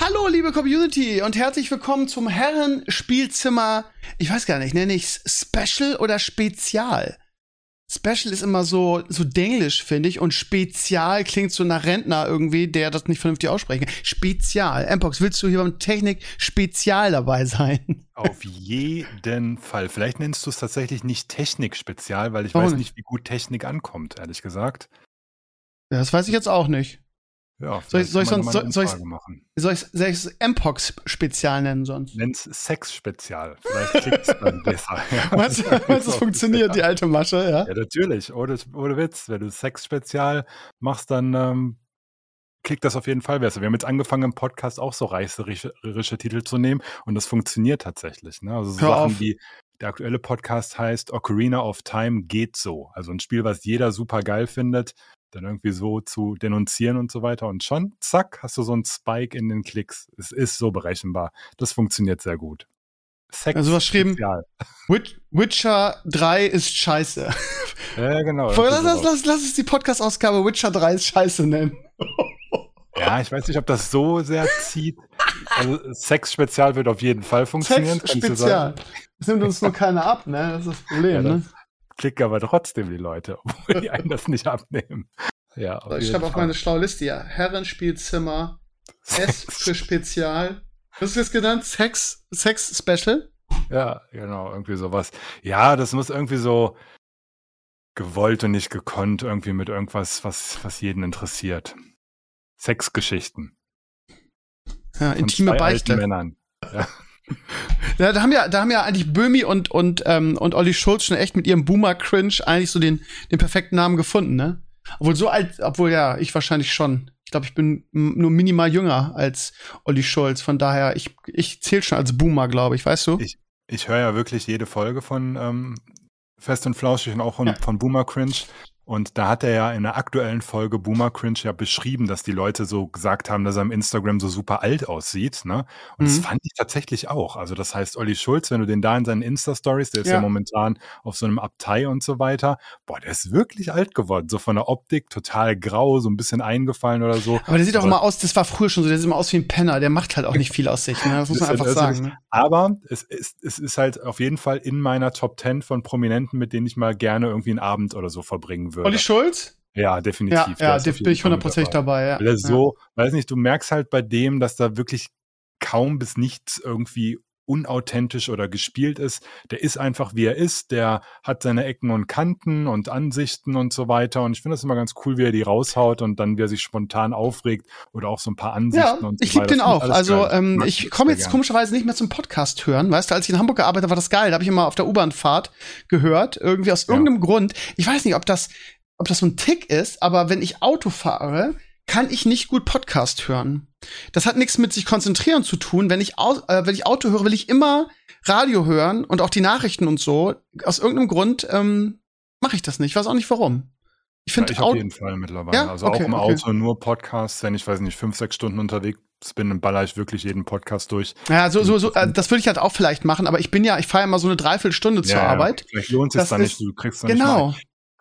Hallo, liebe Community und herzlich willkommen zum Herrenspielzimmer. Ich weiß gar nicht, nenne ich es Special oder Spezial? Special ist immer so, so denglisch, finde ich, und Spezial klingt so nach Rentner irgendwie, der das nicht vernünftig aussprechen kann. Spezial. Mpox, willst du hier beim Technik Spezial dabei sein? Auf jeden Fall. Vielleicht nennst du es tatsächlich nicht Technik Spezial, weil ich Warum weiß nicht? wie gut Technik ankommt, ehrlich gesagt. Das weiß ich jetzt auch nicht. Ja, Soll ich- soll ich sonst- da mal eine soll- soll ich- Umfrage machen. Soll ich soll ich es Mpox-Spezial nennen sonst? Nenn's Sex-Spezial. Vielleicht klickt es dann besser. Ja, Meinst du, meinst du, es funktioniert, die alte Masche, ja? Ja, natürlich. Ohne, ohne Witz. Wenn du Sex-Spezial machst, dann ähm, klickt das auf jeden Fall besser. Wir haben jetzt angefangen, im Podcast auch so reißerische Titel zu nehmen und das funktioniert tatsächlich. Ne? Also so Hör Sachen auf. wie der aktuelle Podcast heißt Ocarina of Time geht so. Also ein Spiel, was jeder super geil findet, dann irgendwie so zu denunzieren und so weiter. Und schon, zack, hast du so einen Spike in den Klicks. Es ist so berechenbar. Das funktioniert sehr gut. Sex Also was schrieben- Witcher 3 ist scheiße. Ja, genau. Lass, lass, lass, lass uns die Podcast-Ausgabe Witcher 3 ist scheiße nennen. Ja, ich weiß nicht, ob das so sehr zieht. Also Sex-Spezial wird auf jeden Fall funktionieren. Sex kannst du Spezial. sagen. Das nimmt uns nur keiner ab, ne? Das ist das Ja, Problem, ne? Klicken aber trotzdem die Leute, obwohl die einen das nicht abnehmen. Ja, auf So, ich schreibe auf meine schlaue Liste ja. Herrenspielzimmer, S für Spezial. Was ist jetzt genannt? Sex, Sex Special? Ja, genau, irgendwie sowas. Ja, das muss irgendwie so gewollt und nicht gekonnt, irgendwie mit irgendwas, was, was jeden interessiert. Sexgeschichten. Ja, intime Beichte. Männern. Ja, da haben ja, da haben ja eigentlich Böhmi und, und, ähm, und Olli Schulz schon echt mit ihrem Boomer-Cringe eigentlich so den, den perfekten Namen gefunden, ne? Obwohl so alt, obwohl ja, ich wahrscheinlich schon. Ich glaube, ich bin nur minimal jünger als Olli Schulz. Von daher, ich, ich zähle schon als Boomer, glaube ich, weißt du? Ich- Ich höre ja wirklich jede Folge von ähm, Fest und Flauschig und auch von, Ja. von Boomer Cringe. Und da hat er ja in der aktuellen Folge Boomer Cringe ja beschrieben, dass die Leute so gesagt haben, dass er im Instagram so super alt aussieht. Ne? Und das Mhm. fand ich tatsächlich auch. Also das heißt, Olli Schulz, wenn du den da in seinen Insta-Stories, der ist ja. Ja. momentan auf so einem Abtei und so weiter, boah, der ist wirklich alt geworden. So von der Optik total grau, so ein bisschen eingefallen oder so. Aber der sieht auch immer aus, das war früher schon so, der sieht immer aus wie ein Penner, der macht halt auch nicht viel aus sich, ne? Das muss man einfach sagen. Ne? Aber es ist, es ist halt auf jeden Fall in meiner Top 10 von Prominenten, mit denen ich mal gerne irgendwie einen Abend oder so verbringen würde. Olli Schulz? ja, definitiv. Ja, ja, jeden bin ich hundertprozentig dabei, ja. Weil er ja. so, weiß nicht, du merkst halt bei dem, dass da wirklich kaum bis nichts irgendwie unauthentisch oder gespielt ist. Der ist einfach, wie er ist. Der hat seine Ecken und Kanten und Ansichten und so weiter. Und ich finde das immer ganz cool, wie er die raushaut und dann, wie er sich spontan aufregt oder auch so ein paar Ansichten Ja, und so ich liebe den auch. Also ähm, ich komme jetzt gern. komischerweise nicht mehr zum Podcast hören. Weißt du, als ich in Hamburg gearbeitet habe, war das geil. Da habe ich immer auf der U-Bahn-Fahrt gehört. Irgendwie aus Ja. irgendeinem Grund. Ich weiß nicht, ob das, ob das so ein Tick ist, aber wenn ich Auto fahre, kann ich nicht gut Podcast hören. Das hat nichts mit sich konzentrieren zu tun. Wenn ich, au äh, wenn ich Auto höre, will ich immer Radio hören und auch die Nachrichten und so. Aus irgendeinem Grund ähm, mache ich das nicht. Ich weiß auch nicht warum. Ich Ja, finde ich auf jeden Fall mittlerweile. Ja? Also Okay, auch im okay. Auto nur Podcasts, wenn ich weiß nicht, fünf, sechs Stunden unterwegs bin, dann baller ich wirklich jeden Podcast durch. Ja, so, so, so, äh, das würde ich halt auch vielleicht machen, aber ich bin ja, ich fahre ja mal so eine Dreiviertelstunde zur Ja, ja. Arbeit. Vielleicht lohnt sich Das dann nicht, ist- du kriegst dann nicht mal Genau.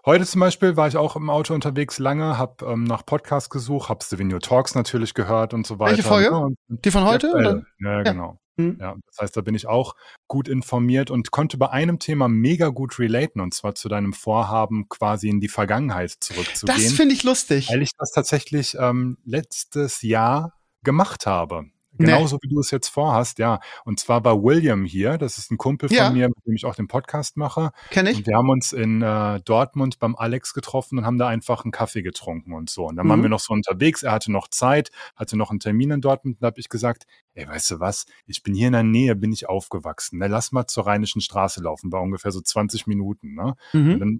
Heute zum Beispiel war ich auch im Auto unterwegs lange, habe ähm, nach Podcasts gesucht, habe Stevenio Talks natürlich gehört und so weiter. Welche Folge? Ja, und Die von heute? Oder? Ja, ja, genau. Hm. Ja, das heißt, da bin ich auch gut informiert und konnte bei einem Thema mega gut relaten, und zwar zu deinem Vorhaben, quasi in die Vergangenheit Das zurückzugehen, finde ich lustig. weil ich das tatsächlich ähm, letztes Jahr gemacht habe. Nee. Genauso wie du es jetzt vorhast, ja. Und zwar war William hier, das ist ein Kumpel von Ja. mir, mit dem ich auch den Podcast mache. Kenne ich. Und wir haben uns in äh, Dortmund beim Alex getroffen und haben da einfach einen Kaffee getrunken und so. Und dann Mhm. waren wir noch so unterwegs. Er hatte noch Zeit, hatte noch einen Termin in Dortmund. Und da habe ich gesagt, ey, weißt du was? Ich bin hier in der Nähe, bin ich aufgewachsen. Na, lass mal zur Rheinischen Straße laufen, war ungefähr so 20 Minuten. Ne? Und Mhm. dann, ja,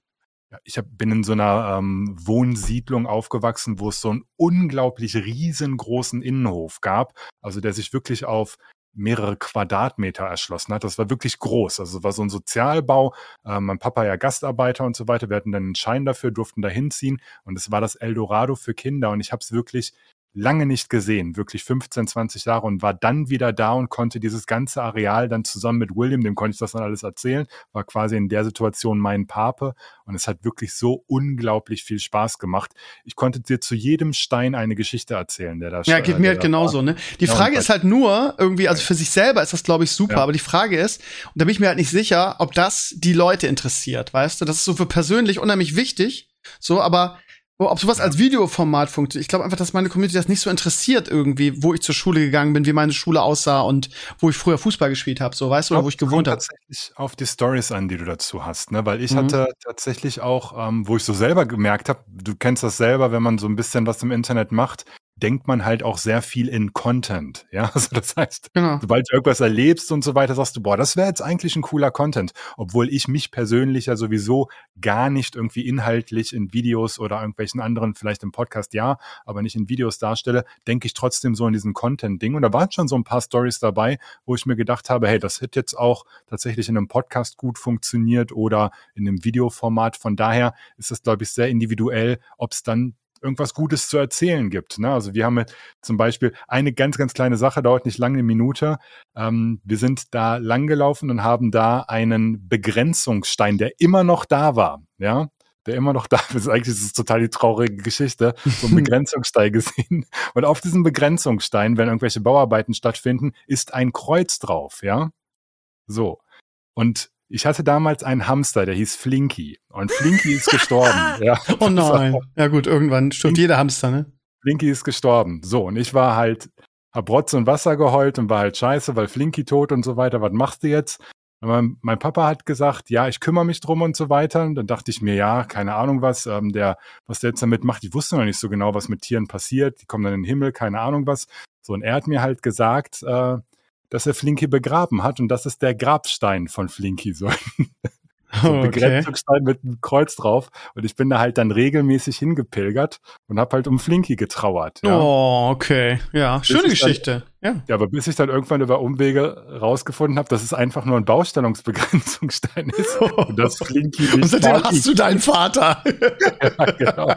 ich hab, bin in so einer ähm, Wohnsiedlung aufgewachsen, wo es so einen unglaublich riesengroßen Innenhof gab. Also der sich wirklich auf mehrere Quadratmeter erschlossen hat. Das war wirklich groß. Also war so ein Sozialbau. Äh, mein Papa ja Gastarbeiter und so weiter. Wir hatten dann einen Schein dafür, durften da hinziehen. Und es war das Eldorado für Kinder. Und ich habe es wirklich lange nicht gesehen, wirklich 15, 20 Jahre und war dann wieder da und konnte dieses ganze Areal dann zusammen mit William, dem konnte ich das dann alles erzählen, war quasi in der Situation mein Pape und es hat wirklich so unglaublich viel Spaß gemacht. Ich konnte dir zu jedem Stein eine Geschichte erzählen, der da Ja, geht mir halt genauso, ne? Die ja, Frage ist halt nur, irgendwie, also für sich selber ist das, glaube ich, super, ja. aber die Frage ist, und da bin ich mir halt nicht sicher, ob das die Leute interessiert, weißt du? Das ist so für persönlich unheimlich wichtig, so, aber ob sowas als Videoformat funktioniert. Ich glaube einfach, dass meine Community das nicht so interessiert irgendwie, wo ich zur Schule gegangen bin, wie meine Schule aussah und wo ich früher Fußball gespielt habe, so weißt du, oder wo ich gewohnt habe. tatsächlich auf die Stories an, die du dazu hast, ne? Weil ich mhm. hatte tatsächlich auch, ähm, wo ich so selber gemerkt habe, du kennst das selber, wenn man so ein bisschen was im Internet macht, denkt man halt auch sehr viel in Content. Ja, also das heißt, genau. sobald du irgendwas erlebst und so weiter, sagst du, boah, das wäre jetzt eigentlich ein cooler Content. Obwohl ich mich persönlich ja sowieso gar nicht irgendwie inhaltlich in Videos oder irgendwelchen anderen, vielleicht im Podcast ja, aber nicht in Videos darstelle, denke ich trotzdem so in diesen Content-Ding. Und da waren schon so ein paar Stories dabei, wo ich mir gedacht habe, hey, das hätte jetzt auch tatsächlich in einem Podcast gut funktioniert oder in einem Videoformat. Von daher ist es, glaube ich, sehr individuell, ob es dann irgendwas Gutes zu erzählen gibt. Ne? Also wir haben zum Beispiel eine ganz, ganz kleine Sache, dauert nicht lange eine Minute. Ähm, wir sind da langgelaufen und haben da einen Begrenzungsstein, der immer noch da war. Ja, der immer noch da ist. Eigentlich ist es total die traurige Geschichte. So einen Begrenzungsstein gesehen. Und auf diesem Begrenzungsstein, wenn irgendwelche Bauarbeiten stattfinden, ist ein Kreuz drauf, ja. So. Und ich hatte damals einen Hamster, der hieß Flinky. Und Flinky ist gestorben. ja. Oh nein. Ja gut, irgendwann stirbt jeder Hamster, ne? Flinky ist gestorben. So, und ich war halt, hab Rotz und Wasser geheult und war halt scheiße, weil Flinky tot und so weiter. Was machst du jetzt? Mein, mein, Papa hat gesagt, ja, ich kümmere mich drum und so weiter. Und dann dachte ich mir, ja, keine Ahnung was, ähm, der, was der jetzt damit macht. Ich wusste noch nicht so genau, was mit Tieren passiert. Die kommen dann in den Himmel, keine Ahnung was. So, und er hat mir halt gesagt, äh, dass er Flinky begraben hat und das ist der Grabstein von Flinky. So so ein okay. Begrenzungsstein mit einem Kreuz drauf. Und ich bin da halt dann regelmäßig hingepilgert und habe halt um Flinky getrauert. Ja. Oh, okay. Ja, schöne Geschichte. Dann, ja. ja, aber bis ich dann irgendwann über Umwege rausgefunden habe, dass es einfach nur ein Baustellungsbegrenzungsstein ist. und das Flinky nicht Und seitdem hast du deinen Vater. ja, genau.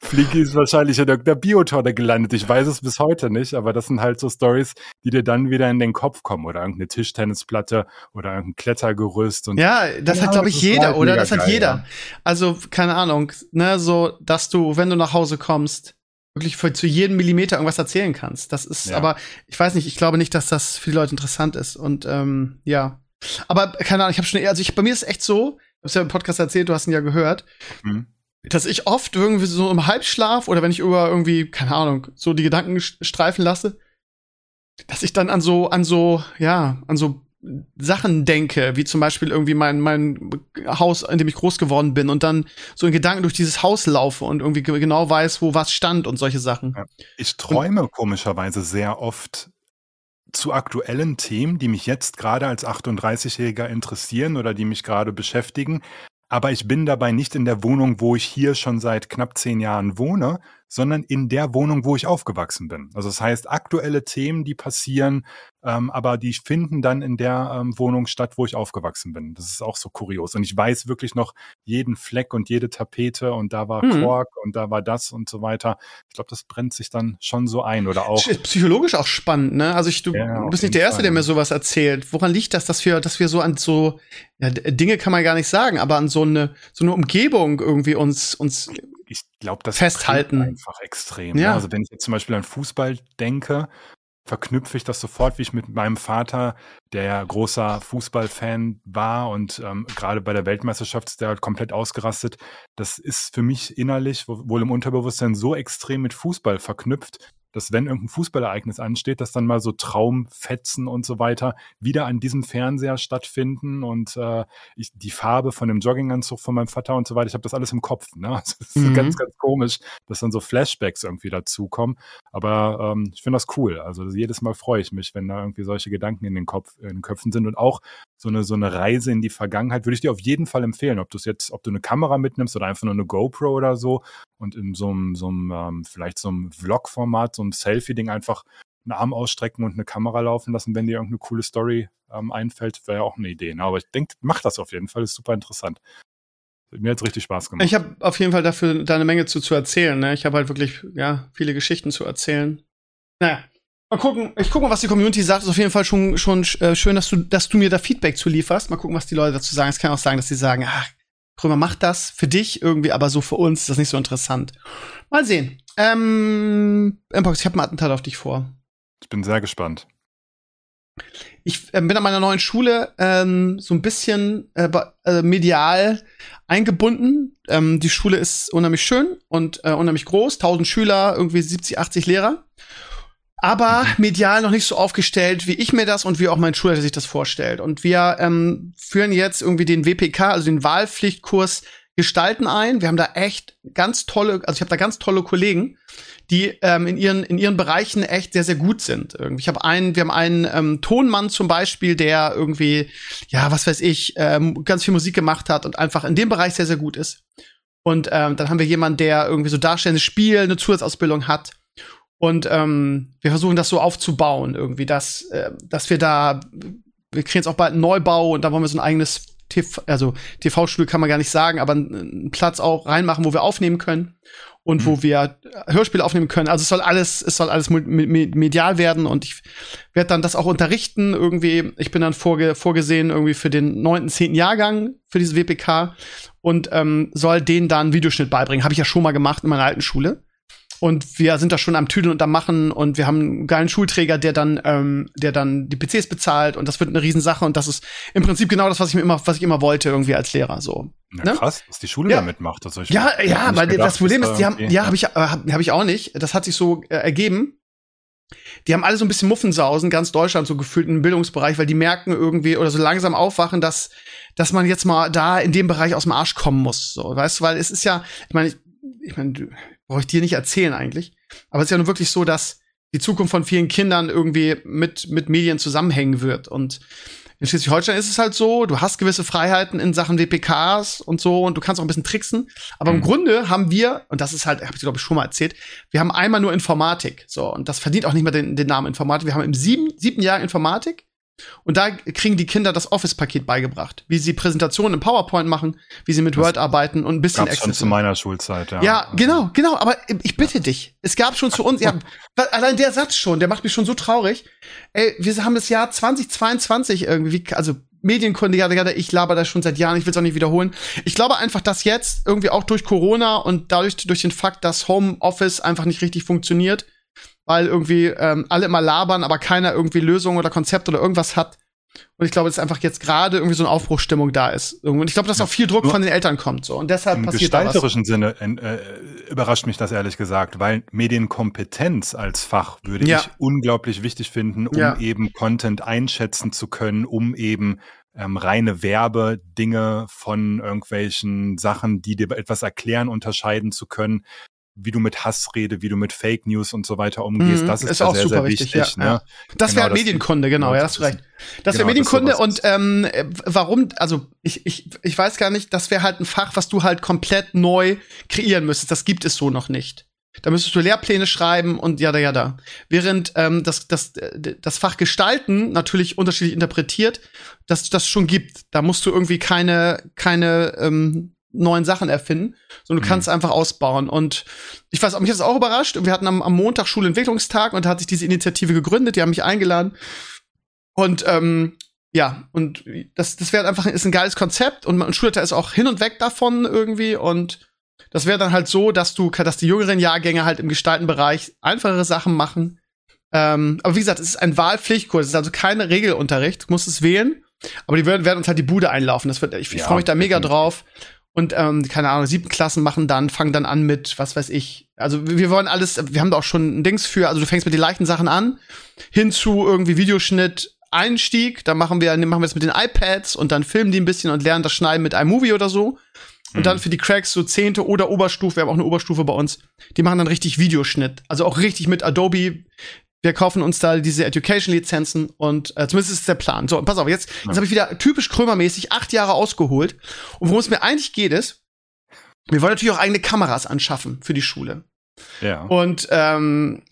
Flinky ist wahrscheinlich in irgendeiner Biotonne gelandet. Ich weiß es bis heute nicht, aber das sind halt so Stories, die dir dann wieder in den Kopf kommen. Oder irgendeine Tischtennisplatte oder irgendein Klettergerüst. Und ja, das ja, hat, glaube ich, jeder, oder? Das hat geil, jeder. Ja. Also, keine Ahnung, ne, so, dass du, wenn du nach Hause kommst, wirklich für, zu jedem Millimeter irgendwas erzählen kannst. Das ist, ja. aber ich weiß nicht, ich glaube nicht, dass das für die Leute interessant ist. Und ähm, ja. Aber keine Ahnung, ich habe schon, also ich, bei mir ist es echt so, du hast ja im Podcast erzählt, du hast ihn ja gehört, mhm. dass ich oft irgendwie so im Halbschlaf oder wenn ich über irgendwie, keine Ahnung, so die Gedanken streifen lasse, dass ich dann an so, an so, ja, an so Sachen denke, wie zum Beispiel irgendwie mein, mein Haus, in dem ich groß geworden bin und dann so in Gedanken durch dieses Haus laufe und irgendwie genau weiß, wo was stand und solche Sachen. Ich träume und, komischerweise sehr oft zu aktuellen Themen, die mich jetzt gerade als 38-Jähriger interessieren oder die mich gerade beschäftigen. Aber ich bin dabei nicht in der Wohnung, wo ich hier schon seit knapp zehn Jahren wohne, sondern in der Wohnung, wo ich aufgewachsen bin. Also das heißt, aktuelle Themen, die passieren, ähm, aber die finden dann in der ähm, Wohnung statt, wo ich aufgewachsen bin. Das ist auch so kurios. Und ich weiß wirklich noch jeden Fleck und jede Tapete und da war mhm. Kork und da war das und so weiter. Ich glaube, das brennt sich dann schon so ein oder auch. Ist psychologisch auch spannend, ne? Also ich, du ja, bist nicht der Erste, Fall. der mir sowas erzählt. Woran liegt das, dass wir, dass wir so an so, ja, Dinge kann man gar nicht sagen, aber an so eine, so eine Umgebung irgendwie uns, uns ich glaube, das festhalten einfach extrem. Ja. Also wenn ich jetzt zum Beispiel an Fußball denke, verknüpfe ich das sofort, wie ich mit meinem Vater, der ja großer Fußballfan war und ähm, gerade bei der Weltmeisterschaft ist der halt komplett ausgerastet. Das ist für mich innerlich, wohl im Unterbewusstsein, so extrem mit Fußball verknüpft, dass wenn irgendein Fußballereignis ansteht, dass dann mal so Traumfetzen und so weiter wieder an diesem Fernseher stattfinden und äh, ich, die Farbe von dem Jogginganzug von meinem Vater und so weiter, ich habe das alles im Kopf. Ne? Also das ist mhm. ganz, ganz komisch, dass dann so Flashbacks irgendwie dazukommen. Aber ähm, ich finde das cool. Also jedes Mal freue ich mich, wenn da irgendwie solche Gedanken in den Kopf, in den Köpfen sind und auch so eine, so eine Reise in die Vergangenheit würde ich dir auf jeden Fall empfehlen, ob du es jetzt, ob du eine Kamera mitnimmst oder einfach nur eine GoPro oder so und in so einem, so einem ähm, vielleicht so einem Vlog-Format, so ein Selfie-Ding einfach einen Arm ausstrecken und eine Kamera laufen lassen, wenn dir irgendeine coole Story ähm, einfällt, wäre ja auch eine Idee. Ne? Aber ich denke, mach das auf jeden Fall, ist super interessant. Mir hat richtig Spaß gemacht. Ich habe auf jeden Fall dafür da eine Menge zu, zu erzählen. Ne? Ich habe halt wirklich ja viele Geschichten zu erzählen. Naja, mal gucken. Ich gucke mal, was die Community sagt. Ist auf jeden Fall schon schon äh, schön, dass du dass du mir da Feedback zu lieferst. Mal gucken, was die Leute dazu sagen. Es kann auch sagen, dass sie sagen, ach, Krömer macht das für dich irgendwie, aber so für uns ist das nicht so interessant. Mal sehen. Ähm, Mpox, ich habe ein Attentat auf dich vor. Ich bin sehr gespannt. Ich äh, bin an meiner neuen Schule ähm, so ein bisschen äh, äh, medial eingebunden. Ähm, die Schule ist unheimlich schön und äh, unheimlich groß, 1000 Schüler, irgendwie 70, 80 Lehrer. Aber medial noch nicht so aufgestellt, wie ich mir das und wie auch mein Schulleiter sich das vorstellt. Und wir ähm, führen jetzt irgendwie den WPK, also den Wahlpflichtkurs Gestalten ein. Wir haben da echt ganz tolle, also ich habe da ganz tolle Kollegen, die ähm, in ihren in ihren Bereichen echt sehr sehr gut sind. Irgendwie. Ich habe einen, wir haben einen ähm, Tonmann zum Beispiel, der irgendwie ja was weiß ich ähm, ganz viel Musik gemacht hat und einfach in dem Bereich sehr sehr gut ist. Und ähm, dann haben wir jemanden, der irgendwie so darstellendes Spiel, eine Zusatzausbildung hat. Und ähm, wir versuchen das so aufzubauen, irgendwie, dass, äh, dass wir da, wir kriegen jetzt auch bald einen Neubau und da wollen wir so ein eigenes TV, also TV-Studio kann man gar nicht sagen, aber einen Platz auch reinmachen, wo wir aufnehmen können und mhm. wo wir Hörspiele aufnehmen können. Also es soll alles, es soll alles medial werden und ich werde dann das auch unterrichten irgendwie. Ich bin dann vorge vorgesehen irgendwie für den neunten, zehnten Jahrgang für diese WPK und ähm, soll denen dann Videoschnitt beibringen. Habe ich ja schon mal gemacht in meiner alten Schule. Und wir sind da schon am Tüdeln und am Machen und wir haben einen geilen Schulträger, der dann, ähm, der dann die PCs bezahlt und das wird eine Riesensache und das ist im Prinzip genau das, was ich mir immer, was ich immer wollte, irgendwie als Lehrer. So. Ja, ne? Krass, was die Schule ja. damit macht. Das ich ja, ja, weil gedacht, das Problem ist, die haben, ja, habe ich, äh, hab, hab ich auch nicht. Das hat sich so äh, ergeben. Die haben alle so ein bisschen Muffensausen, ganz Deutschland so gefühlt im Bildungsbereich, weil die merken irgendwie oder so langsam aufwachen, dass, dass man jetzt mal da in dem Bereich aus dem Arsch kommen muss. So, weißt du, weil es ist ja, ich meine, ich, ich meine, brauche ich dir nicht erzählen eigentlich. Aber es ist ja nun wirklich so, dass die Zukunft von vielen Kindern irgendwie mit, mit Medien zusammenhängen wird. Und in Schleswig-Holstein ist es halt so, du hast gewisse Freiheiten in Sachen WPKs und so und du kannst auch ein bisschen tricksen. Aber mhm. im Grunde haben wir, und das ist halt, habe ich glaube ich schon mal erzählt, wir haben einmal nur Informatik. So, und das verdient auch nicht mehr den, den Namen Informatik. Wir haben im sieben, siebten Jahr Informatik und da kriegen die Kinder das Office-Paket beigebracht, wie sie Präsentationen im PowerPoint machen, wie sie mit das Word arbeiten und ein bisschen gab's schon zu meiner Schulzeit, ja. Ja, genau, genau. Aber ich bitte ja. dich, es gab schon zu uns, ja, allein der Satz schon, der macht mich schon so traurig. Ey, wir haben das Jahr 2022 irgendwie, also Medienkunde, ja, ich laber das schon seit Jahren, ich will es auch nicht wiederholen. Ich glaube einfach, dass jetzt irgendwie auch durch Corona und dadurch durch den Fakt, dass Homeoffice einfach nicht richtig funktioniert, weil irgendwie ähm, alle immer labern, aber keiner irgendwie Lösungen oder Konzept oder irgendwas hat. Und ich glaube, dass einfach jetzt gerade irgendwie so eine Aufbruchstimmung da ist. Und ich glaube, dass auch viel Druck von den Eltern kommt. So. Und deshalb Im passiert gestalterischen Sinne äh, überrascht mich das ehrlich gesagt, weil Medienkompetenz als Fach würde ja. ich unglaublich wichtig finden, um ja. eben Content einschätzen zu können, um eben ähm, reine Werbedinge von irgendwelchen Sachen, die dir etwas erklären, unterscheiden zu können wie du mit Hassrede, wie du mit Fake News und so weiter umgehst. Mhm, das ist, ist auch sehr, super sehr wichtig. wichtig ja, ne? ja. Das genau, wäre Medienkunde, genau, ja, du recht. Das genau, wäre Medienkunde und ähm, warum, also ich, ich, ich weiß gar nicht, das wäre halt ein Fach, was du halt komplett neu kreieren müsstest. Das gibt es so noch nicht. Da müsstest du Lehrpläne schreiben und ja, da, ja, da. Während ähm, das, das, das Fach Gestalten natürlich unterschiedlich interpretiert, dass das schon gibt. Da musst du irgendwie keine, keine ähm, neuen Sachen erfinden, sondern du mhm. kannst einfach ausbauen. Und ich weiß, mich hat das auch überrascht. Wir hatten am, am Montag Schulentwicklungstag und da hat sich diese Initiative gegründet, die haben mich eingeladen. Und ähm, ja, und das, das wäre einfach ist ein geiles Konzept und mein Schulleiter ist auch hin und weg davon irgendwie und das wäre dann halt so, dass du, dass die jüngeren Jahrgänge halt im Gestaltenbereich einfachere Sachen machen. Ähm, aber wie gesagt, es ist ein Wahlpflichtkurs, es ist also kein Regelunterricht, du musst es wählen. Aber die werden, werden uns halt die Bude einlaufen. Das wird, ich, ich ja, freue mich da mega drauf. Und ähm, keine Ahnung, siebten Klassen machen dann, fangen dann an mit, was weiß ich. Also wir wollen alles, wir haben da auch schon ein Dings für, also du fängst mit den leichten Sachen an, hin zu irgendwie Videoschnitt, Einstieg, dann machen wir, machen wir es mit den iPads und dann filmen die ein bisschen und lernen das Schneiden mit iMovie oder so. Und mhm. dann für die Cracks so zehnte oder Oberstufe, wir haben auch eine Oberstufe bei uns, die machen dann richtig Videoschnitt. Also auch richtig mit Adobe wir kaufen uns da diese Education-Lizenzen und äh, zumindest ist der Plan. So, pass auf, jetzt, jetzt habe ich wieder typisch Krömermäßig acht Jahre ausgeholt. Und worum es mir eigentlich geht, ist, wir wollen natürlich auch eigene Kameras anschaffen für die Schule. Ja. Und ähm,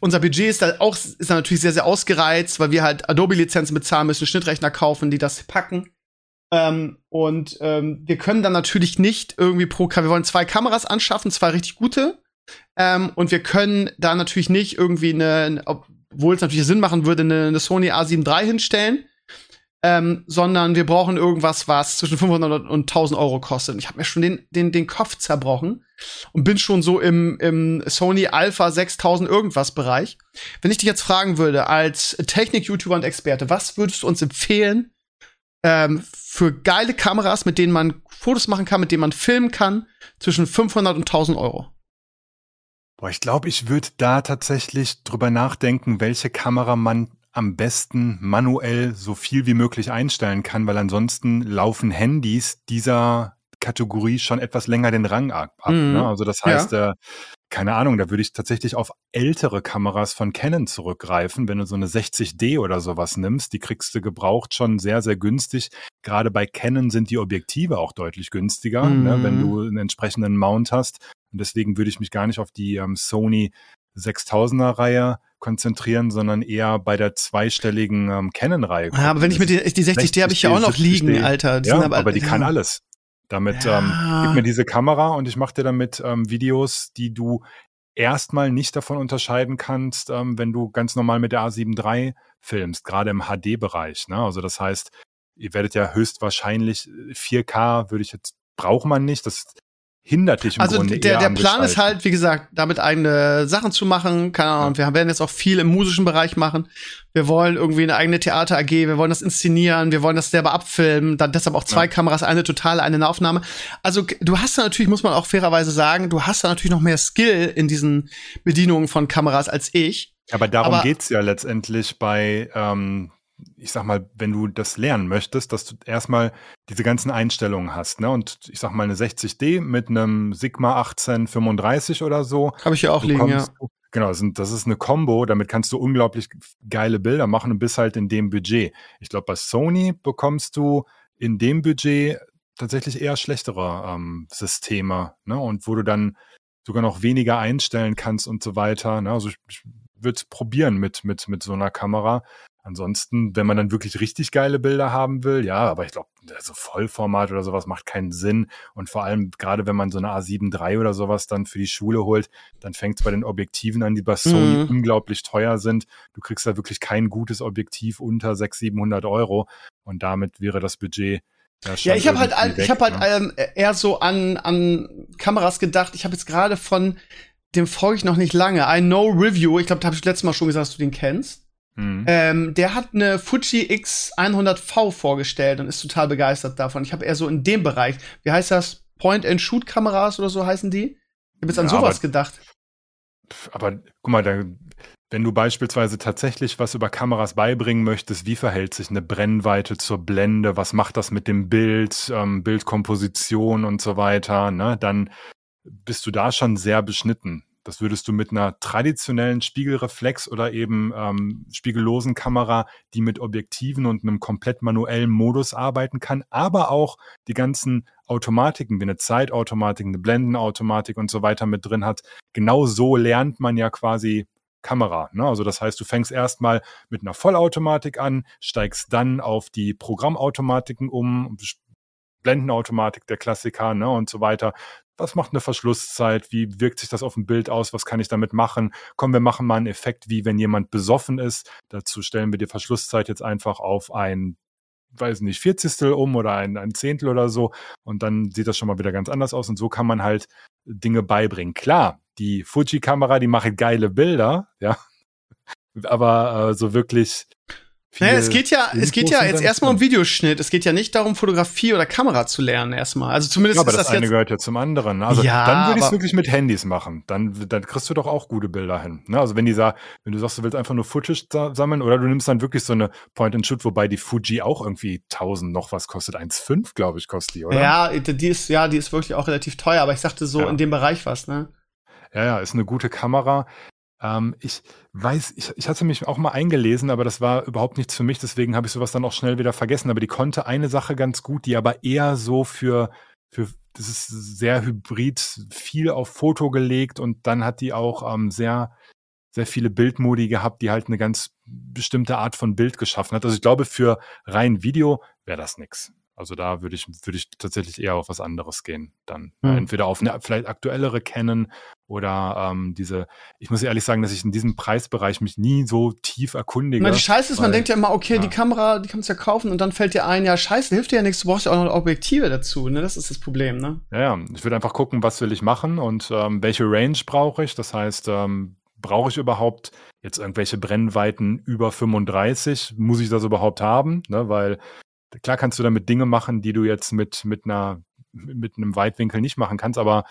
unser Budget ist da auch ist da natürlich sehr, sehr ausgereizt, weil wir halt Adobe-Lizenzen bezahlen müssen, Schnittrechner kaufen, die das packen. Ähm, und ähm, wir können dann natürlich nicht irgendwie pro Kamera, wir wollen zwei Kameras anschaffen, zwei richtig gute. Ähm, und wir können da natürlich nicht irgendwie eine, obwohl es natürlich Sinn machen würde, eine, eine Sony A7 III hinstellen. Ähm, sondern wir brauchen irgendwas, was zwischen 500 und 1000 Euro kostet. Und ich habe mir schon den, den, den Kopf zerbrochen und bin schon so im, im Sony Alpha 6000 irgendwas Bereich. Wenn ich dich jetzt fragen würde, als Technik-YouTuber und Experte, was würdest du uns empfehlen ähm, für geile Kameras, mit denen man Fotos machen kann, mit denen man filmen kann, zwischen 500 und 1000 Euro? Boah, ich glaube, ich würde da tatsächlich drüber nachdenken, welche Kamera man am besten manuell so viel wie möglich einstellen kann, weil ansonsten laufen Handys dieser Kategorie schon etwas länger den Rang ab. Mhm. Ne? Also das heißt, ja. äh, keine Ahnung, da würde ich tatsächlich auf ältere Kameras von Canon zurückgreifen. Wenn du so eine 60D oder sowas nimmst, die kriegst du gebraucht schon sehr, sehr günstig. Gerade bei Canon sind die Objektive auch deutlich günstiger, mhm. ne, wenn du einen entsprechenden Mount hast. Und deswegen würde ich mich gar nicht auf die ähm, Sony 6000er Reihe konzentrieren, sondern eher bei der zweistelligen ähm, Canon-Reihe. Ja, aber wenn ich mir die, die 60D habe ich ja auch noch liegen, Alter. Die ja, aber, aber, die kann alles. Damit ja. ähm, gib mir diese Kamera und ich mache dir damit ähm, Videos, die du erstmal nicht davon unterscheiden kannst, ähm, wenn du ganz normal mit der A7 III filmst, gerade im HD-Bereich. Ne? Also das heißt, ihr werdet ja höchstwahrscheinlich 4K äh, würde ich jetzt braucht man nicht. Das hindert dich im also Grunde der, der Plan ist halt, wie gesagt, damit eigene Sachen zu machen. Keine Ahnung, ja. wir werden jetzt auch viel im musischen Bereich machen. Wir wollen irgendwie eine eigene Theater AG, wir wollen das inszenieren, wir wollen das selber abfilmen, dann deshalb auch zwei ja. Kameras, eine totale, eine Aufnahme. Also du hast da natürlich, muss man auch fairerweise sagen, du hast da natürlich noch mehr Skill in diesen Bedienungen von Kameras als ich. Aber darum Aber, geht's ja letztendlich bei ähm, ich sag mal, wenn du das lernen möchtest, dass du erstmal diese ganzen Einstellungen hast, ne? Und ich sag mal, eine 60D mit einem Sigma 1835 oder so. Habe ich ja auch liegen, ja. Genau, das ist eine Combo, damit kannst du unglaublich geile Bilder machen und bist halt in dem Budget. Ich glaube, bei Sony bekommst du in dem Budget tatsächlich eher schlechtere ähm, Systeme, ne? Und wo du dann sogar noch weniger einstellen kannst und so weiter. Ne? Also ich, ich würde es probieren mit, mit, mit so einer Kamera. Ansonsten, wenn man dann wirklich richtig geile Bilder haben will, ja, aber ich glaube, so Vollformat oder sowas macht keinen Sinn. Und vor allem, gerade wenn man so eine A7 III oder sowas dann für die Schule holt, dann fängt es bei den Objektiven an, die bei Sony mhm. unglaublich teuer sind. Du kriegst da wirklich kein gutes Objektiv unter 600, 700 Euro. Und damit wäre das Budget ja, ich habe halt, weg, ich habe halt ähm, eher so an an Kameras gedacht. Ich habe jetzt gerade von dem folge ich noch nicht lange. I Know Review. Ich glaube, da habe ich letztes Mal schon gesagt, dass du den kennst. Mhm. Ähm, der hat eine Fuji X100V vorgestellt und ist total begeistert davon. Ich habe eher so in dem Bereich, wie heißt das? Point-and-Shoot-Kameras oder so heißen die? Ich habe jetzt an sowas aber, gedacht. Aber guck mal, da, wenn du beispielsweise tatsächlich was über Kameras beibringen möchtest, wie verhält sich eine Brennweite zur Blende, was macht das mit dem Bild, ähm, Bildkomposition und so weiter, ne, dann bist du da schon sehr beschnitten. Das würdest du mit einer traditionellen Spiegelreflex oder eben ähm, spiegellosen Kamera, die mit Objektiven und einem komplett manuellen Modus arbeiten kann, aber auch die ganzen Automatiken wie eine Zeitautomatik, eine Blendenautomatik und so weiter mit drin hat. Genau so lernt man ja quasi Kamera. Ne? Also das heißt, du fängst erstmal mit einer Vollautomatik an, steigst dann auf die Programmautomatiken um, Blendenautomatik, der Klassiker ne, und so weiter was macht eine Verschlusszeit, wie wirkt sich das auf dem Bild aus, was kann ich damit machen. Komm, wir machen mal einen Effekt, wie wenn jemand besoffen ist. Dazu stellen wir die Verschlusszeit jetzt einfach auf ein, weiß nicht, Vierzigstel um oder ein, ein Zehntel oder so. Und dann sieht das schon mal wieder ganz anders aus. Und so kann man halt Dinge beibringen. Klar, die Fuji-Kamera, die macht geile Bilder, ja. Aber äh, so wirklich naja, es geht ja, es geht ja jetzt erstmal um Videoschnitt. Es geht ja nicht darum, Fotografie oder Kamera zu lernen erstmal. Also zumindest ja, aber ist das, das eine gehört ja zum anderen. Also ja, dann würde ich es wirklich mit Handys machen. Dann, dann kriegst du doch auch gute Bilder hin. Ne? Also wenn die wenn du sagst, du willst einfach nur Footage sammeln oder du nimmst dann wirklich so eine Point-and-Shoot, wobei die Fuji auch irgendwie 1000 noch was kostet. 1,5 glaube ich kostet die, oder? Ja, die ist, ja, die ist wirklich auch relativ teuer. Aber ich sagte so ja. in dem Bereich was, ne? Ja, ja, ist eine gute Kamera. Ähm, ich weiß, ich, ich hatte mich auch mal eingelesen, aber das war überhaupt nichts für mich, deswegen habe ich sowas dann auch schnell wieder vergessen. Aber die konnte eine Sache ganz gut, die aber eher so für, für das ist sehr hybrid, viel auf Foto gelegt und dann hat die auch ähm, sehr sehr viele Bildmodi gehabt, die halt eine ganz bestimmte Art von Bild geschaffen hat. Also ich glaube, für rein Video wäre das nix. Also da würde ich, würde ich tatsächlich eher auf was anderes gehen. Dann Hm. entweder auf eine vielleicht aktuellere Canon oder ähm, diese, ich muss ehrlich sagen, dass ich in diesem Preisbereich mich nie so tief erkundige. Meine, die Scheiße ist, man weil- denkt ja immer, okay, ja. die Kamera, die kannst du ja kaufen und dann fällt dir ein, ja, scheiße, hilft dir ja nichts, du brauchst ja auch noch Objektive dazu, ne? Das ist das Problem, ne? Ja, ja, ich würde einfach gucken, was will ich machen und ähm, welche Range brauche ich. Das heißt, ähm, brauche ich überhaupt jetzt irgendwelche Brennweiten über 35? Muss ich das überhaupt haben? Ne? Weil klar kannst du damit Dinge machen, die du jetzt mit, mit einer mit einem Weitwinkel nicht machen kannst, aber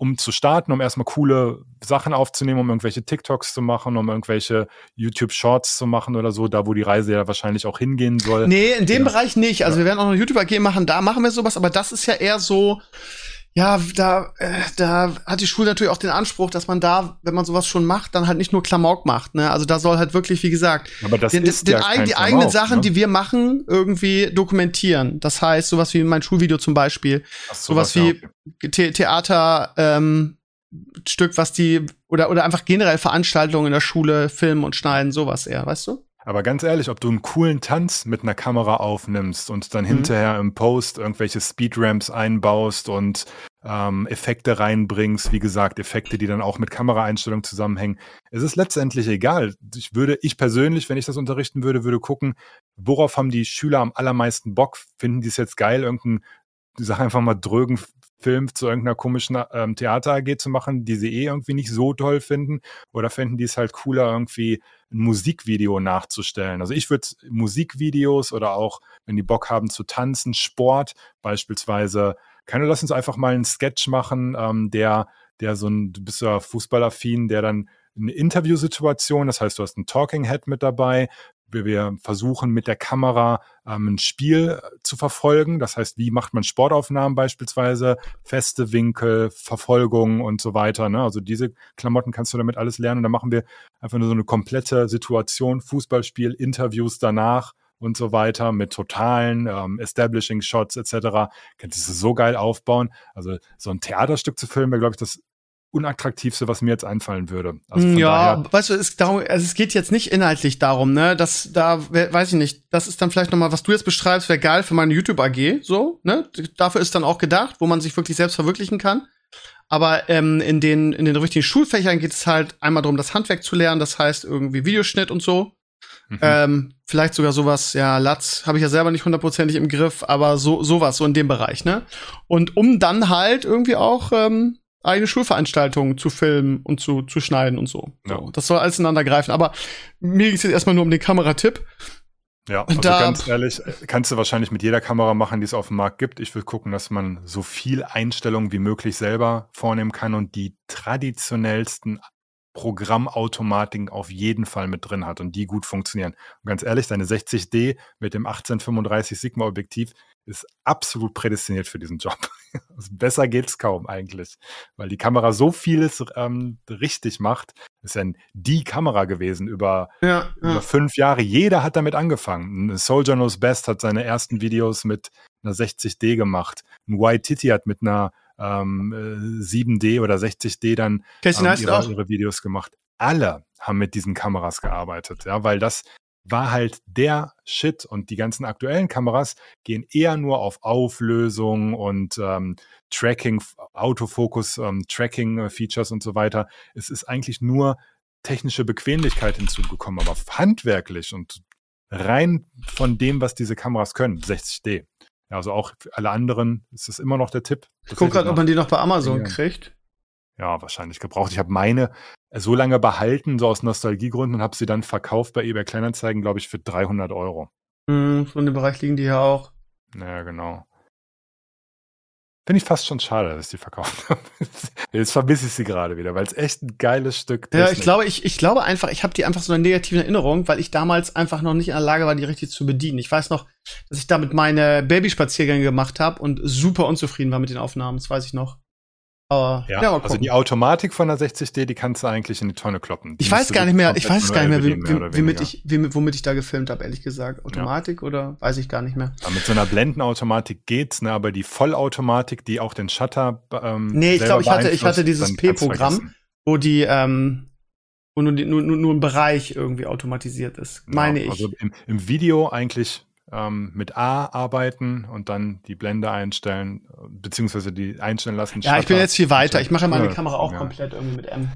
um zu starten, um erstmal coole Sachen aufzunehmen, um irgendwelche TikToks zu machen, um irgendwelche YouTube-Shorts zu machen oder so, da wo die Reise ja wahrscheinlich auch hingehen soll. Nee, in dem Ja. Bereich nicht. Also wir werden auch noch YouTube AG machen, da machen wir sowas, aber das ist ja eher so, ja, da, äh, da hat die Schule natürlich auch den Anspruch, dass man da, wenn man sowas schon macht, dann halt nicht nur Klamauk macht. Ne? Also da soll halt wirklich, wie gesagt, den, den, ja kein die eigenen Sachen, ne? die wir machen, irgendwie dokumentieren. Das heißt, sowas wie mein Schulvideo zum Beispiel, Ach, sowas ja, wie okay. The Theater, ähm, Stück, was die, oder, oder einfach generell Veranstaltungen in der Schule, filmen und schneiden, sowas eher, weißt du? Aber ganz ehrlich, ob du einen coolen Tanz mit einer Kamera aufnimmst und dann Mhm. hinterher im Post irgendwelche Speedramps einbaust und ähm, Effekte reinbringst, wie gesagt, Effekte, die dann auch mit Kameraeinstellungen zusammenhängen. Es ist letztendlich egal. Ich würde, ich persönlich, wenn ich das unterrichten würde, würde gucken, worauf haben die Schüler am allermeisten Bock? Finden die es jetzt geil, irgendeinen, die Sache einfach mal drögen Film zu irgendeiner komischen ähm, Theater AG zu machen, die sie eh irgendwie nicht so toll finden? Oder finden die es halt cooler, irgendwie ein Musikvideo nachzustellen. Also ich würde Musikvideos oder auch, wenn die Bock haben zu tanzen, Sport beispielsweise, keine, lass uns einfach mal einen Sketch machen, ähm, der, der so ein, du bist ja Fußballaffin, der dann eine Interviewsituation, das heißt, du hast einen Talking Head mit dabei, wir, wir versuchen mit der Kamera ähm, ein Spiel zu verfolgen. Das heißt, wie macht man Sportaufnahmen beispielsweise, feste Winkel, Verfolgung und so weiter. Ne? Also diese Klamotten kannst du damit alles lernen. Und dann machen wir einfach nur so eine komplette Situation, Fußballspiel, Interviews danach und so weiter mit totalen ähm, Establishing Shots etc. Kannst du so geil aufbauen. Also so ein Theaterstück zu filmen, wäre, glaube ich, das unattraktivste, was mir jetzt einfallen würde. Also Mm, ja, daher, weißt du, es, darum, also es geht jetzt nicht inhaltlich darum, ne, dass da, we- weiß ich nicht, das ist dann vielleicht noch mal, was du jetzt beschreibst, wäre geil für meine YouTube AG, so, ne, dafür ist dann auch gedacht, wo man sich wirklich selbst verwirklichen kann. Aber ähm, in den in den richtigen Schulfächern geht es halt einmal darum, das Handwerk zu lernen, das heißt irgendwie Videoschnitt und so. mhm. Ähm, vielleicht sogar sowas, ja, Latz habe ich ja selber nicht hundertprozentig im Griff, aber so sowas, so in dem Bereich, ne? Und um dann halt irgendwie auch ähm, eigene Schulveranstaltungen zu filmen und zu, zu schneiden und so. Ja. so. Das soll alles ineinander greifen. Aber mir geht's jetzt erstmal nur um den Kameratipp. Ja, also da- ganz ehrlich, kannst du wahrscheinlich mit jeder Kamera machen, die es auf dem Markt gibt. Ich will gucken, dass man so viel Einstellungen wie möglich selber vornehmen kann und die traditionellsten Programmautomatiken auf jeden Fall mit drin hat und die gut funktionieren. Und ganz ehrlich, deine 60D mit dem 1835 Sigma Objektiv ist absolut prädestiniert für diesen Job. Also besser geht's kaum eigentlich, weil die Kamera so vieles ähm, richtig macht. Ist ja die Kamera gewesen über Ja, über fünf Jahre. Jeder hat damit angefangen. Ein Soldier Knows Best hat seine ersten Videos mit einer 60D gemacht. Ein White Titty hat mit einer ähm, äh, 7D oder 60D dann ähm, ihre, ihre Videos gemacht. Alle haben mit diesen Kameras gearbeitet, ja, weil das war halt der Shit und die ganzen aktuellen Kameras gehen eher nur auf Auflösung und ähm, Tracking, Autofokus, ähm, Tracking-Features und so weiter. Es ist eigentlich nur technische Bequemlichkeit hinzugekommen, aber handwerklich und rein von dem, was diese Kameras können, 60D. Ja, also auch für alle anderen ist es immer noch der Tipp. Ich guck grad, ob man die noch bei Amazon Ja. kriegt. ja, wahrscheinlich gebraucht. Ich habe meine so lange behalten, so aus Nostalgiegründen, und habe sie dann verkauft bei eBay Kleinanzeigen, glaube ich, für 300 Euro. Hm, so in dem Bereich liegen die ja auch. Naja, genau. Finde ich fast schon schade, dass ich die verkauft habe. Jetzt vermisse ich sie gerade wieder, weil es echt ein geiles Stück Ja, ich glaube, ich, ich glaube einfach, ich habe die einfach so eine negative Erinnerung, weil ich damals einfach noch nicht in der Lage war, die richtig zu bedienen. Ich weiß noch, dass ich damit meine Babyspaziergänge gemacht habe und super unzufrieden war mit den Aufnahmen. Das weiß ich noch. Aber Ja, ja, also die Automatik von der 60D, die kannst du eigentlich in die Tonne kloppen. Die ich weiß gar nicht mehr, ich weiß es gar nicht mehr, wie, wie, womit ich, wie, womit ich da gefilmt habe, ehrlich gesagt. Automatik oder weiß ich gar nicht mehr. Aber mit so einer Blendenautomatik geht's, ne? Aber die Vollautomatik, die auch den Shutter ähm, Nee, ich glaube, ich hatte, ich hatte dieses P-Programm, wo die, ähm, wo nur, nur, nur ein Bereich irgendwie automatisiert ist, meine ja, ich. Also im, im Video eigentlich ähm, mit A arbeiten und dann die Blende einstellen, beziehungsweise die einstellen lassen. Ja, ich bin jetzt viel weiter. Ich mache meine ja, Kamera auch ja. komplett irgendwie mit M.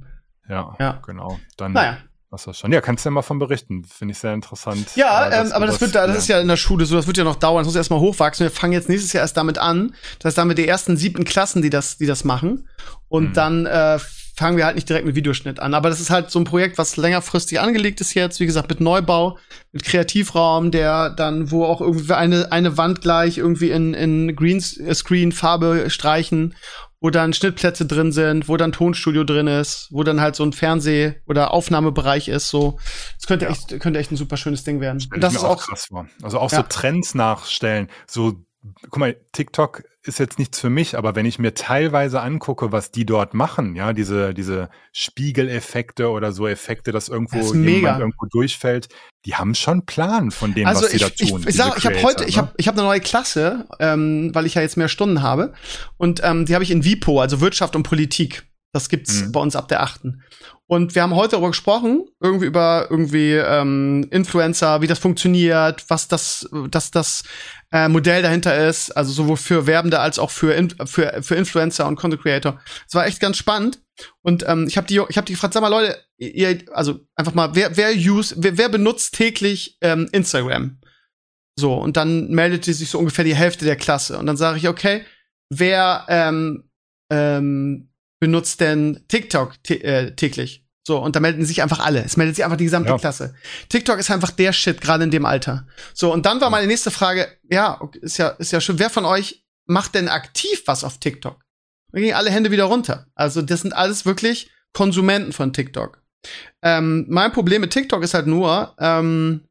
Ja, ja. genau. Dann naja. Was das schon. Ja, kannst du ja mal von berichten. Finde ich sehr interessant. Ja, äh, ähm, aber das, wird, das ja. ist ja in der Schule so, das wird ja noch dauern, das muss erstmal hochwachsen. Wir fangen jetzt nächstes Jahr erst damit an. Das heißt, damit die ersten siebten Klassen, die das, die das machen. Und mhm. dann äh, fangen wir halt nicht direkt mit Videoschnitt an. Aber das ist halt so ein Projekt, was längerfristig angelegt ist jetzt, wie gesagt, mit Neubau, mit Kreativraum, der dann, wo auch irgendwie eine, eine Wand gleich irgendwie in, in Greenscreen-Farbe streichen, wo dann Schnittplätze drin sind, wo dann Tonstudio drin ist, wo dann halt so ein Fernseh- oder Aufnahmebereich ist, so. Das könnte ja. echt, könnte echt ein super schönes Ding werden. Das ist auch krass war. Also auch ja. so Trends nachstellen, so guck mal, TikTok ist jetzt nichts für mich, aber wenn ich mir teilweise angucke, was die dort machen, ja, diese, diese Spiegeleffekte oder so Effekte, dass irgendwo das jemand irgendwo durchfällt, die haben schon Plan von dem, also was sie da tun. Ich, ich, sag, ich habe heute, ne? ich habe ich hab eine neue Klasse, ähm, weil ich ja jetzt mehr Stunden habe. Und ähm, die habe ich in WIPO, also Wirtschaft und Politik. Das gibt's mhm. bei uns ab der achten. Und wir haben heute darüber gesprochen, irgendwie über irgendwie ähm, Influencer, wie das funktioniert, was das, dass das äh, Modell dahinter ist, also sowohl für Werbende als auch für, in, für, für Influencer und Content Creator. Es war echt ganz spannend. Und ähm, ich habe die, ich habe die gefragt, sag mal Leute, ihr, also einfach mal, wer, wer use, wer, wer benutzt täglich ähm, Instagram? So und dann meldete sich so ungefähr die Hälfte der Klasse. Und dann sage ich, okay, wer ähm, ähm, benutzt denn TikTok äh, täglich? So, und da melden sich einfach alle. Es meldet sich einfach die gesamte ja. Klasse. TikTok ist einfach der Shit, gerade in dem Alter. So, und dann war meine nächste Frage, ja, ist ja, ist ja schön, wer von euch macht denn aktiv was auf TikTok? Dann gingen alle Hände wieder runter. Also, das sind alles wirklich Konsumenten von TikTok. Ähm, mein Problem mit TikTok ist halt nur, ähm,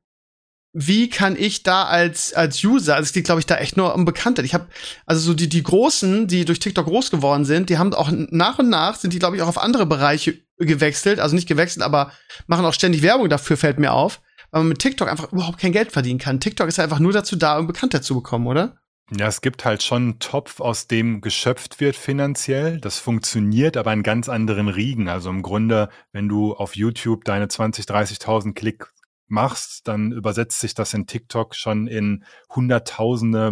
wie kann ich da als als User, also es geht glaube ich da echt nur um Bekannte. Ich habe also so die die großen, die durch TikTok groß geworden sind, die haben auch nach und nach sind die glaube ich auch auf andere Bereiche gewechselt, also nicht gewechselt, aber machen auch ständig Werbung dafür fällt mir auf, weil man mit TikTok einfach überhaupt kein Geld verdienen kann. TikTok ist einfach nur dazu da, um Bekannter zu bekommen, oder? Ja, es gibt halt schon einen Topf, aus dem geschöpft wird finanziell. Das funktioniert aber in ganz anderen Riegen. Also im Grunde, wenn du auf YouTube deine 20, 30.000 Klick machst, dann übersetzt sich das in TikTok schon in Hunderttausende,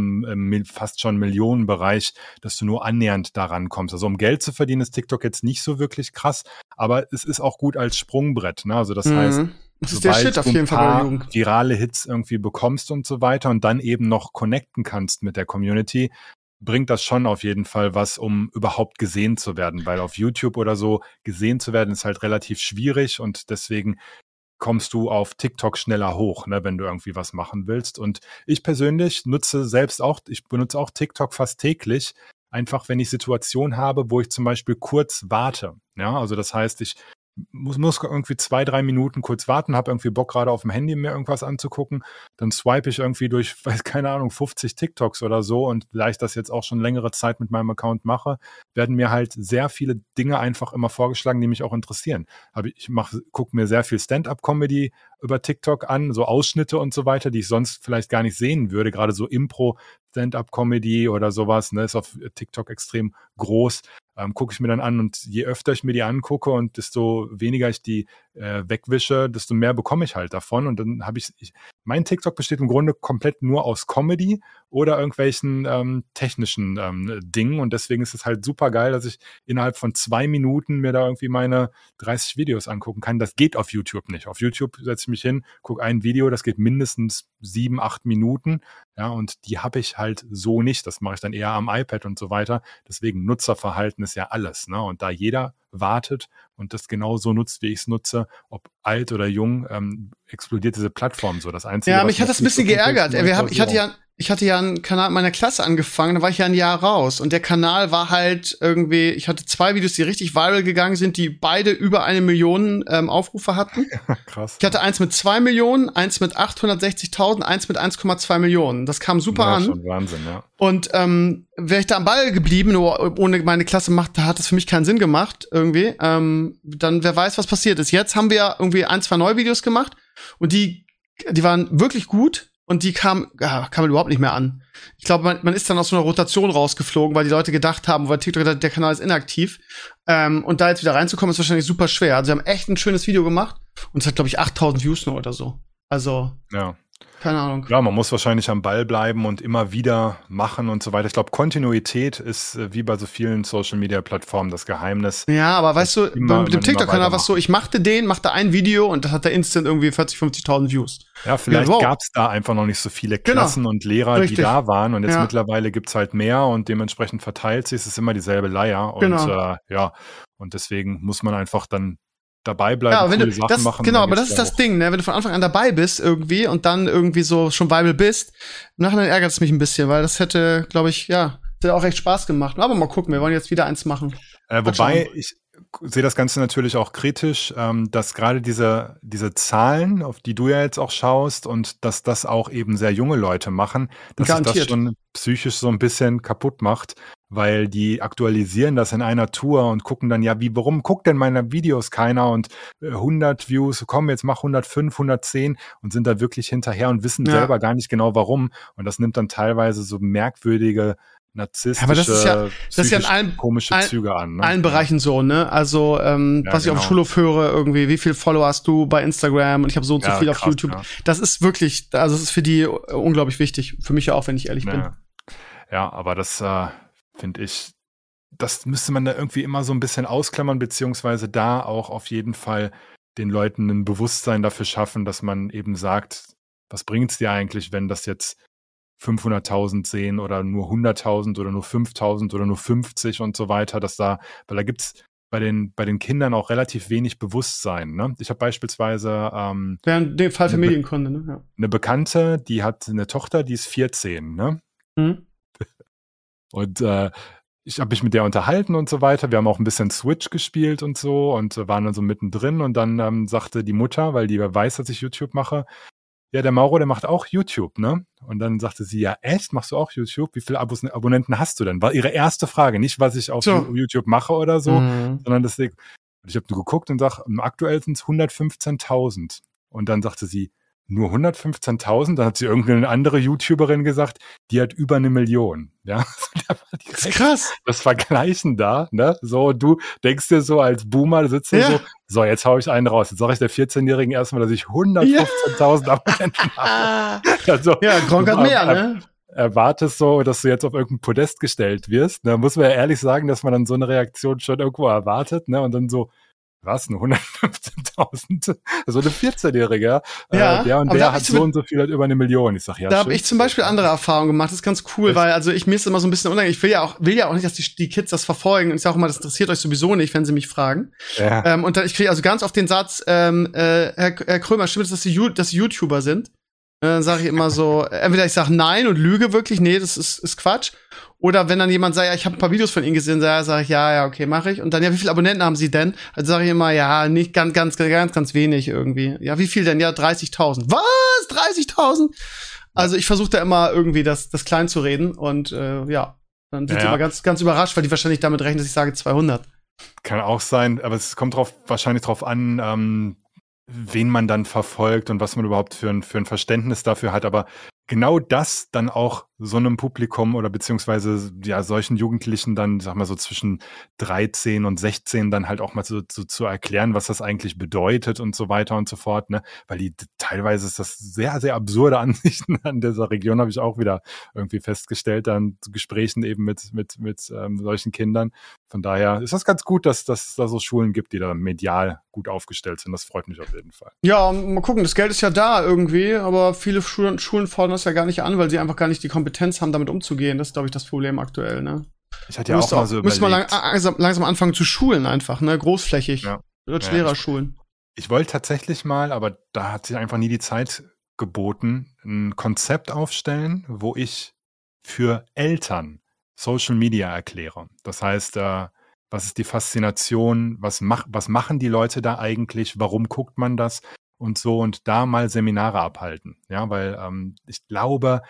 fast schon Millionenbereich, dass du nur annähernd daran kommst. Also um Geld zu verdienen ist TikTok jetzt nicht so wirklich krass, aber es ist auch gut als Sprungbrett. Ne? Also das mhm. heißt, das ist der Shit auf jeden Fall. virale Hits irgendwie bekommst und so weiter und dann eben noch connecten kannst mit der Community, bringt das schon auf jeden Fall was, um überhaupt gesehen zu werden, weil auf YouTube oder so gesehen zu werden ist halt relativ schwierig und deswegen kommst du auf TikTok schneller hoch, ne, wenn du irgendwie was machen willst. Und ich persönlich nutze selbst auch, ich benutze auch TikTok fast täglich, einfach wenn ich Situationen habe, wo ich zum Beispiel kurz warte. Ja, also das heißt, ich muss, muss irgendwie zwei, drei Minuten kurz warten, habe irgendwie Bock gerade auf dem Handy mir irgendwas anzugucken, dann swipe ich irgendwie durch, weiß keine Ahnung, 50 TikToks oder so. Und da ich das jetzt auch schon längere Zeit mit meinem Account mache, werden mir halt sehr viele Dinge einfach immer vorgeschlagen, die mich auch interessieren. Ich gucke mir sehr viel Stand-up-Comedy über TikTok an, so Ausschnitte und so weiter, die ich sonst vielleicht gar nicht sehen würde, gerade so Impro, Stand-up-Comedy oder sowas, ne, ist auf TikTok extrem groß ähm, gucke ich mir dann an und je öfter ich mir die angucke und desto weniger ich die äh, wegwische, desto mehr bekomme ich halt davon. Und dann habe ich, ich, mein TikTok besteht im Grunde komplett nur aus Comedy oder irgendwelchen ähm, technischen ähm, Dingen. Und deswegen ist es halt super geil, dass ich innerhalb von zwei Minuten mir da irgendwie meine 30 Videos angucken kann. Das geht auf YouTube nicht. Auf YouTube setze ich mich hin, gucke ein Video, das geht mindestens sieben, acht Minuten. Ja, und die habe ich halt so nicht. Das mache ich dann eher am iPad und so weiter. Deswegen Nutzerverhalten ist ja alles. Ne? Und da jeder wartet und das genau so nutzt, wie ich es nutze, ob alt oder jung, ähm, explodiert diese Plattform so. Das Einzige, ja, mich hat das ein bisschen geärgert. Wir haben, ich hatte ja ich hatte ja einen Kanal meiner Klasse angefangen, da war ich ja ein Jahr raus. Und der Kanal war halt irgendwie, ich hatte zwei Videos, die richtig viral gegangen sind, die beide über eine Million ähm, Aufrufe hatten. Krass. Ich hatte eins mit zwei Millionen, eins mit 860.000, eins mit 1,2 Millionen. Das kam super ja, an. Schon Wahnsinn, ja. Und ähm, wäre ich da am Ball geblieben, nur ohne meine Klasse macht, da hat das für mich keinen Sinn gemacht irgendwie. Ähm, dann wer weiß, was passiert ist. Jetzt haben wir irgendwie ein, zwei neue Videos gemacht und die, die waren wirklich gut und die kam, ja, kam überhaupt nicht mehr an. Ich glaube, man, man ist dann aus so einer Rotation rausgeflogen, weil die Leute gedacht haben, weil TikTok gedacht, der Kanal ist inaktiv. Ähm, und da jetzt wieder reinzukommen, ist wahrscheinlich super schwer. Also, sie haben echt ein schönes Video gemacht und es hat, glaube ich, 8000 Views nur oder so. Also, Ja. Keine Ahnung. Ja, man muss wahrscheinlich am Ball bleiben und immer wieder machen und so weiter. Ich glaube, Kontinuität ist äh, wie bei so vielen Social-Media-Plattformen das Geheimnis. Ja, aber weißt du, immer- mit dem TikTok-Kanal war es so, ich machte den, machte ein Video und das hat da instant irgendwie 40, 50.000 Views. Ja, vielleicht Ja, wow. gab es da einfach noch nicht so viele Genau. Klassen und Lehrer, Richtig. die da waren. Und jetzt Ja. mittlerweile gibt's halt mehr und dementsprechend verteilt sich. Es ist immer dieselbe Leier. Und Genau. äh, ja, und deswegen muss man einfach dann dabei bleiben, Ja, wenn du, Sachen das, machen. genau, aber das ist da das. Ding, ne? Wenn du von Anfang an dabei bist irgendwie und dann irgendwie so schon viable bist, im Nachhinein ärgert es mich ein bisschen, weil das hätte, glaube ich, ja, hätte auch echt Spaß gemacht. Aber mal gucken, wir wollen jetzt wieder eins machen. Äh, wobei ich sehe das Ganze natürlich auch kritisch, ähm, dass gerade diese, diese Zahlen, auf die du ja jetzt auch schaust und dass das auch eben sehr junge Leute machen, dass das schon psychisch so ein bisschen kaputt macht, weil die aktualisieren das in einer Tour und gucken dann, ja, wie, warum guckt denn meine Videos keiner und äh, 100 Views, komm, jetzt mach 105, 110 und sind da wirklich hinterher und wissen Ja. selber gar nicht genau warum und das nimmt dann teilweise so merkwürdige narzisstische, aber das ist ja- das ist ja in allen- komische Züge an. Ne? allen Bereichen so, ne? Also, ähm, Ja, was ich auf dem genau. Schulhof höre, irgendwie, wie viel Follower hast du bei Instagram und ich habe so und so Ja, viel auf krass, YouTube. ja. Das ist wirklich, also das ist für die unglaublich wichtig. Für mich ja auch, wenn ich ehrlich bin. Ja, ja aber das äh, finde ich, das müsste man da irgendwie immer so ein bisschen ausklammern, beziehungsweise da auch auf jeden Fall den Leuten ein Bewusstsein dafür schaffen, dass man eben sagt, was bringt es dir eigentlich, wenn das jetzt 500.000 sehen oder nur 100.000 oder nur 5.000 oder nur 50 und so weiter, dass da, weil da gibt's bei den, bei den Kindern auch relativ wenig Bewusstsein. Ne? Ich habe beispielsweise ähm, in dem Fall für Medienkunde, ne? Ja. eine Bekannte, die hat eine Tochter, die ist 14, ne? Hm? Und äh, ich habe mich mit der unterhalten und so weiter. Wir haben auch ein bisschen Switch gespielt und so und waren dann so mittendrin. Und dann ähm, sagte die Mutter, weil die weiß, dass ich YouTube mache, ja, der Mauro, der macht auch YouTube, ne? Und dann sagte sie, ja, echt, machst du auch YouTube? Wie viele Abos, Abonnenten hast du denn? War ihre erste Frage, nicht was ich auf So. YouTube mache oder so, Mhm. sondern deswegen, ich habe nur geguckt und sag, aktuell sind es 115.000. Und dann sagte sie, nur 115.000? Dann hat sie irgendeine andere YouTuberin gesagt, die hat über eine Million. Ja, Das ist krass. das Vergleichen da, ne? So, du denkst dir so als Boomer, sitzt Ja. so, so, jetzt hau ich einen raus. Jetzt sage ich der 14-Jährigen erstmal, dass ich 115.000 Abonnenten habe. Also, Ja, Gronk hat mehr, ne? Erwartest so, dass du jetzt auf irgendein Podest gestellt wirst. Da muss man ja ehrlich sagen, dass man dann so eine Reaktion schon irgendwo erwartet, ne? Und dann so, was, nur 115.000? So eine 14-Jährige, Ja, äh, der und der hat so und so viel, hat über eine Million. Ich sag, ja, da habe ich zum Beispiel andere Erfahrungen gemacht. Das ist ganz cool, Echt? weil also ich mir ist immer so ein bisschen unangenehm. Ich will ja auch will ja auch nicht, dass die, die Kids das verfolgen. Und ich sage auch immer, das interessiert euch sowieso nicht, wenn sie mich fragen. Ja. Ähm, und dann, ich kriege also ganz oft den Satz, ähm, äh, Herr, Herr Krömer, stimmt es, dass sie, dass sie YouTuber sind? Äh, Dann sage ich immer so, entweder ich sage nein und lüge wirklich, nee, das ist, ist Quatsch. Oder wenn dann jemand sagt, ja, ich habe ein paar Videos von Ihnen gesehen, sage ich, ja, ja, okay, mache ich. Und dann, ja, wie viele Abonnenten haben Sie denn? Also sage ich immer, ja, nicht ganz, ganz, ganz, ganz wenig irgendwie. Ja, wie viel denn? Ja, 30.000. Was? 30.000? Also ich versuche da immer irgendwie das, das klein zu reden und äh, ja, dann sind Ja, sie ja. immer ganz, ganz überrascht, weil die wahrscheinlich damit rechnen, dass ich sage 200. Kann auch sein, aber es kommt drauf, wahrscheinlich drauf an, ähm, wen man dann verfolgt und was man überhaupt für ein, für ein Verständnis dafür hat. Aber genau das dann auch so einem Publikum oder beziehungsweise ja solchen Jugendlichen dann, sag mal so zwischen 13 und 16 dann halt auch mal so, so zu erklären, was das eigentlich bedeutet und so weiter und so fort, ne? Weil die teilweise ist das sehr, sehr absurde Ansichten an dieser Region, habe ich auch wieder irgendwie festgestellt, dann zu Gesprächen eben mit, mit, mit ähm, solchen Kindern. Von daher ist das ganz gut, dass, dass es da so Schulen gibt, die da medial gut aufgestellt sind. Das freut mich auf jeden Fall. Ja, mal gucken, das Geld ist ja da irgendwie, aber viele Schulen, Schulen fordern das ja gar nicht an, weil sie einfach gar nicht die Kompetenz haben, damit umzugehen. Das ist, glaube ich, das Problem aktuell, ne? Ich hatte ja auch mal so müsste man lang, langsam, langsam anfangen zu schulen einfach, ne? Großflächig. Ja. Als Ja, Lehrerschulen. Ich wollte tatsächlich mal, aber da hat sich einfach nie die Zeit geboten, ein Konzept aufstellen, wo ich für Eltern Social Media erkläre. Das heißt, äh, was ist die Faszination, was, mach, was machen die Leute da eigentlich, warum guckt man das und so und da mal Seminare abhalten. Ja, weil ähm, ich glaube,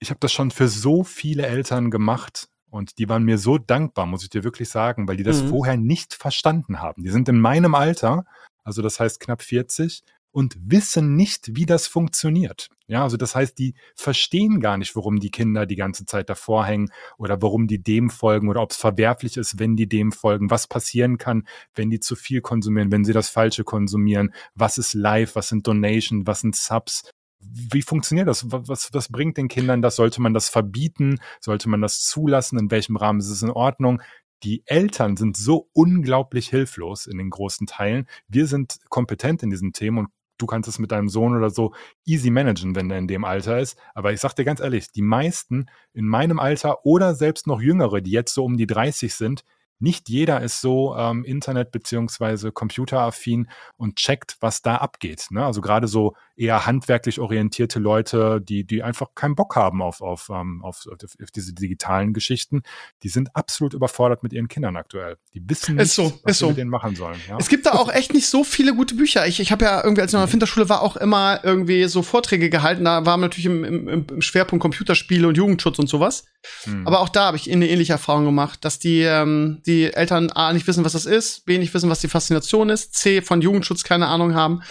ich habe das schon für so viele Eltern gemacht und die waren mir so dankbar, muss ich dir wirklich sagen, weil die das Mhm. vorher nicht verstanden haben. Die sind in meinem Alter, also das heißt knapp 40, und wissen nicht, wie das funktioniert. Ja, also das heißt, die verstehen gar nicht, warum die Kinder die ganze Zeit davor hängen oder warum die dem folgen oder ob es verwerflich ist, wenn die dem folgen, was passieren kann, wenn die zu viel konsumieren, wenn sie das Falsche konsumieren, was ist live, was sind Donation, was sind Subs, wie funktioniert das? Was, was bringt den Kindern das? Sollte man das verbieten? Sollte man das zulassen? In welchem Rahmen ist es in Ordnung? Die Eltern sind so unglaublich hilflos in den großen Teilen. Wir sind kompetent in diesen Themen und du kannst es mit deinem Sohn oder so easy managen, wenn er in dem Alter ist. Aber ich sag dir ganz ehrlich, die meisten in meinem Alter oder selbst noch jüngere, die jetzt so um die 30 sind, nicht jeder ist so ähm, Internet- beziehungsweise computeraffin und checkt, was da abgeht. Ne? Also gerade so eher handwerklich orientierte Leute, die, die einfach keinen Bock haben auf, auf, ähm, auf, auf diese digitalen Geschichten, die sind absolut überfordert mit ihren Kindern aktuell. Die wissen nicht, so, was sie so. mit denen machen sollen. Ja? Es gibt da auch echt nicht so viele gute Bücher. Ich, ich habe ja irgendwie, als ich noch in der Winterschule war, auch immer irgendwie so Vorträge gehalten. Da waren natürlich im, im, im Schwerpunkt Computerspiele und Jugendschutz und sowas. Hm. Aber auch da habe ich eine ähnliche Erfahrung gemacht, dass die, ähm, die Eltern A nicht wissen, was das ist, B nicht wissen, was die Faszination ist, C von Jugendschutz keine Ahnung haben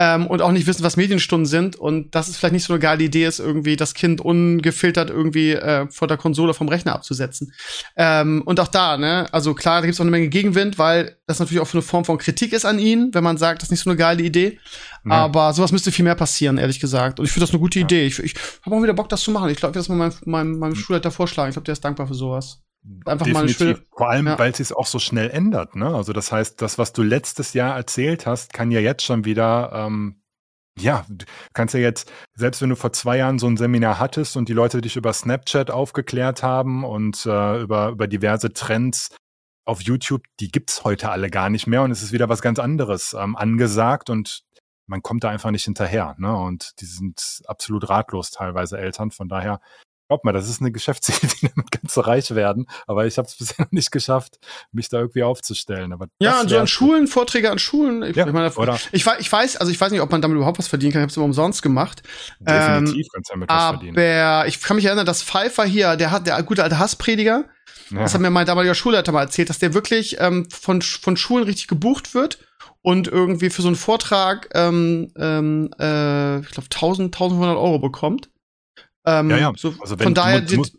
ähm, und auch nicht wissen, was Medienstunden sind. Und das ist vielleicht nicht so eine geile Idee ist, irgendwie das Kind ungefiltert irgendwie äh, vor der Konsole vom Rechner abzusetzen. Ähm, und auch da, ne, also klar, da gibt es auch eine Menge Gegenwind, weil das natürlich auch für eine Form von Kritik ist an ihn, wenn man sagt, das ist nicht so eine geile Idee. Ja. Aber sowas müsste viel mehr passieren, ehrlich gesagt. Und ich finde das eine gute Idee. Ich, ich habe auch wieder Bock, das zu machen. Ich glaube, ich werde das mal meinem, meinem, meinem Schulleiter vorschlagen. Ich glaube, der ist dankbar für sowas. Einfach Definitiv. mal eine schöne, Vor allem, ja. weil es sich auch so schnell ändert. Ne? Also das heißt, das, was du letztes Jahr erzählt hast, kann ja jetzt schon wieder ähm, ja, du kannst ja jetzt, selbst wenn du vor zwei Jahren so ein Seminar hattest und die Leute dich über Snapchat aufgeklärt haben und äh, über, über diverse Trends auf YouTube, die gibt's heute alle gar nicht mehr und es ist wieder was ganz anderes ähm, angesagt und man kommt da einfach nicht hinterher. Ne? Und die sind absolut ratlos teilweise Eltern. Von daher Glaub mal, das ist eine Geschäftsidee, damit kannst du reich werden. Aber ich habe es bisher noch nicht geschafft, mich da irgendwie aufzustellen. Aber ja, und so an Schulen, Vorträge an Schulen. Ich, ja, ich, meine, oder? Ich, ich, weiß, also ich weiß nicht, ob man damit überhaupt was verdienen kann. Ich habe es immer umsonst gemacht. Definitiv ähm, kannst du damit was verdienen. Aber ich kann mich erinnern, dass Pfeiffer hier, der hat der gute alte Hassprediger, ja. das hat mir mein damaliger Schulleiter mal erzählt, dass der wirklich ähm, von, von Schulen richtig gebucht wird und irgendwie für so einen Vortrag, ähm, ähm, äh, ich glaube, 1000, 1100 Euro bekommt. Ähm, ja, ja. So, also wenn, von daher, du musst,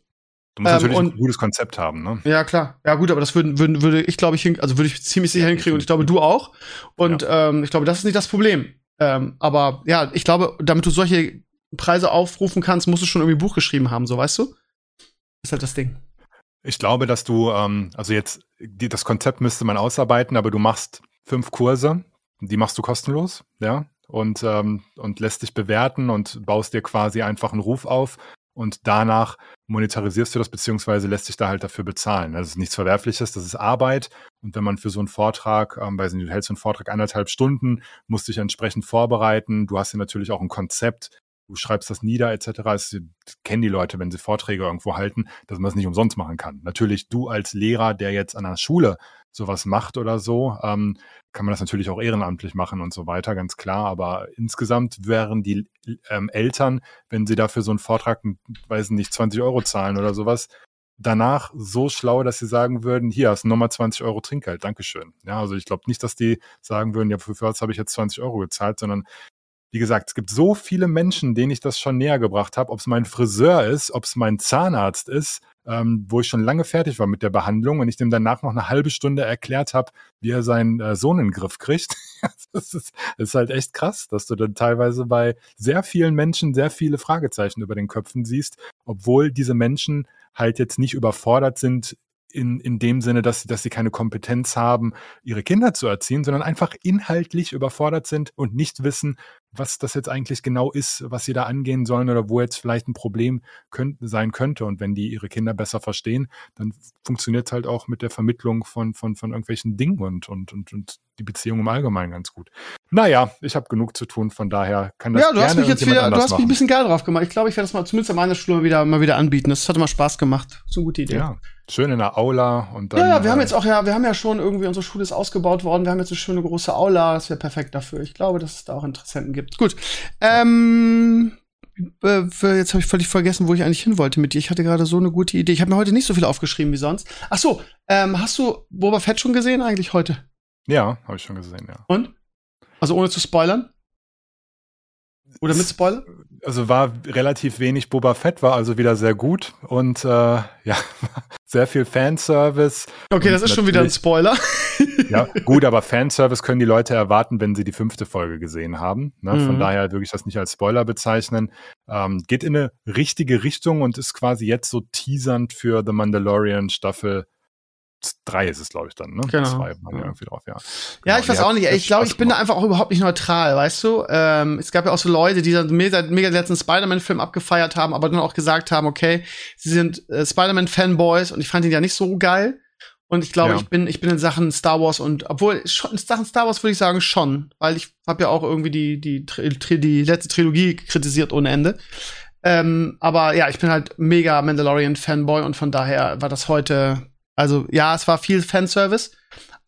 du musst natürlich und, ein gutes Konzept haben, ne? Ja, klar. Ja, gut, aber das würde, würde, würde ich, glaube ich, hin, also würde ich ziemlich sicher ja, hinkriegen und ich glaube, du auch. Und ja. ähm, ich glaube, das ist nicht das Problem. Ähm, aber ja, ich glaube, damit du solche Preise aufrufen kannst, musst du schon irgendwie ein Buch geschrieben haben, so weißt du? Das ist halt das Ding. Ich glaube, dass du, ähm, also jetzt, die, das Konzept müsste man ausarbeiten, aber du machst fünf Kurse, die machst du kostenlos, ja und, ähm, und lässt dich bewerten und baust dir quasi einfach einen Ruf auf und danach monetarisierst du das, beziehungsweise lässt sich da halt dafür bezahlen. Das ist nichts Verwerfliches, das ist Arbeit. Und wenn man für so einen Vortrag, ähm, weiß nicht, du hältst so einen Vortrag anderthalb Stunden, musst dich entsprechend vorbereiten. Du hast ja natürlich auch ein Konzept, du schreibst das nieder etc. Das kennen die Leute, wenn sie Vorträge irgendwo halten, dass man das nicht umsonst machen kann. Natürlich du als Lehrer, der jetzt an der Schule sowas macht oder so, ähm, kann man das natürlich auch ehrenamtlich machen und so weiter, ganz klar. Aber insgesamt wären die ähm, Eltern, wenn sie dafür so einen Vortrag, weiß nicht, 20 Euro zahlen oder sowas, danach so schlau, dass sie sagen würden, hier hast du nochmal 20 Euro Trinkgeld, Dankeschön. Ja, also ich glaube nicht, dass die sagen würden, ja, für was habe ich jetzt 20 Euro gezahlt, sondern wie gesagt, es gibt so viele Menschen, denen ich das schon näher gebracht habe, ob es mein Friseur ist, ob es mein Zahnarzt ist, ähm, wo ich schon lange fertig war mit der Behandlung und ich dem danach noch eine halbe Stunde erklärt habe, wie er seinen äh, Sohn in den Griff kriegt. das, ist, das ist halt echt krass, dass du dann teilweise bei sehr vielen Menschen sehr viele Fragezeichen über den Köpfen siehst, obwohl diese Menschen halt jetzt nicht überfordert sind in, in dem Sinne, dass, dass sie keine Kompetenz haben, ihre Kinder zu erziehen, sondern einfach inhaltlich überfordert sind und nicht wissen, was das jetzt eigentlich genau ist, was sie da angehen sollen oder wo jetzt vielleicht ein Problem könnt, sein könnte. Und wenn die ihre Kinder besser verstehen, dann funktioniert es halt auch mit der Vermittlung von, von, von irgendwelchen Dingen und, und, und, und die Beziehung im Allgemeinen ganz gut. Naja, ich habe genug zu tun, von daher kann das Ja, du hast mich jetzt wieder, du hast mich ein bisschen geil drauf gemacht. Ich glaube, ich werde das mal zumindest an meiner Schule wieder, mal wieder anbieten. Das hat immer Spaß gemacht. So eine gute Idee. Ja, schön in der Aula und dann. Ja, ja wir äh, haben jetzt auch ja, wir haben ja schon irgendwie, unsere Schule ist ausgebaut worden. Wir haben jetzt eine schöne große Aula. Das wäre perfekt dafür. Ich glaube, dass es da auch Interessenten gibt. Gut. Ähm, äh, jetzt habe ich völlig vergessen, wo ich eigentlich hin wollte mit dir. Ich hatte gerade so eine gute Idee. Ich habe mir heute nicht so viel aufgeschrieben wie sonst. Ach so, ähm, hast du Boba Fett schon gesehen eigentlich heute? Ja, habe ich schon gesehen, ja. Und? Also ohne zu spoilern? Oder mit Spoiler? Also war relativ wenig Boba Fett, war also wieder sehr gut und äh, ja, sehr viel Fanservice. Okay, das ist schon wieder ein Spoiler. Ja, gut, aber Fanservice können die Leute erwarten, wenn sie die fünfte Folge gesehen haben. Ne? Mhm. Von daher würde ich das nicht als Spoiler bezeichnen. Ähm, geht in eine richtige Richtung und ist quasi jetzt so teasernd für The Mandalorian Staffel drei ist es, glaube ich, dann, ne? Genau. Zwei waren ja irgendwie drauf, ja. Ja, ich genau, weiß auch nicht. Ich glaube, ich bin da einfach auch überhaupt nicht neutral, weißt du? Ähm, es gab ja auch so Leute, die dann mega, mega den letzten Spider-Man-Film abgefeiert haben, aber dann auch gesagt haben, okay, sie sind äh, Spider-Man-Fanboys und ich fand ihn ja nicht so geil. Und ich glaube, ja. ich bin, ich bin in Sachen Star Wars und obwohl schon, in Sachen Star Wars würde ich sagen schon, weil ich habe ja auch irgendwie die, die, die, die letzte Trilogie kritisiert ohne Ende. Ähm, aber ja, ich bin halt mega Mandalorian-Fanboy und von daher war das heute also ja, es war viel Fanservice,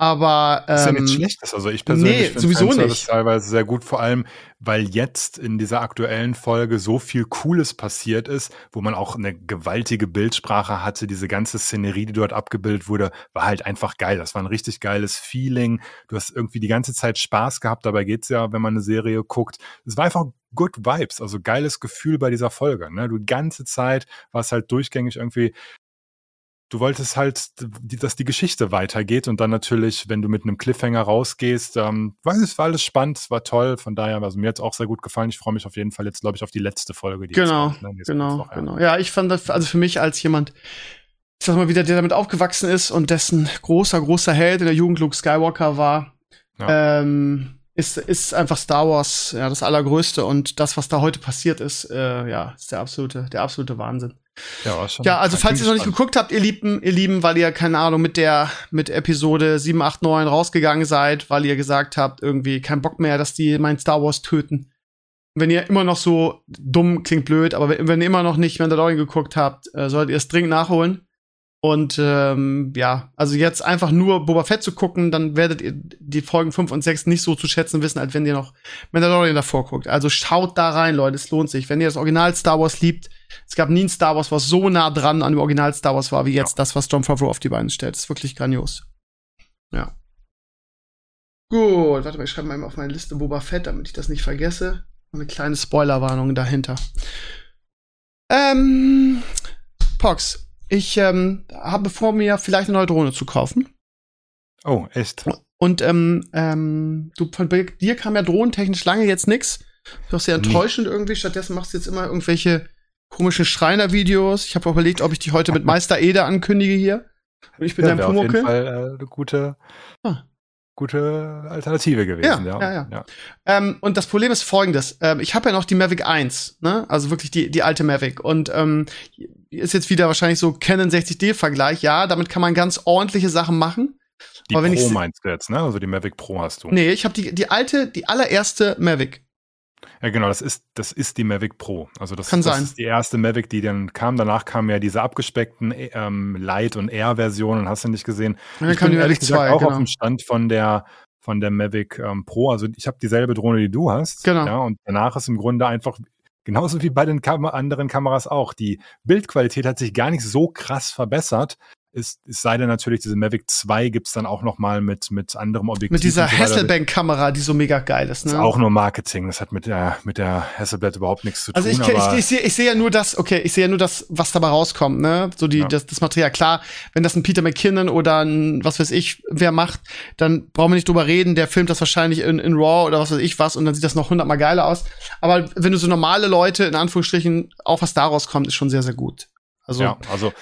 aber ähm, ist ja nichts ähm, Schlechtes. Also ich persönlich nee, finde nicht. teilweise sehr gut, vor allem weil jetzt in dieser aktuellen Folge so viel Cooles passiert ist, wo man auch eine gewaltige Bildsprache hatte. Diese ganze Szenerie, die dort abgebildet wurde, war halt einfach geil. Das war ein richtig geiles Feeling. Du hast irgendwie die ganze Zeit Spaß gehabt. Dabei geht's ja, wenn man eine Serie guckt. Es war einfach good vibes, also geiles Gefühl bei dieser Folge. Ne? Du die ganze Zeit warst halt durchgängig irgendwie du wolltest halt, dass die Geschichte weitergeht und dann natürlich, wenn du mit einem Cliffhanger rausgehst, ähm, weiß es war alles spannend, es war toll, von daher, also mir hat es auch sehr gut gefallen. Ich freue mich auf jeden Fall jetzt, glaube ich, auf die letzte Folge. Die genau, kommt, ne? genau, ja. genau. Ja, ich fand das, also für mich als jemand, ich sag mal wieder, der damit aufgewachsen ist und dessen großer, großer Held in der Jugend Luke Skywalker war, ja. ähm, ist, ist einfach Star Wars ja das allergrößte und das, was da heute passiert ist, äh, ja, ist der absolute, der absolute Wahnsinn. Ja, ja also falls ihr noch nicht geguckt habt, ihr Lieben, ihr Lieben, weil ihr, keine Ahnung, mit der, mit Episode 7, 8, 9 rausgegangen seid, weil ihr gesagt habt, irgendwie kein Bock mehr, dass die mein Star Wars töten. Wenn ihr immer noch so dumm, klingt blöd, aber wenn, wenn ihr immer noch nicht Mandalorian geguckt habt, äh, solltet ihr es dringend nachholen. Und ähm, ja, also jetzt einfach nur Boba Fett zu gucken, dann werdet ihr die Folgen 5 und 6 nicht so zu schätzen wissen, als wenn ihr noch Mandalorian davor guckt. Also schaut da rein, Leute, es lohnt sich. Wenn ihr das Original Star Wars liebt, es gab nie ein Star Wars, was so nah dran an dem Original Star Wars war, wie jetzt ja. das, was John Favreau auf die Beine stellt. Das ist wirklich grandios. Ja. Gut, warte mal, ich schreibe mal auf meine Liste Boba Fett, damit ich das nicht vergesse. Eine kleine Spoilerwarnung dahinter. Ähm, Pox, ich ähm, habe vor mir vielleicht eine neue Drohne zu kaufen. Oh, echt? Und ähm, ähm, du, von dir kam ja drohnentechnisch lange jetzt nix. Das ist sehr enttäuschend nee. irgendwie. Stattdessen machst du jetzt immer irgendwelche komischen Schreiner-Videos. Ich habe überlegt, ob ich die heute mit Meister Ede ankündige hier. Ich bin ja, dein Pumuckel. Auf jeden Fall äh, eine gute, ah. Gute Alternative gewesen. Ja, ja, ja. ja. Ähm, und das Problem ist folgendes. Ähm, ich habe ja noch die Mavic 1, ne? also wirklich die, die alte Mavic. Und ähm, ist jetzt wieder wahrscheinlich so Canon 60D-Vergleich. Ja, damit kann man ganz ordentliche Sachen machen. Die Aber Pro meinst du jetzt, ne? Also die Mavic Pro hast du. Nee, ich habe die, die alte, die allererste Mavic. Ja, genau, das ist, das ist die Mavic Pro. Also das, Kann das sein. ist die erste Mavic, die dann kam. Danach kamen ja diese abgespeckten ähm, Light- und Air-Versionen, hast du nicht gesehen. Ja, ich bin die ehrlich gesagt auch genau. auf dem Stand von der von der Mavic ähm, Pro. Also ich habe dieselbe Drohne, die du hast. Genau. Ja, und danach ist im Grunde einfach genauso wie bei den Kam anderen Kameras auch. Die Bildqualität hat sich gar nicht so krass verbessert, ist, es sei denn natürlich, diese Mavic 2 gibt's dann auch noch mal mit, mit anderem Objektiv. Mit dieser so Hasselbank-Kamera, die so mega geil ist. Ne? Ist auch nur Marketing. Das hat mit der, mit der Hasselblad überhaupt nichts zu also tun. Also ich, ich, ich, sehe, ich sehe ja nur das, okay, ich sehe ja nur das, was dabei rauskommt, ne? So die, ja. das, das Material. Klar, wenn das ein Peter McKinnon oder ein, was weiß ich, wer macht, dann brauchen wir nicht drüber reden. Der filmt das wahrscheinlich in, in RAW oder was weiß ich was und dann sieht das noch hundertmal geiler aus. Aber wenn du so normale Leute, in Anführungsstrichen, auch was daraus kommt, ist schon sehr, sehr gut. Also, ja, also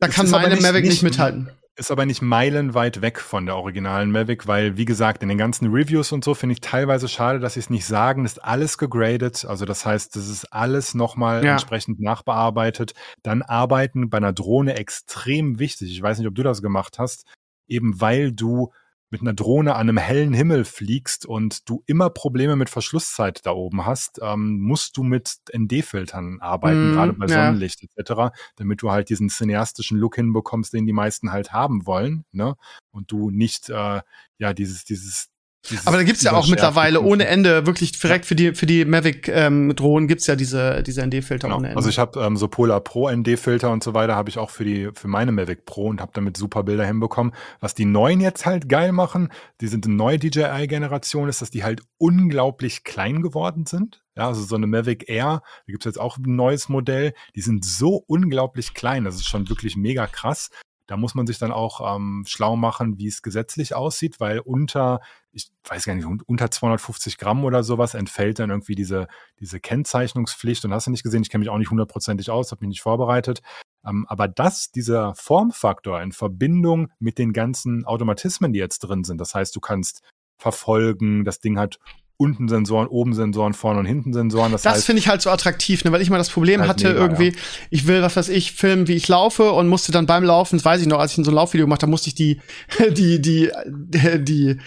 da kann meine nicht, Mavic nicht, nicht mithalten ist aber nicht meilenweit weg von der originalen Mavic, weil, wie gesagt, in den ganzen Reviews und so finde ich teilweise schade, dass sie es nicht sagen. Ist alles gegradet. Also das heißt, das ist alles nochmal ja. entsprechend nachbearbeitet. Dann arbeiten bei einer Drohne extrem wichtig. Ich weiß nicht, ob du das gemacht hast. Eben weil du mit einer Drohne an einem hellen Himmel fliegst und du immer Probleme mit Verschlusszeit da oben hast, ähm, musst du mit ND-Filtern arbeiten, mm, gerade bei ja. Sonnenlicht etc., damit du halt diesen cineastischen Look hinbekommst, den die meisten halt haben wollen, ne? Und du nicht äh, ja dieses dieses Dieses Aber da gibt's ja auch mittlerweile ohne Ende wirklich direkt für die für die Mavic ähm, Drohnen gibt's ja diese diese ND-Filter Genau. ohne Ende. Also ich habe ähm, so Polar Pro ND-Filter und so weiter habe ich auch für die für meine Mavic Pro und habe damit super Bilder hinbekommen. Was die neuen jetzt halt geil machen, die sind eine neue DJI-Generation, ist, dass die halt unglaublich klein geworden sind. Ja, also so eine Mavic Air, da gibt's jetzt auch ein neues Modell, die sind so unglaublich klein, das ist schon wirklich mega krass. Da muss man sich dann auch ähm, schlau machen, wie es gesetzlich aussieht, weil unter, ich weiß gar nicht, un- unter 250 Gramm oder sowas entfällt dann irgendwie diese, diese Kennzeichnungspflicht. Und hast du nicht gesehen, ich kenne mich auch nicht hundertprozentig aus, habe mich nicht vorbereitet. Ähm, aber das, dieser Formfaktor in Verbindung mit den ganzen Automatismen, die jetzt drin sind, das heißt, du kannst verfolgen, das Ding hat unten Sensoren, oben Sensoren, vorne und hinten Sensoren. Das, das finde ich halt so attraktiv, ne, weil ich mal das Problem Halt hatte mega, irgendwie, ich will was weiß ich filmen, wie ich laufe und musste dann beim Laufen, das weiß ich noch, als ich so ein Laufvideo gemacht habe, musste ich die die die die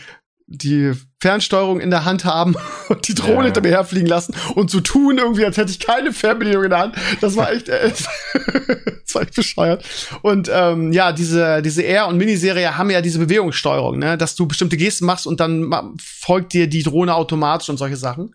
die, Fernsteuerung in der Hand haben und die Drohne Ja. hinter mir herfliegen lassen und so tun irgendwie, als hätte ich keine Fernbedienung in der Hand. Das war echt, äh, das war echt bescheuert. Und ähm, ja, diese diese Air und Miniserie haben ja diese Bewegungssteuerung, ne, dass du bestimmte Gesten machst und dann folgt dir die Drohne automatisch und solche Sachen.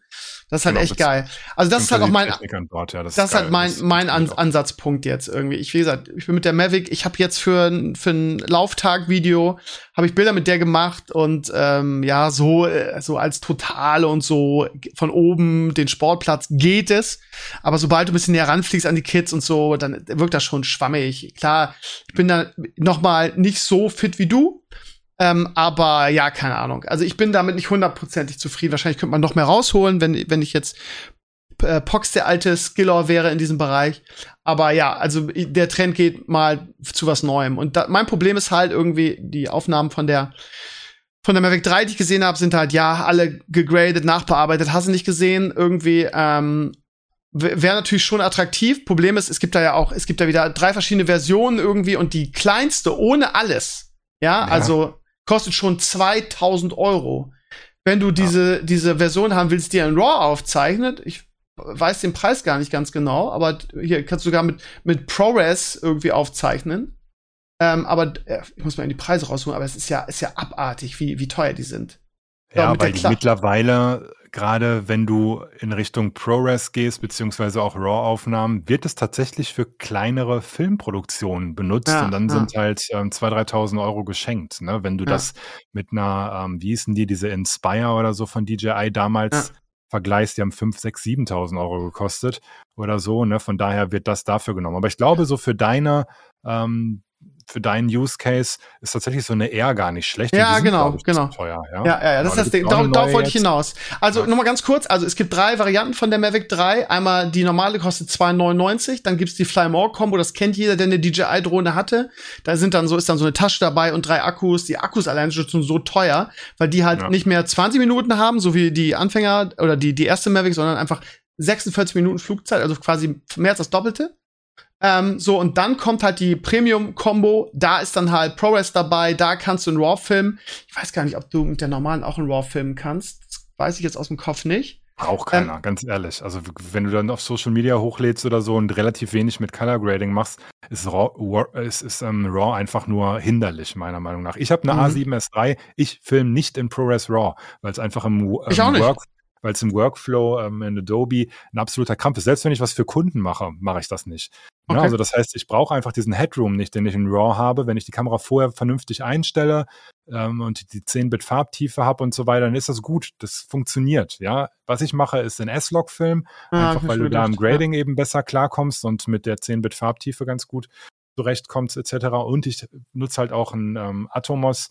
Das ist halt Genau, echt geil. Also das ist halt auch mein Bord, ja, das, das ist halt mein, mein An. Ansatzpunkt jetzt irgendwie. Ich, wie gesagt, ich bin mit der Mavic, ich habe jetzt für, ein- für ein Lauftag-Video, habe ich Bilder mit der gemacht und ähm, ja, so, äh, so als Totale und so von oben den Sportplatz geht es. Aber sobald du ein bisschen näher ranfliegst an die Kids und so, dann wirkt das schon schwammig. Klar, ich bin da noch mal nicht so fit wie du, ähm, aber ja, keine Ahnung. Also ich bin damit nicht hundertprozentig zufrieden. Wahrscheinlich könnte man noch mehr rausholen, wenn, wenn ich jetzt äh, Pox der alte Skiller wäre in diesem Bereich. Aber ja, also der Trend geht mal zu was Neuem. Und da, mein Problem ist halt irgendwie, die Aufnahmen von der von der Mavic 3, die ich gesehen habe, sind halt ja alle gegradet, nachbearbeitet, hast du nicht gesehen. Irgendwie ähm, wäre natürlich schon attraktiv. Problem ist, es gibt da ja auch, es gibt da wieder drei verschiedene Versionen irgendwie und die kleinste ohne alles, ja, Ja. also kostet schon 2000 Euro. Wenn du diese, diese Version haben willst, die in RAW aufzeichnet, ich weiß den Preis gar nicht ganz genau, aber hier kannst du sogar mit, mit ProRes irgendwie aufzeichnen. Ähm, aber äh, ich muss mal in die Preise rausholen, aber es ist ja, ist ja abartig, wie, wie teuer die sind. Ja, Ja, weil mittlerweile, gerade wenn du in Richtung ProRes gehst, beziehungsweise auch RAW-Aufnahmen, wird es tatsächlich für kleinere Filmproduktionen benutzt Ja, und dann ja. sind halt ähm, 2.000, 3.000 Euro geschenkt. Ne? Wenn du Ja. das mit einer, ähm, wie hießen die, diese Inspire oder so von DJI damals vergleichst, die haben 5.000, 6.000, 7.000 Euro gekostet oder so. Ne? Von daher wird das dafür genommen. Aber ich glaube, so für deine, ähm, für deinen Use Case ist tatsächlich so eine R gar nicht schlecht. Ja, sind, genau, ich, genau. Teuer, ja, Ja, ja, ja, das ist das Ding. Darauf, darauf wollte ich hinaus. Also Ja. noch mal ganz kurz, also es gibt drei Varianten von der Mavic 3. Einmal die normale kostet 2,99, dann gibt's die Fly More Combo, das kennt jeder, der eine DJI Drohne hatte. Da sind dann so ist dann so eine Tasche dabei und drei Akkus. Die Akkus allein schon so teuer, weil die halt Ja. nicht mehr 20 Minuten haben, so wie die Anfänger oder die die erste Mavic, sondern einfach 46 Minuten Flugzeit, also quasi mehr als das Doppelte. Ähm, so, und dann kommt halt die Premium-Combo. Da ist dann halt ProRes dabei. Da kannst du in RAW filmen. Ich weiß gar nicht, ob du mit der normalen auch in RAW filmen kannst. Das weiß ich jetzt aus dem Kopf nicht. Braucht Ähm, keiner, ganz ehrlich. Also wenn du dann auf Social Media hochlädst oder so und relativ wenig mit Color Grading machst, ist RAW, War- ist, ist ähm, RAW einfach nur hinderlich, meiner Meinung nach. Ich habe eine Mhm. A7S3, ich filme nicht in ProRes RAW, weil es einfach im, ähm. Work, weil es im Workflow ähm, in Adobe ein absoluter Krampf ist. Selbst wenn ich was für Kunden mache, mache ich das nicht. Ne? Okay. Also das heißt, ich brauche einfach diesen Headroom nicht, den ich in RAW habe. Wenn ich die Kamera vorher vernünftig einstelle ähm, und die 10-Bit Farbtiefe habe und so weiter, dann ist das gut. Das funktioniert. Ja, was ich mache, ist in S-Log-Film, Ah, einfach weil du da im Grading eben besser klarkommst und mit der 10-Bit Farbtiefe ganz gut zurechtkommst etc. Und ich nutze halt auch einen ähm, Atomos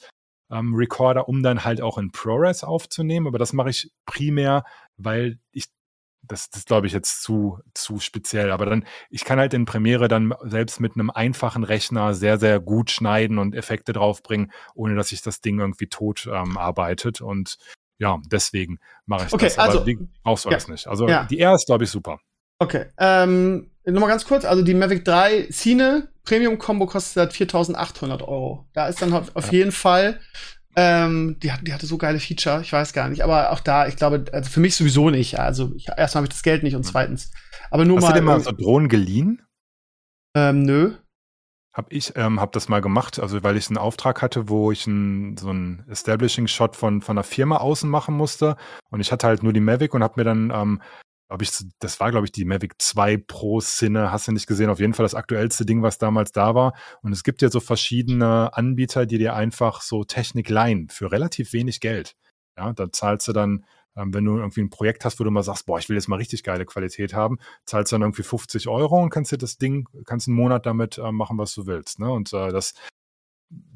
ähm, Recorder, um dann halt auch in ProRes aufzunehmen. Aber das mache ich primär, weil ich das, das glaube ich jetzt zu, zu speziell. Aber dann, ich kann halt in Premiere dann selbst mit einem einfachen Rechner sehr, sehr gut schneiden und Effekte draufbringen, ohne dass sich das Ding irgendwie tot ähm, arbeitet. Und ja, deswegen mache ich Okay, das. Aber also- brauchst du ja, alles nicht. Also ja. die R ist, glaube ich, super. Okay. Ähm, Nochmal ganz kurz, also die Mavic 3 Cine Premium Combo kostet seit 4.800 Euro. Da ist dann auf, auf Ja. jeden Fall, ähm, die, hat, die hatte so geile Feature, ich weiß gar nicht, aber auch da, ich glaube, also für mich sowieso nicht. Also ich, erstmal habe ich das Geld nicht und zweitens. Aber nur Hast mal. du dir mal so Drohnen geliehen? ähm, nö. Hab ich ähm, hab das mal gemacht, also weil ich einen Auftrag hatte, wo ich ein, so einen Establishing-Shot von, von einer Firma außen machen musste. Und ich hatte halt nur die Mavic und habe mir dann, ähm, glaube ich, das war, glaube ich, die Mavic 2 Pro Cine, hast du nicht gesehen, auf jeden Fall das aktuellste Ding, was damals da war. Und es gibt ja so verschiedene Anbieter, die dir einfach so Technik leihen für relativ wenig Geld. Ja, da zahlst du dann ähm, wenn du irgendwie ein Projekt hast, wo du mal sagst, boah, ich will jetzt mal richtig geile Qualität haben, zahlst du dann irgendwie 50 Euro und kannst dir das Ding, kannst einen Monat damit äh, machen, was du willst. Ne? Und äh, das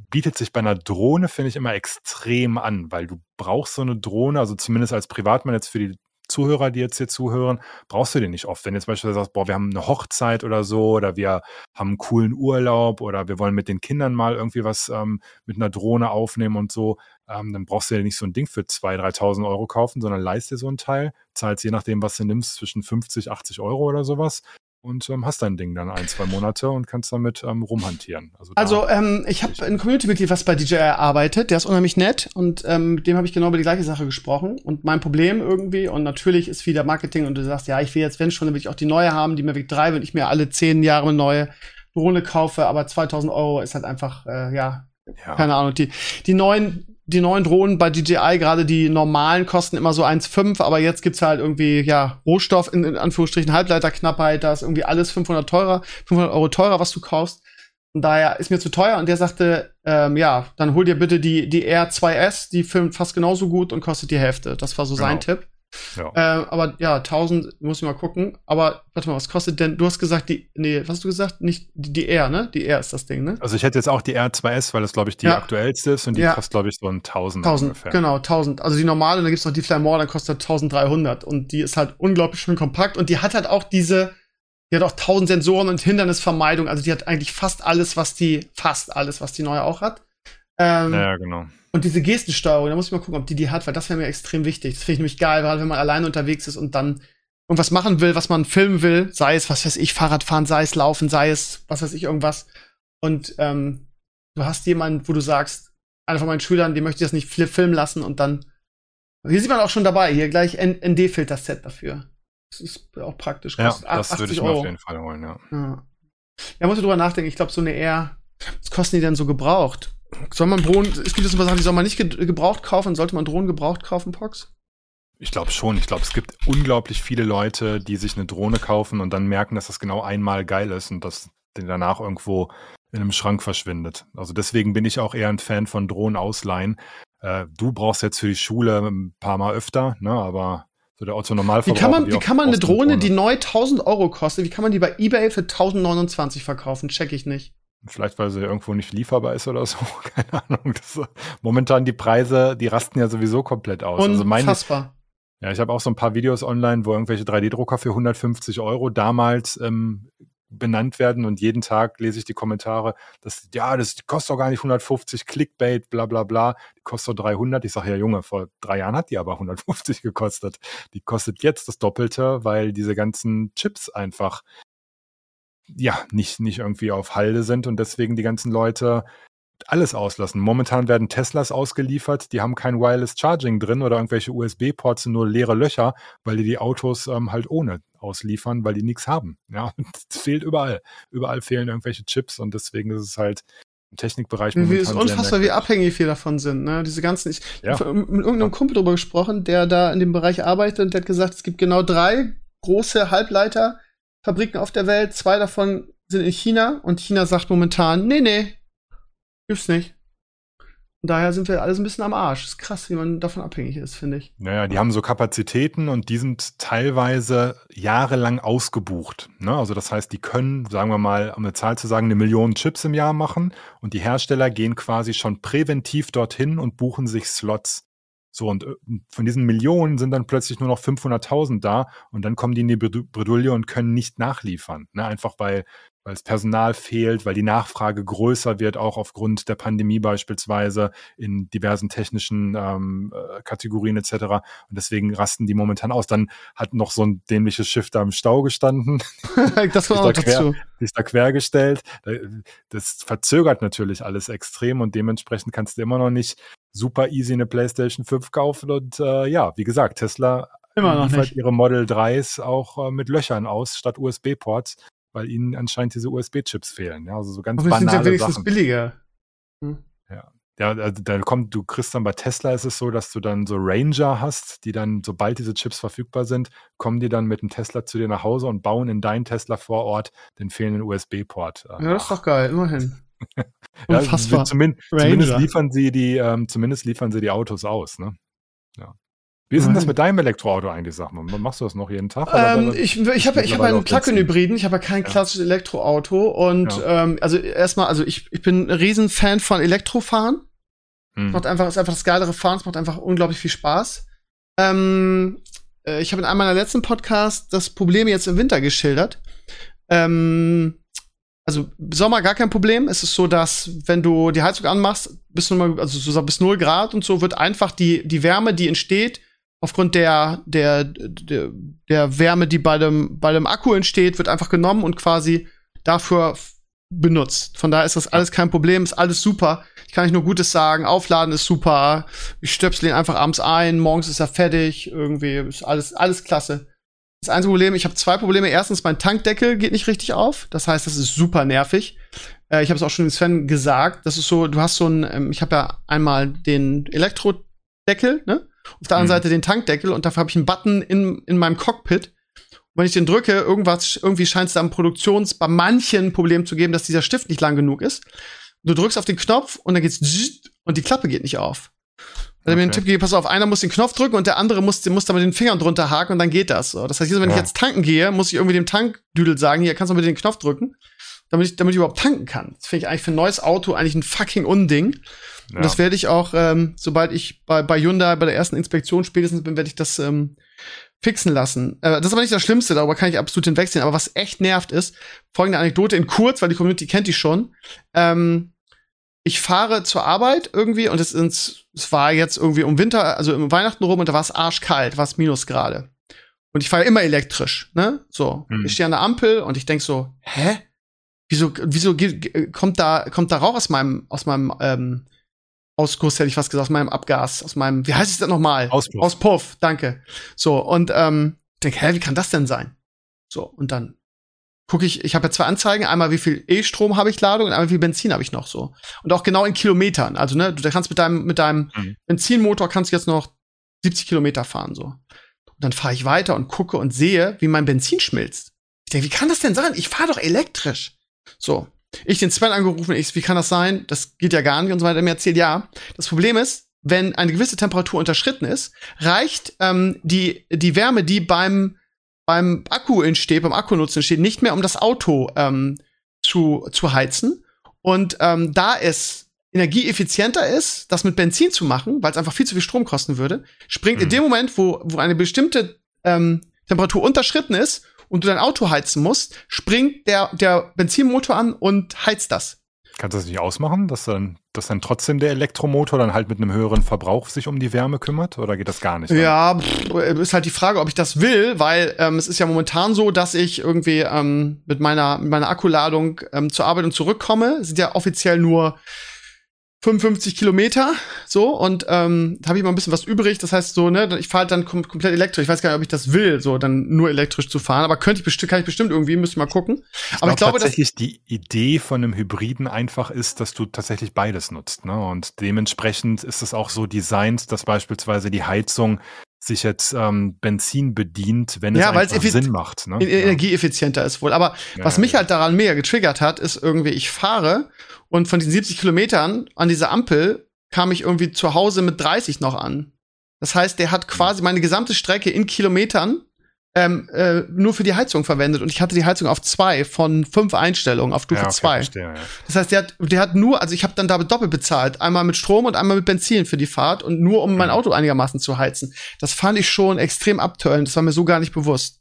bietet sich bei einer Drohne, finde ich, immer extrem an, weil du brauchst so eine Drohne, also zumindest als Privatmann jetzt für die Zuhörer, die jetzt hier zuhören, brauchst du den nicht oft. Wenn du jetzt beispielsweise sagst, boah, wir haben eine Hochzeit oder so, oder wir haben einen coolen Urlaub oder wir wollen mit den Kindern mal irgendwie was ähm, mit einer Drohne aufnehmen und so, ähm, dann brauchst du ja nicht so ein Ding für 2.000, 3.000 Euro kaufen, sondern leist dir so ein Teil, zahlst je nachdem, was du nimmst, zwischen 50, 80 Euro oder sowas und ähm, hast dein Ding dann ein, zwei Monate und kannst damit ähm, rumhantieren. Also, also ähm, ich habe ein Community-Mitglied, was bei DJI arbeitet, der ist unheimlich nett und ähm, mit dem habe ich genau über die gleiche Sache gesprochen. Und mein Problem irgendwie, und natürlich ist wieder Marketing und du sagst, ja, ich will jetzt, wenn schon, dann will ich auch die neue haben, die Mavic 3, wenn ich mir alle zehn Jahre eine neue Drohne kaufe, aber 2000 Euro ist halt einfach, äh, ja, ja, keine Ahnung, die, die neuen die neuen Drohnen bei DJI, gerade die normalen, kosten immer so 1,5, aber jetzt gibt's halt irgendwie, ja, Rohstoff, in, in Anführungsstrichen Halbleiterknappheit, da ist irgendwie alles 500 teurer, 500 Euro teurer, was du kaufst. Und daher ist mir zu teuer. Und der sagte, ähm, ja, dann hol dir bitte die, die R2S, die filmt fast genauso gut und kostet die Hälfte. Das war so genau. sein Tipp. Ja. Äh, aber ja, 1000, muss ich mal gucken. Aber warte mal, was kostet denn? Du hast gesagt, die, nee, was hast du gesagt? Nicht die, die R, ne? Die R ist das Ding, ne? Also ich hätte jetzt auch die R2S, weil das, glaube ich, die ja. aktuellste ist und die ja. kostet, glaube ich, so ein 1000. 1000, ungefähr. genau, 1000. Also die normale, dann gibt's noch die Flymore, dann kostet 1300. Und die ist halt unglaublich schön kompakt und die hat halt auch diese, die hat auch 1000 Sensoren und Hindernisvermeidung. Also die hat eigentlich fast alles, was die, fast alles, was die neue auch hat. Ähm, ja, genau. Und diese Gestensteuerung, da muss ich mal gucken, ob die die hat, weil das wäre mir extrem wichtig. Das finde ich nämlich geil, gerade wenn man alleine unterwegs ist und dann irgendwas machen will, was man filmen will, sei es, was weiß ich, Fahrradfahren, sei es Laufen, sei es, was weiß ich, irgendwas. Und ähm, du hast jemanden, wo du sagst, einer von meinen Schülern, die möchte ich das nicht filmen lassen und dann. Hier sieht man auch schon dabei, hier gleich ND-Filter-Set dafür. Das ist auch praktisch. Ja, das würde ich mir auf jeden Fall holen, ja. Ja, ja muss ich drüber nachdenken. Ich glaube, so eine eher, was kosten die denn so gebraucht? Soll man Drohnen, es gibt jetzt paar Sachen, die soll man nicht gebraucht kaufen, sollte man Drohnen gebraucht kaufen, Pox? Ich glaube schon. Ich glaube, es gibt unglaublich viele Leute, die sich eine Drohne kaufen und dann merken, dass das genau einmal geil ist und dass den danach irgendwo in einem Schrank verschwindet. Also deswegen bin ich auch eher ein Fan von Drohnen ausleihen. Äh, du brauchst jetzt für die Schule ein paar Mal öfter, ne, aber so der Otto Normalverbraucher. Wie kann man, wie kann man eine Drohne, Drohne, die neu 1000 Euro kostet, wie kann man die bei eBay für 1029 verkaufen? Check ich nicht. Vielleicht, weil sie irgendwo nicht lieferbar ist oder so. Keine Ahnung. Das, momentan die Preise, die rasten ja sowieso komplett aus. Unfassbar. Also meine, ja, ich habe auch so ein paar Videos online, wo irgendwelche 3D-Drucker für 150 Euro damals ähm, benannt werden und jeden Tag lese ich die Kommentare, dass, ja, das kostet doch gar nicht 150, Clickbait, bla bla bla, die kostet doch 300. Ich sage, ja Junge, vor drei Jahren hat die aber 150 gekostet. Die kostet jetzt das Doppelte, weil diese ganzen Chips einfach ja, nicht, nicht irgendwie auf Halde sind und deswegen die ganzen Leute alles auslassen. Momentan werden Teslas ausgeliefert, die haben kein Wireless Charging drin oder irgendwelche USB-Ports, nur leere Löcher, weil die die Autos ähm, halt ohne ausliefern, weil die nichts haben. Ja, es fehlt überall. Überall fehlen irgendwelche Chips und deswegen ist es halt im Technikbereich Wie ist unfassbar, wie abhängig wir davon sind, ne? Diese ganzen, ich ja. habe mit irgendeinem. Kumpel drüber gesprochen, der da in dem Bereich arbeitet und der hat gesagt, es gibt genau drei große Halbleiter, Fabriken auf der Welt. Zwei davon sind in China und China sagt momentan, nee, nee, gibt's nicht. Und daher sind wir alles ein bisschen am Arsch. Ist krass, wie man davon abhängig ist, finde ich. Naja, die haben so Kapazitäten und die sind teilweise jahrelang ausgebucht. Ne? Also das heißt, die können, sagen wir mal, um eine Zahl zu sagen, eine Million Chips im Jahr machen und die Hersteller gehen quasi schon präventiv dorthin und buchen sich Slots. So, und äh, von diesen Millionen sind dann plötzlich nur noch 500.000 da und dann kommen die in die Bredouille und können nicht nachliefern. Ne? Einfach weil weil es Personal fehlt, weil die Nachfrage größer wird, auch aufgrund der Pandemie beispielsweise in diversen technischen ähm, äh, Kategorien etc. Und deswegen rasten die momentan aus. Dann hat noch so ein dämliches Schiff da im Stau gestanden. das war auch da dazu. Quer, ist da quergestellt. Das verzögert natürlich alles extrem und dementsprechend kannst du immer noch nicht super easy eine PlayStation 5 kaufen. Und äh, ja, wie gesagt, Tesla Immer noch liefert nicht. ihre Model 3s auch äh, mit Löchern aus statt USB-Ports. Weil ihnen anscheinend diese USB-Chips fehlen. Ja, also so ganz Aber wir sind ja banale wenigstens Sachen. billiger. Ja, also da kommt, du kriegst dann bei Tesla ist es so, dass du dann so Ranger hast, die dann, sobald diese Chips verfügbar sind, kommen die dann mit dem Tesla zu dir nach Hause und bauen in deinen Tesla vor Ort den fehlenden USB-Port. äh, Ja, das ist doch geil, immerhin. Ja, Unfassbar. Zumindest, zumindest liefern sie die, ähm, zumindest liefern sie die Autos aus, ne? Ja. Wie ist denn das mit deinem Elektroauto eigentlich, sag mal? Machst du das noch jeden Tag? Ähm, ich ich habe ich hab einen? Plug-in-Hybriden, ich habe ja kein Ja. klassisches Elektroauto und ähm, also erstmal, also ich, ich bin ein Riesenfan von Elektrofahren. Hm. Macht einfach, ist einfach das geilere Fahren, es macht einfach unglaublich viel Spaß. Ähm, äh, ich habe in einem meiner letzten Podcasts das Problem jetzt im Winter geschildert. Ähm, also Sommer gar kein Problem. Es ist so, dass wenn du die Heizung anmachst, bis, also so bis 0 Grad und so, wird einfach die, die Wärme, die entsteht, aufgrund der, der, der, der Wärme, die bei dem, bei dem Akku entsteht, wird einfach genommen und quasi dafür benutzt. Von daher ist das alles kein Problem, ist alles super. Ich kann nicht nur Gutes sagen. Aufladen ist super. Ich stöpsel ihn einfach abends ein, morgens ist er fertig. Irgendwie ist alles, alles klasse. Das einzige Problem, ich habe zwei Probleme. Erstens, mein Tankdeckel geht nicht richtig auf. Das heißt, das ist super nervig. Äh, ich habe es auch schon den Sven gesagt. Das ist so, du hast so ein, ähm, ich habe ja einmal den Elektrodeckel, ne? Auf der anderen Mhm. Seite den Tankdeckel und dafür habe ich einen Button in, in meinem Cockpit. Und wenn ich den drücke, irgendwas, irgendwie scheint es da am Produktions, bei manchen ein Problem zu geben, dass dieser Stift nicht lang genug ist. Du drückst auf den Knopf und dann geht's und die Klappe geht nicht auf. Weil er mir einen. Tipp gegeben, pass auf, einer muss den Knopf drücken und der andere muss, muss da mit den Fingern drunter haken und dann geht das. So. Das heißt, wenn ich Ja. jetzt tanken gehe, muss ich irgendwie dem Tankdüdel sagen, hier kannst du mal den Knopf drücken, damit ich, damit ich überhaupt tanken kann. Das finde ich eigentlich für ein neues Auto eigentlich ein fucking Unding. Ja. Und das werde ich auch, ähm, sobald ich bei, bei Hyundai bei der ersten Inspektion spätestens bin, werde ich das ähm, fixen lassen. Äh, das ist aber nicht das Schlimmste, darüber kann ich absolut hinwegsehen. Aber was echt nervt ist, folgende Anekdote in kurz, weil die Community kennt die schon. Ähm, ich fahre zur Arbeit irgendwie und es, ist, es war jetzt irgendwie um Winter, also im Weihnachten rum und da war es arschkalt, war es Minusgrade. Und ich fahre immer elektrisch, ne? So. Hm. Ich stehe an der Ampel und ich denk so, hä? Wieso, wieso kommt da, kommt da Rauch aus meinem, aus meinem, ähm, Ausguss, hätte ich fast gesagt, aus meinem Abgas, aus meinem, wie heißt es denn nochmal? Auspuff. Auspuff, danke. So, und ähm, denk, hä, wie kann das denn sein? So, und dann gucke ich, ich habe ja zwei Anzeigen, einmal wie viel E-Strom habe ich Ladung und einmal wie viel Benzin habe ich noch so. Und auch genau in Kilometern. Also, ne, du kannst mit deinem, mit deinem Mhm. Benzinmotor kannst du jetzt noch 70 Kilometer fahren, so. Und dann fahre ich weiter und gucke und sehe, wie mein Benzin schmilzt. Ich denke, wie kann das denn sein? Ich fahre doch elektrisch. So. Ich den Sven angerufen, ich, wie kann das sein? Das geht ja gar nicht und so weiter. Er mir erzählt, ja. Das Problem ist, wenn eine gewisse Temperatur unterschritten ist, reicht ähm, die, die Wärme, die beim, beim Akku entsteht, beim Akkunutzen entsteht, nicht mehr, um das Auto ähm, zu, zu heizen. Und ähm, da es energieeffizienter ist, das mit Benzin zu machen, weil es einfach viel zu viel Strom kosten würde, springt in Mhm. dem Moment, wo, wo eine bestimmte ähm, Temperatur unterschritten ist und du dein Auto heizen musst, springt der, der Benzinmotor an und heizt das. Kannst du das nicht ausmachen, dass dann, dass dann trotzdem der Elektromotor dann halt mit einem höheren Verbrauch sich um die Wärme kümmert? Oder geht das gar nicht? Ja, pff, ist halt die Frage, ob ich das will, weil ähm, es ist ja momentan so, dass ich irgendwie ähm, mit meiner mit meiner Akkuladung ähm, zur Arbeit und zurückkomme. Es sind ja offiziell nur 55 Kilometer, so und ähm, da habe ich mal ein bisschen was übrig. Das heißt so, ne, ich fahre halt dann kom komplett elektrisch. Ich weiß gar nicht, ob ich das will, so dann nur elektrisch zu fahren, aber könnte ich bestimmt, kann ich bestimmt irgendwie, müsste ich mal gucken. aber ich glaube, dass tatsächlich die Idee von einem Hybriden einfach ist, dass du tatsächlich beides nutzt. Ne? Und dementsprechend ist es auch so designt, dass beispielsweise die Heizung sich jetzt ähm, Benzin bedient, wenn Ja, es einfach Sinn macht. Ne? en- energieeffizienter ist wohl. Aber Ja, was mich halt daran mega getriggert hat, ist irgendwie, ich fahre und von diesen 70 Kilometern an dieser Ampel kam ich irgendwie zu Hause mit 30 noch an. Das heißt, der hat quasi meine gesamte Strecke in Kilometern ähm, äh, nur für die Heizung verwendet und ich hatte die Heizung auf zwei von fünf Einstellungen auf Stufe ja, okay, zwei. verstehe, ja. Das heißt, der hat, der hat nur, also ich habe dann da doppelt bezahlt, einmal mit Strom und einmal mit Benzin für die Fahrt und nur um mein Mhm. Auto einigermaßen zu heizen. Das fand ich schon extrem abtörend. Das war mir so gar nicht bewusst,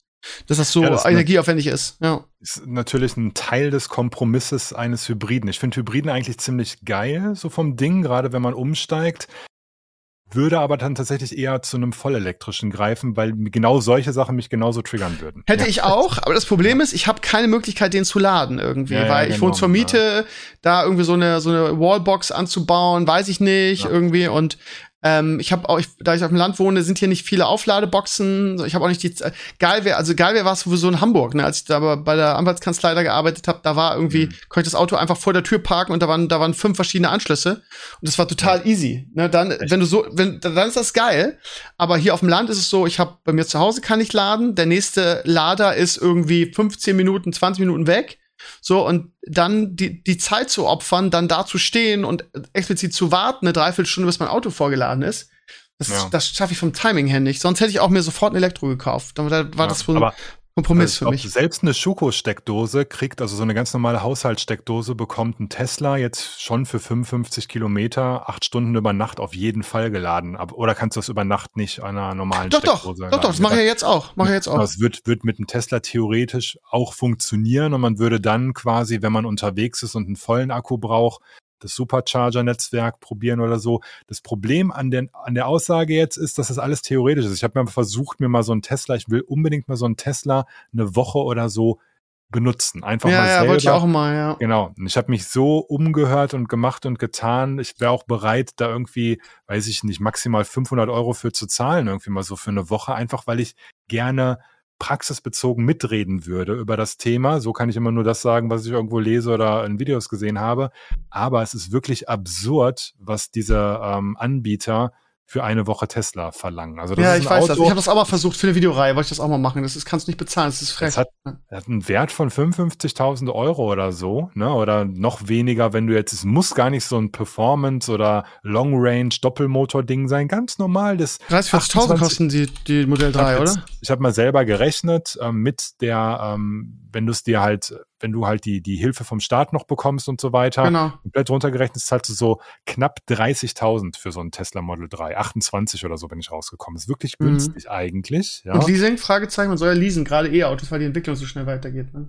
dass das so Ja, das- energieaufwendig ist. Ja. ist natürlich ein Teil des Kompromisses eines Hybriden. Ich finde Hybriden eigentlich ziemlich geil, so vom Ding, gerade wenn man umsteigt. Würde aber dann tatsächlich eher zu einem vollelektrischen greifen, weil genau solche Sachen mich genauso triggern würden. Hätte ja. ich auch, aber das Problem ist, ich habe keine Möglichkeit, den zu laden irgendwie, Ja, ja, weil ich genau, wohne zur Miete, da irgendwie so eine so eine Wallbox anzubauen, weiß ich nicht Ja. irgendwie und Ähm, ich habe auch, ich, da ich auf dem Land wohne, sind hier nicht viele Aufladeboxen. Ich habe auch nicht die. Äh, geil wäre, also geil wäre war es sowieso in Hamburg. Ne? Als ich da bei der Anwaltskanzlei da gearbeitet habe, da war irgendwie, mhm. konnte ich das Auto einfach vor der Tür parken und da waren, da waren fünf verschiedene Anschlüsse und das war total ja. easy. Ne? Dann, Echt? wenn du so, wenn, dann ist das geil. Aber hier auf dem Land ist es so, ich habe bei mir zu Hause kann ich laden. Der nächste Lader ist irgendwie 15 Minuten, 20 Minuten weg. So, und dann die, die Zeit zu opfern, dann da zu stehen und explizit zu warten, eine Dreiviertelstunde, bis mein Auto vorgeladen ist, das, ja. das schaffe ich vom Timing her nicht. Sonst hätte ich auch mir sofort ein Elektro gekauft. Da war ja, das wohl aber, Kompromiss also für mich. Selbst eine Schuko-Steckdose kriegt, also so eine ganz normale Haushaltssteckdose, bekommt ein Tesla jetzt schon für 55 Kilometer, acht Stunden über Nacht auf jeden Fall geladen. Oder kannst du das über Nacht nicht an einer normalen doch, Steckdose Doch, doch, doch, das mache ich ja jetzt auch. Mache ich jetzt auch. Das wird, wird mit einem Tesla theoretisch auch funktionieren und man würde dann quasi, wenn man unterwegs ist und einen vollen Akku braucht, das Supercharger-Netzwerk probieren oder so. Das Problem an, den, an der Aussage jetzt ist, dass das alles theoretisch ist. Ich habe mir versucht, mir mal so einen Tesla, ich will unbedingt mal so einen Tesla eine Woche oder so benutzen. Einfach ja, mal selber. Ja, wollte ich auch mal, ja. Genau. Und ich habe mich so umgehört und gemacht und getan. Ich wäre auch bereit, da irgendwie, weiß ich nicht, maximal 500 Euro für zu zahlen, irgendwie mal so für eine Woche, einfach weil ich gerne praxisbezogen mitreden würde über das Thema. So kann ich immer nur das sagen, was ich irgendwo lese oder in Videos gesehen habe. Aber es ist wirklich absurd, was diese ähm, Anbieter für eine Woche Tesla verlangen. Also das ja, ist ich weiß Auto, das. Ich habe das auch mal versucht für eine Videoreihe, wollte ich das auch mal machen. Das ist, kannst du nicht bezahlen, das ist frech. Das hat, das hat einen Wert von 55.000 Euro oder so, ne? Oder noch weniger, wenn du jetzt, es muss gar nicht so ein Performance oder Long Range Doppelmotor Ding sein, ganz normal. Das 30, 40.000 kosten die, die Modell 3, ich oder? Jetzt, ich habe mal selber gerechnet ähm, mit der, ähm, wenn du es dir halt wenn du halt die, die Hilfe vom Staat noch bekommst und so weiter, genau. komplett runtergerechnet, zahlst du so knapp 30.000 für so ein Tesla Model 3. 28 oder so bin ich rausgekommen. Ist wirklich mhm. günstig mhm. eigentlich. Ja. Und Leasing? Fragezeichen, man soll ja leasen, gerade E-Autos, weil die Entwicklung so schnell weitergeht. Ne?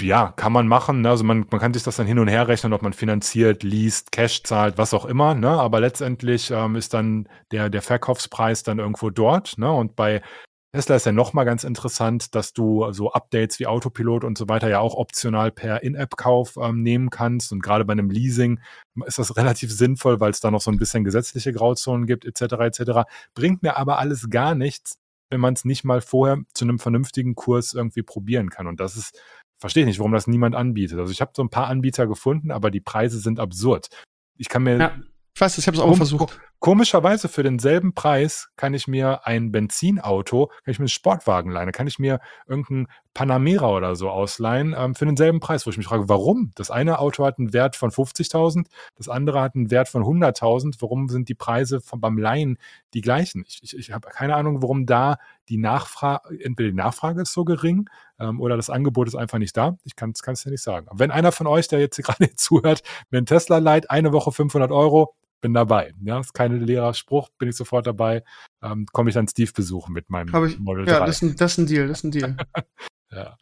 Ja, kann man machen. Ne? Also man, man kann sich das dann hin und her rechnen, ob man finanziert, liest, Cash zahlt, was auch immer. Ne? Aber letztendlich ähm, ist dann der, der Verkaufspreis dann irgendwo dort. Ne? Und bei Tesla ist ja nochmal ganz interessant, dass du so Updates wie Autopilot und so weiter ja auch optional per In-App-Kauf ähm, nehmen kannst. Und gerade bei einem Leasing ist das relativ sinnvoll, weil es da noch so ein bisschen gesetzliche Grauzonen gibt, etc. etc. Bringt mir aber alles gar nichts, wenn man es nicht mal vorher zu einem vernünftigen Kurs irgendwie probieren kann. Und das ist, verstehe ich nicht, warum das niemand anbietet. Also ich habe so ein paar Anbieter gefunden, aber die Preise sind absurd. Ich kann mir ja. Ich weiß, ich habe es auch versucht. Komischerweise für denselben Preis kann ich mir ein Benzinauto, kann ich mir einen Sportwagen leihen, kann ich mir irgendeinen Panamera oder so ausleihen ähm, für denselben Preis, wo ich mich frage, warum? Das eine Auto hat einen Wert von 50.000, das andere hat einen Wert von 100.000. Warum sind die Preise von, beim Leihen die gleichen? Ich, ich, ich habe keine Ahnung, warum da die Nachfrage, entweder die Nachfrage ist so gering ähm, oder das Angebot ist einfach nicht da. Ich kann es ja nicht sagen. Wenn einer von euch, der jetzt gerade zuhört, mir einen Tesla leiht, eine Woche 500 Euro, bin dabei. Ja, ist kein leerer Spruch, bin ich sofort dabei. Ähm, Komme ich dann Steve besuchen mit meinem ich, Model 3. Ja, das ist, ein, das ist ein Deal, das ist ein Deal. ja.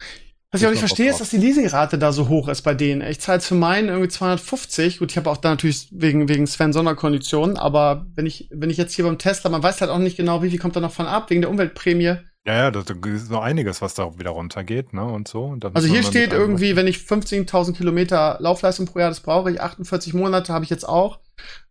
Was ich auch nicht verstehe, ist, dass die Leasingrate da so hoch ist bei denen. Ich zahle jetzt für meinen irgendwie 250. Gut, ich habe auch da natürlich wegen, wegen Sven Sonderkonditionen, aber wenn ich, wenn ich jetzt hier beim Tesla, man weiß halt auch nicht genau, wie viel kommt da noch von ab, wegen der Umweltprämie. Ja, ja, da ist noch einiges, was da wieder runtergeht, ne, und so. Und also hier steht irgendwie, wenn ich 15.000 Kilometer Laufleistung pro Jahr, das brauche ich, 48 Monate habe ich jetzt auch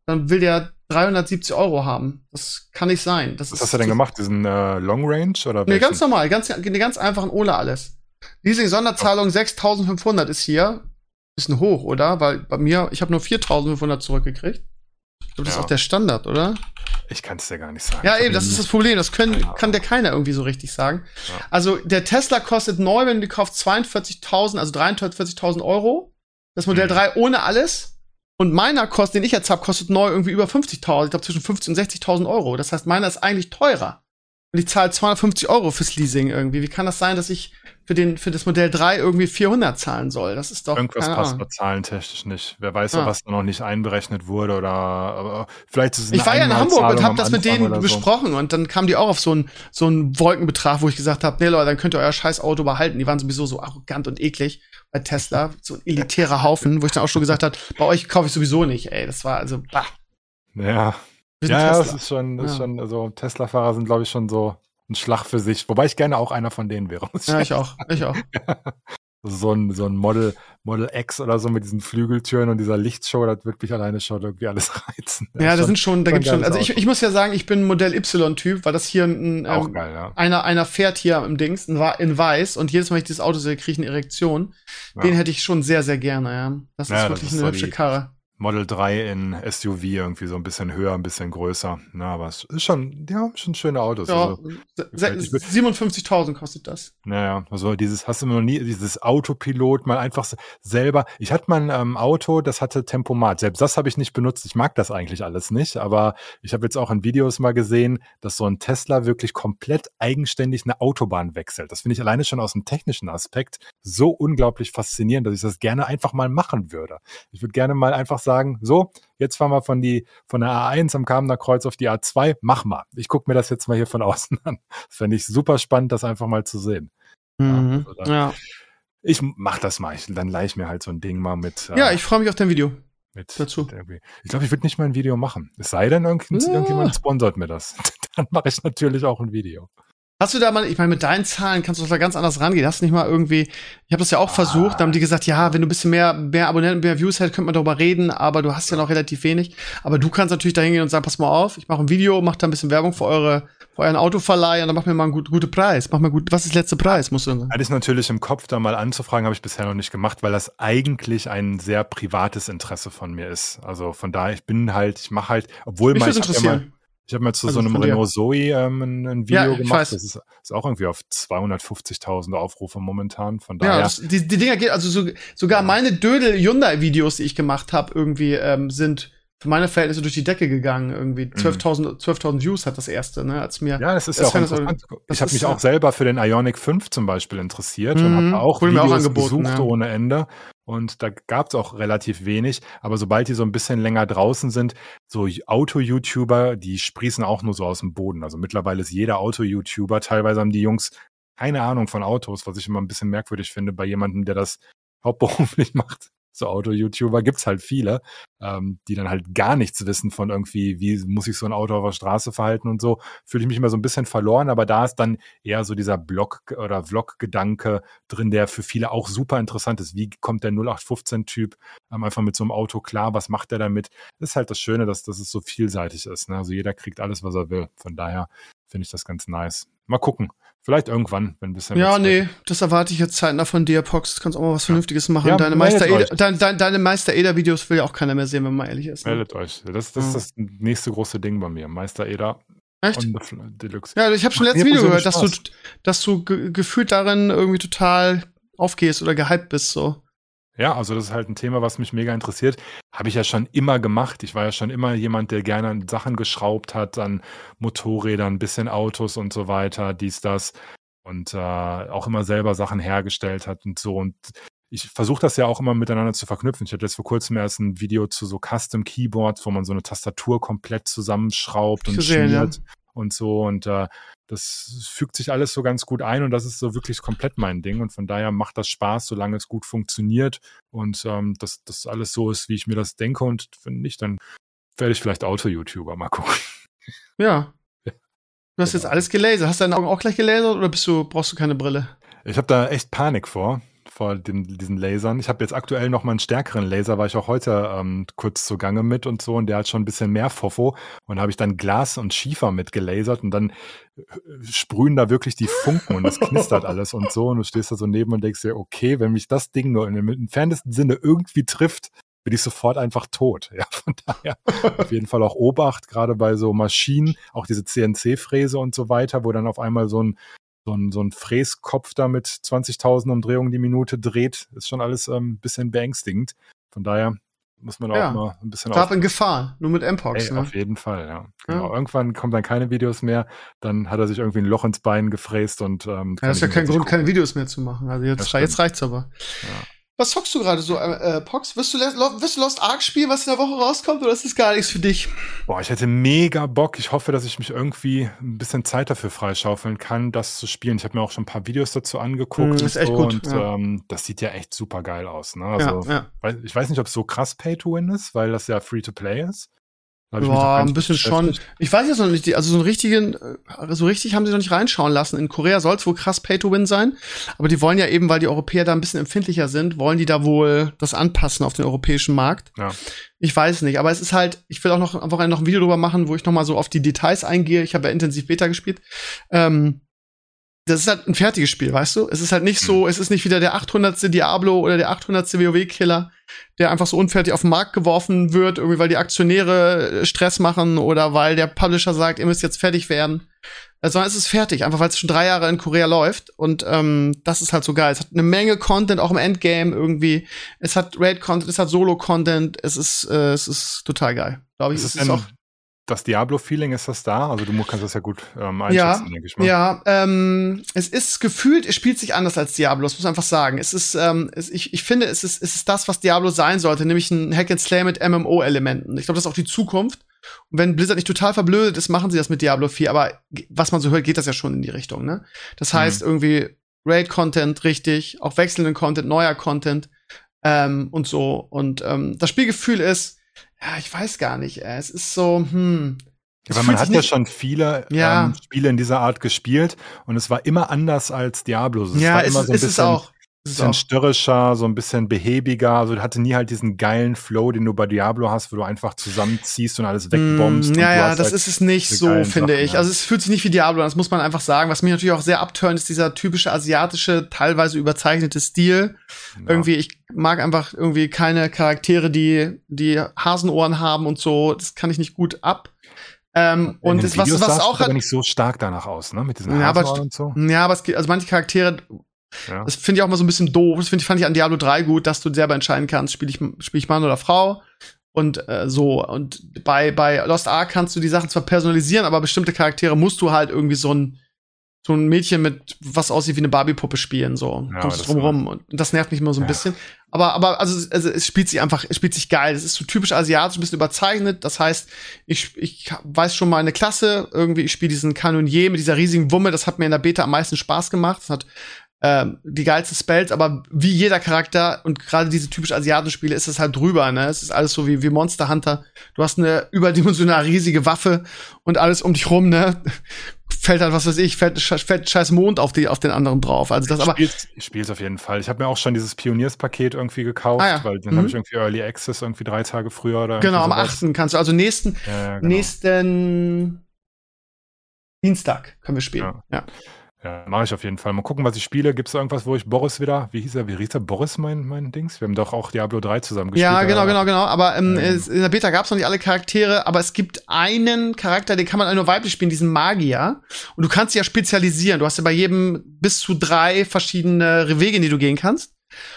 dann will der 370 Euro haben. Das kann nicht sein. Das Was hast du denn gemacht? Diesen äh, Long Range oder Nee, ganz normal, ganz, die ganz einfachen ohne alles. Leasing Sonderzahlung oh. 6500 ist hier. Bisschen hoch, oder? Weil bei mir, ich habe nur 4500 zurückgekriegt. Ich glaube, das ja. ist auch der Standard, oder? Ich kann es dir gar nicht sagen. Ja, eben, das ist das Problem. Das können, kann dir keiner irgendwie so richtig sagen. Ja. Also, der Tesla kostet neu, wenn du kaufst, 42.000, also 43.000 Euro. Das Modell mhm. 3 ohne alles. Und meiner kostet, den ich jetzt habe, kostet neu irgendwie über 50.000. Ich glaube zwischen 50.000 und 60.000 Euro. Das heißt, meiner ist eigentlich teurer. Und ich zahle 250 Euro fürs Leasing irgendwie. Wie kann das sein, dass ich für, den, für das Modell 3 irgendwie 400 zahlen soll? Das ist doch. Irgendwas passt bei zahlentechnisch nicht. Wer weiß, ah. was da noch nicht einberechnet wurde oder aber vielleicht ist es Ich war ja in Hamburg und habe das mit denen besprochen so. und dann kamen die auch auf so einen so einen Wolkenbetrag, wo ich gesagt habe, nee Leute, dann könnt ihr euer scheiß Auto behalten. Die waren sowieso so arrogant und eklig bei Tesla. So ein elitärer Haufen, wo ich dann auch schon gesagt habe, bei euch kaufe ich sowieso nicht, ey. Das war also, bah. Ja, ja, ja, das ist schon, das ja. ist schon, also Tesla-Fahrer sind, glaube ich, schon so ein Schlag für sich. Wobei ich gerne auch einer von denen wäre. Ja, ich auch, ich auch. so ein, so ein Model, Model X oder so mit diesen Flügeltüren und dieser Lichtshow, das wird mich alleine schon irgendwie alles reizen. Ja, da sind schon, da gibt's schon, also ich, ich muss ja sagen, ich bin Modell Y-Typ, weil das hier ein, ähm, Auch geil, ja. einer, einer fährt hier im Dings in, in weiß und jedes Mal, wenn ich dieses Auto sehe, kriege ich eine Erektion. Ja. Den hätte ich schon sehr, sehr gerne, ja. Das ist Ja, das wirklich ist eine so hübsche die- Karre. Model 3 in SUV irgendwie so ein bisschen höher, ein bisschen größer. Na, aber es ist schon, ja, schon schöne Autos. Ja, Also, se- gefällt- ich bin- 57.000 kostet das. Naja, also dieses, hast du noch nie, dieses Autopilot mal einfach selber. Ich hatte mal ein ähm, Auto, das hatte Tempomat. Selbst das habe ich nicht benutzt. Ich mag das eigentlich alles nicht, aber ich habe jetzt auch in Videos mal gesehen, dass so ein Tesla wirklich komplett eigenständig eine Autobahn wechselt. Das finde ich alleine schon aus dem technischen Aspekt so unglaublich faszinierend, dass ich das gerne einfach mal machen würde. Ich würde gerne mal einfach sagen, so, jetzt fahren wir von, die, von der A1 am Kamener Kreuz auf die A2, mach mal. Ich gucke mir das jetzt mal hier von außen an. Das fände ich super spannend, das einfach mal zu sehen. Mhm. also da- Ja, Ich mach das mal. Ich, dann leih ich mir halt so ein Ding mal mit. äh, ja ich freue mich auf dein Video. mit, dazu. Mit ich glaube, ich würde nicht mal ein Video machen. Es sei denn, irgend, Ja. irgendjemand sponsert mir das. dann mache ich natürlich auch ein Video. Hast du da mal, ich meine, mit deinen Zahlen kannst du doch da ganz anders rangehen. Hast du nicht mal irgendwie, ich habe das ja auch Ah. versucht, da haben die gesagt, ja, wenn du ein bisschen mehr, mehr Abonnenten, mehr Views hättest, könnte man darüber reden, aber du hast ja noch relativ wenig. Aber du kannst natürlich da hingehen und sagen, pass mal auf, ich mache ein Video, mach da ein bisschen Werbung für eure, für euren Autoverleih und dann mach mir mal einen gut, guten Preis. Mach mir gut, was ist der letzte Preis, musst du dann. Hatte ich natürlich im Kopf, da mal anzufragen, habe ich bisher noch nicht gemacht, weil das eigentlich ein sehr privates Interesse von mir ist. Also von daher, ich bin halt, ich mache halt, obwohl Mich mal, würde ich ja mal, interessieren. Ich habe mal zu Also so einem. Renault Zoe ähm, ein, ein Video Ja, gemacht. Das ist, ist auch irgendwie auf 250.000 Aufrufe momentan. Von Ja, daher, das, die, die Dinger geht, also so, sogar meine Dödel-Hyundai-Videos, die ich gemacht habe, irgendwie ähm, sind für meine Verhältnisse durch die Decke gegangen. Irgendwie 12.000 12.000 Views hat das erste, ne, als mir. Mhm. Ja, das ist ja auch interessant. das Ich habe mich ja- auch selber für den Ionic 5 zum Beispiel interessiert und Mhm, habe auch mir auch Videos angeboten, gesucht ja. ohne Ende. Und da gab es auch relativ wenig. Aber sobald die so ein bisschen länger draußen sind, so Auto-YouTuber, die sprießen auch nur so aus dem Boden. Also mittlerweile ist jeder Auto-YouTuber. Teilweise haben die Jungs keine Ahnung von Autos, was ich immer ein bisschen merkwürdig finde bei jemandem, der das hauptberuflich macht. So Auto-YouTuber gibt's halt viele, ähm, die dann halt gar nichts wissen von irgendwie, wie muss sich so ein Auto auf der Straße verhalten und so. Fühle ich mich immer so ein bisschen verloren, aber da ist dann eher so dieser Blog- oder Vlog-Gedanke drin, der für viele auch super interessant ist. Wie kommt der 0815-Typ ähm, einfach mit so einem Auto klar? Was macht er damit? Das ist halt das Schöne, dass, dass es so vielseitig ist. Ne? Also jeder kriegt alles, was er will. Von daher finde ich das ganz nice. Mal gucken. Vielleicht irgendwann, wenn ein bisschen. Ja, nee, das erwarte ich jetzt zeitnah von dir, Pox. Du kannst auch mal was Vernünftiges machen. Ja, deine meldet Meister euch. Eder, dein, dein, deine Meister will ja auch keiner mehr sehen, wenn man ehrlich ist. Ne? Meldet euch. Das, das ist das nächste große Ding bei mir. Meister Eder Echt? Deluxe. Ja, ich habe schon letztes Video gehört, dass du, dass du ge gefühlt darin irgendwie total aufgehst oder gehypt bist, so. Ja, also das ist halt ein Thema, was mich mega interessiert. Habe ich ja schon immer gemacht. Ich war ja schon immer jemand, der gerne an Sachen geschraubt hat, an Motorrädern, ein bisschen Autos und so weiter, dies, das. Und äh, auch immer selber Sachen hergestellt hat und so. Und ich versuche das ja auch immer miteinander zu verknüpfen. Ich hatte jetzt vor kurzem erst ein Video zu so Custom Keyboards, wo man so eine Tastatur komplett zusammenschraubt und Gesehen, ja. schmiert und so. Und äh, das fügt sich alles so ganz gut ein und das ist so wirklich komplett mein Ding. Und von daher macht das Spaß, solange es gut funktioniert und ähm, dass das alles so ist, wie ich mir das denke. Und wenn nicht, dann werde ich vielleicht Auto-YouTuber mal gucken. Ja. Du hast Genau. jetzt alles gelasert. Hast du deine Augen auch gleich gelasert oder bist du, brauchst du keine Brille? Ich habe da echt Panik vor, vor den, diesen Lasern. Ich habe jetzt aktuell noch mal einen stärkeren Laser, war ich auch heute ähm, kurz zugange mit und so. Und der hat schon ein bisschen mehr Fofo. Und habe ich dann Glas und Schiefer mit gelasert und dann äh, sprühen da wirklich die Funken und es knistert alles und so. Und du stehst da so neben und denkst dir, okay, wenn mich das Ding nur in dem entferntesten Sinne irgendwie trifft, bin ich sofort einfach tot. Ja, von daher auf jeden Fall auch Obacht, gerade bei so Maschinen, auch diese CNC-Fräse und so weiter, wo dann auf einmal so ein so ein, so ein Fräskopf da mit 20.000 Umdrehungen die Minute dreht, ist schon alles ein ähm, bisschen beängstigend. Von daher muss man Ja. auch mal ein bisschen Grab in Gefahr, nur mit Mpox, Ey, ne? Auf jeden Fall, ja. Genau. Ja. Irgendwann kommen dann keine Videos mehr, dann hat er sich irgendwie ein Loch ins Bein gefräst und ähm, Ja, das ist ja kein Grund, gucken. keine Videos mehr zu machen. Also jetzt, Das jetzt reicht's aber. Ja. Was zockst du gerade so, äh, äh, Pox? Wirst du, wirst du Lost Ark spielen, was in der Woche rauskommt, oder ist das gar nichts für dich? Boah, ich hätte mega Bock. Ich hoffe, dass ich mich irgendwie ein bisschen Zeit dafür freischaufeln kann, das zu spielen. Ich habe mir auch schon ein paar Videos dazu angeguckt. Mm, und ist echt so, gut, Und ja. ähm, das sieht ja echt super geil aus. Ne? Also, ja, ja. ich weiß nicht, ob es so krass Pay to Win ist, weil das ja Free to Play ist. Ja, ein bisschen schon. Ich weiß jetzt noch nicht, also so einen richtigen, äh, so richtig haben sie noch nicht reinschauen lassen. In Korea soll es wohl krass Pay to Win sein, aber die wollen ja eben, weil die Europäer da ein bisschen empfindlicher sind, wollen die da wohl das anpassen auf den europäischen Markt. Ja. Ich weiß nicht, aber es ist halt, ich will auch noch am Wochenende noch ein Video drüber machen, wo ich noch mal so auf die Details eingehe. Ich habe ja intensiv Beta gespielt. Ähm, das ist halt ein fertiges Spiel, weißt du? Es ist halt nicht so, es ist nicht wieder der 800. Diablo oder der 800. WoW-Killer, der einfach so unfertig auf den Markt geworfen wird, irgendwie weil die Aktionäre äh, Stress machen oder weil der Publisher sagt, ihr müsst jetzt fertig werden. Äh, sondern es ist fertig, einfach weil es schon drei Jahre in Korea läuft. Und ähm, das ist halt so geil. Es hat eine Menge Content, auch im Endgame irgendwie. Es hat Raid-Content, es hat Solo-Content. Es ist, äh, es ist total geil. Glaube ich. Es ist ist auch das Diablo-Feeling, ist das da? Also du kannst das ja gut ähm, einschätzen, ja, denke ich mal. Ja, ähm, es ist gefühlt, es spielt sich anders als Diablo, das muss man einfach sagen. Es ist, ähm, es, ich, ich finde, es ist, es ist das, was Diablo sein sollte, nämlich ein Hack and Slay mit MMO-Elementen. Ich glaube, das ist auch die Zukunft. Und wenn Blizzard nicht total verblödet ist, machen sie das mit Diablo 4, aber was man so hört, geht das ja schon in die Richtung, ne? Das heißt, irgendwie Raid-Content richtig, auch wechselnden Content, neuer Content ähm, und so. Und ähm, das Spielgefühl ist, ja, ich weiß gar nicht, es ist so, hm. es weil man hat ja schon viele Ja. ähm, Spiele in dieser Art gespielt und es war immer anders als Diablo. Es ja, war es, immer ist- so ein es ist bisschen, auch. Bisschen störrischer, so ein bisschen behäbiger. Also hatte nie halt diesen geilen Flow, den du bei Diablo hast, wo du einfach zusammenziehst und alles wegbombst. Mm, ja, ja, das halt, ist es nicht so, finde Sachen, ich. ja. Also es fühlt sich nicht wie Diablo an, das muss man einfach sagen. Was mich natürlich auch sehr abtönt, ist dieser typische asiatische, teilweise überzeichnete Stil. ja. Irgendwie, ich mag einfach irgendwie keine Charaktere, die, die Hasenohren haben und so. Das kann ich nicht gut ab. Ähm, und das, was, was auch aber hat, nicht so stark danach aus, ne? Mit diesen Ja, aber Hasenohren und so. ja, aber es gibt, also manche Charaktere, Ja. das finde ich auch mal so ein bisschen doof. Das find, ich- fand ich an Diablo 3 gut, dass du selber entscheiden kannst, spiele ich, spiel ich Mann oder Frau. Und äh, so. Und bei, bei Lost Ark kannst du die Sachen zwar personalisieren, aber bestimmte Charaktere musst du halt irgendwie so ein, so ein Mädchen mit was aussieht wie eine Barbie-Puppe spielen. So. Ja, Kommst du drum rum. Und das nervt mich immer so ein Ja. bisschen. Aber, aber also, also es spielt sich einfach, es spielt sich geil. Es ist so typisch asiatisch, ein bisschen überzeichnet. Das heißt, ich, ich weiß schon mal eine Klasse, irgendwie, ich spiele diesen Kanonier mit dieser riesigen Wumme, das hat mir in der Beta am meisten Spaß gemacht. Das hat ähm, die geilsten Spells, aber wie jeder Charakter und gerade diese typisch asiatischen Spiele ist es halt drüber, ne? Es ist alles so wie, wie Monster Hunter. Du hast eine überdimensional riesige Waffe und alles um dich rum, ne? Fällt halt, was weiß ich, fällt, fällt scheiß Mond auf, die, auf den anderen drauf. Also das ich aber. spiel's, ich spiel's auf jeden Fall. Ich habe mir auch schon dieses Pionierspaket irgendwie gekauft, Ah ja. weil dann Mhm. habe ich irgendwie Early Access irgendwie drei Tage früher oder Genau, am irgendwie sowas. 8. kannst du, also nächsten, ja, genau. nächsten Dienstag können wir spielen. Ja. Ja. Ja, mache ich auf jeden Fall. Mal gucken, was ich spiele. Gibt es da irgendwas, wo ich Boris wieder, wie hieß er, wie hieß er, Boris, mein, mein Dings? Wir haben doch auch Diablo 3 zusammen gespielt. Ja, genau, genau, genau. Aber ähm, Ähm. in der Beta gab es noch nicht alle Charaktere, aber es gibt einen Charakter, den kann man nur weiblich spielen, diesen Magier. Und du kannst dich ja spezialisieren. Du hast ja bei jedem bis zu drei verschiedene Wege, in die du gehen kannst.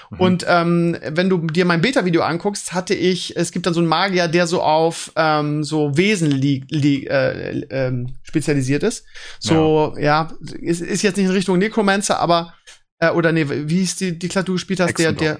Mhm. Und ähm, wenn du dir mein Beta-Video anguckst, hatte ich, es gibt dann so einen Magier, der so auf ähm, so Wesen li li äh, ähm, spezialisiert ist. So, ja, ist, ist jetzt nicht in Richtung Necromancer, aber äh, oder nee, wie hieß die, die Klasse, du gespielt hast, der, der.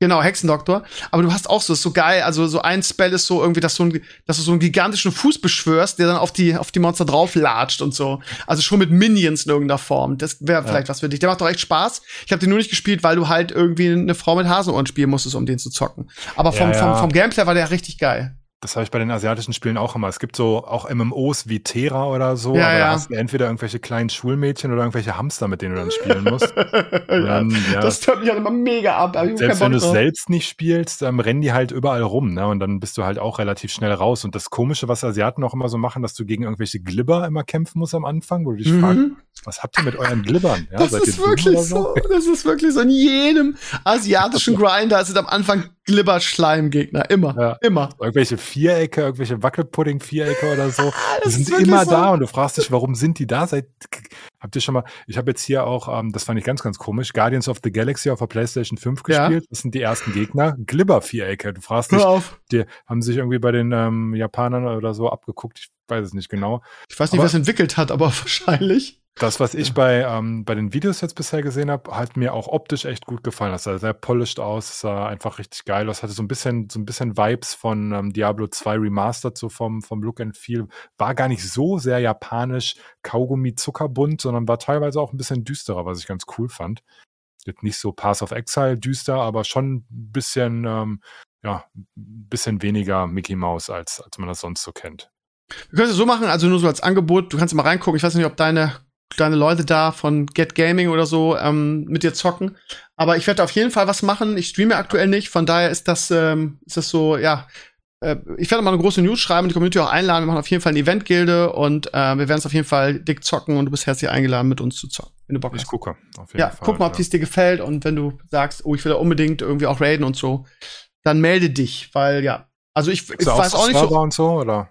Genau, Hexendoktor. Aber du hast auch so, ist so geil. Also so ein Spell ist so irgendwie, dass, so ein, dass du so einen gigantischen Fuß beschwörst, der dann auf die, auf die Monster drauflatscht und so. Also schon mit Minions in irgendeiner Form. Das wäre vielleicht was für dich. Der macht doch echt Spaß. Ich habe den nur nicht gespielt, weil du halt irgendwie eine Frau mit Hasenohren spielen musstest, um den zu zocken. Aber vom, Ja, ja. vom, vom Gameplay war der richtig geil. Das habe ich bei den asiatischen Spielen auch immer. Es gibt so auch MMOs wie Terra oder so, Ja, aber ja. da hast du entweder irgendwelche kleinen Schulmädchen oder irgendwelche Hamster, mit denen du dann spielen musst. dann, ja. Das hört mich halt immer mega ab. Selbst wenn du es selbst nicht spielst, ähm, rennen die halt überall rum, ne? Und dann bist du halt auch relativ schnell raus. Und das Komische, was Asiaten auch immer so machen, dass du gegen irgendwelche Glibber immer kämpfen musst am Anfang, wo du dich fragst, Mhm. was habt ihr mit euren Glibbern? Ja, Das ist wirklich oder so. Das ist wirklich so. In jedem asiatischen Grinder ist es am Anfang Glibber-Schleimgegner. Immer. Ja. Immer. Irgendwelche Vierecke, irgendwelche Wackelpudding-Vierecke oder so. Ah, Die sind immer so. da und du fragst dich, warum sind die da? Seit habt ihr schon mal? Ich habe jetzt hier auch, ähm, das fand ich ganz, ganz komisch, Guardians of the Galaxy auf der PlayStation 5 Ja. gespielt. Das sind die ersten Gegner. Glibber-Vierecke. Du fragst dich, die haben sich irgendwie bei den ähm, Japanern oder so abgeguckt. Ich weiß es nicht genau. Ich weiß nicht, Aber- es entwickelt hat, aber wahrscheinlich. Das, was ich bei, ähm, bei den Videos jetzt bisher gesehen habe, hat mir auch optisch echt gut gefallen. Das sah sehr polished aus, sah einfach richtig geil aus. Hatte so ein bisschen, so ein bisschen Vibes von ähm, Diablo 2 Remastered, so vom, vom Look and Feel. War gar nicht so sehr japanisch, Kaugummi zuckerbunt, sondern war teilweise auch ein bisschen düsterer, was ich ganz cool fand. Jetzt nicht so Pass of Exile düster, aber schon ein bisschen, ähm, ja, ein bisschen weniger Mickey Mouse, als, als man das sonst so kennt. Wir können es so machen, also nur so als Angebot, du kannst mal reingucken. Ich weiß nicht, ob deine deine Leute da von Get Gaming oder so ähm, mit dir zocken. Aber ich werde auf jeden Fall was machen. Ich streame aktuell nicht, von daher ist das, ähm, ist das so, ja. Äh, ich werde mal eine große News schreiben und die Community auch einladen. Wir machen auf jeden Fall eine Event-Gilde und äh, wir werden es auf jeden Fall dick zocken und du bist herzlich eingeladen, mit uns zu zocken, wenn du Bock Ich hast. gucke, auf jeden Ja, Fall. guck mal, ob ja. dies dir gefällt und wenn du sagst, oh, ich will da unbedingt irgendwie auch raiden und so, dann melde dich, weil ja. Also ich, ich weiß auch nicht so. Und so, oder?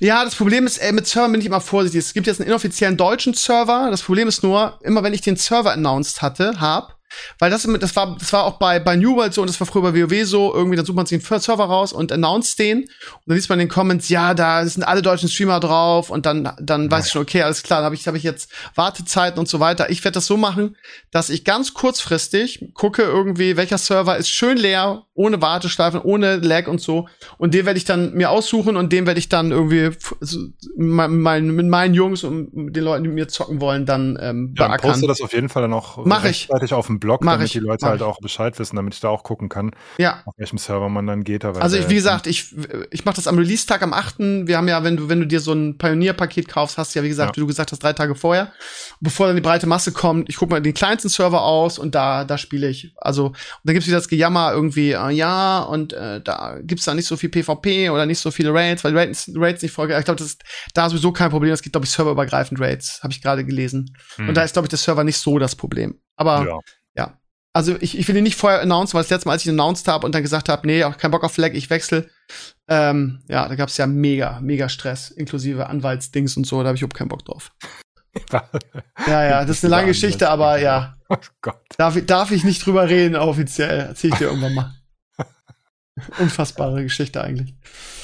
Ja, das Problem ist, ey, mit Servern bin ich immer vorsichtig. Es gibt jetzt einen inoffiziellen deutschen Server. Das Problem ist nur, immer wenn ich den Server announced hatte, hab, weil das, das war, das war auch bei, bei New World so und das war früher bei WoW so, irgendwie, dann sucht man sich einen Server raus und announced den. Und dann liest man in den Comments, ja, da sind alle deutschen Streamer drauf und dann, dann weiß ich schon, okay, alles klar, dann habe ich, hab ich jetzt Wartezeiten und so weiter. Ich werde das so machen, dass ich ganz kurzfristig gucke irgendwie, welcher Server ist schön leer, ohne Warteschleifen, ohne Lag und so. Und den werde ich dann mir aussuchen und den werde ich dann irgendwie mein, mein, mit meinen Jungs und den Leuten, die mit mir zocken wollen, dann ähm, Ja, beackern. poste das auf jeden Fall dann auch Mach ich. auf dem Blog, Mach damit ich. die Leute halt ich. auch Bescheid wissen, damit ich da auch gucken kann, Ja. auf welchem Server man dann geht. Also ich, wie gesagt, ich, ich mache das am Release-Tag am 8. Wir haben ja, wenn du, wenn du dir so ein Pioneer-Paket kaufst, hast du ja, wie gesagt, Ja. wie du gesagt hast, drei Tage vorher. Bevor dann die breite Masse kommt, ich gucke mal den kleinsten Server aus und da, da spiele ich. Also, und dann gibt's wieder das Gejammer irgendwie, äh, ja, und äh, da gibt's da nicht so viel PvP oder nicht so viele Raids, weil Raids, Raids nicht vorge Ich glaube, das ist da sowieso kein Problem. Es gibt, glaube ich, serverübergreifend Raids, habe ich gerade gelesen. Hm. Und da ist, glaube ich, der Server nicht so das Problem. Aber ja. Also ich, ich will ihn nicht vorher announcen, weil das letzte Mal, als ich ihn announced habe und dann gesagt habe, nee, auch kein Bock auf Flag, ich wechsle. Ähm, ja, da gab's ja mega, mega Stress, inklusive Anwaltsdings und so, da habe ich überhaupt keinen Bock drauf. Ja, ja, das ist eine lange Geschichte, aber ja, Oh Gott. darf, ich- darf ich nicht drüber reden offiziell. Erzähl ich dir irgendwann mal. Unfassbare Geschichte eigentlich.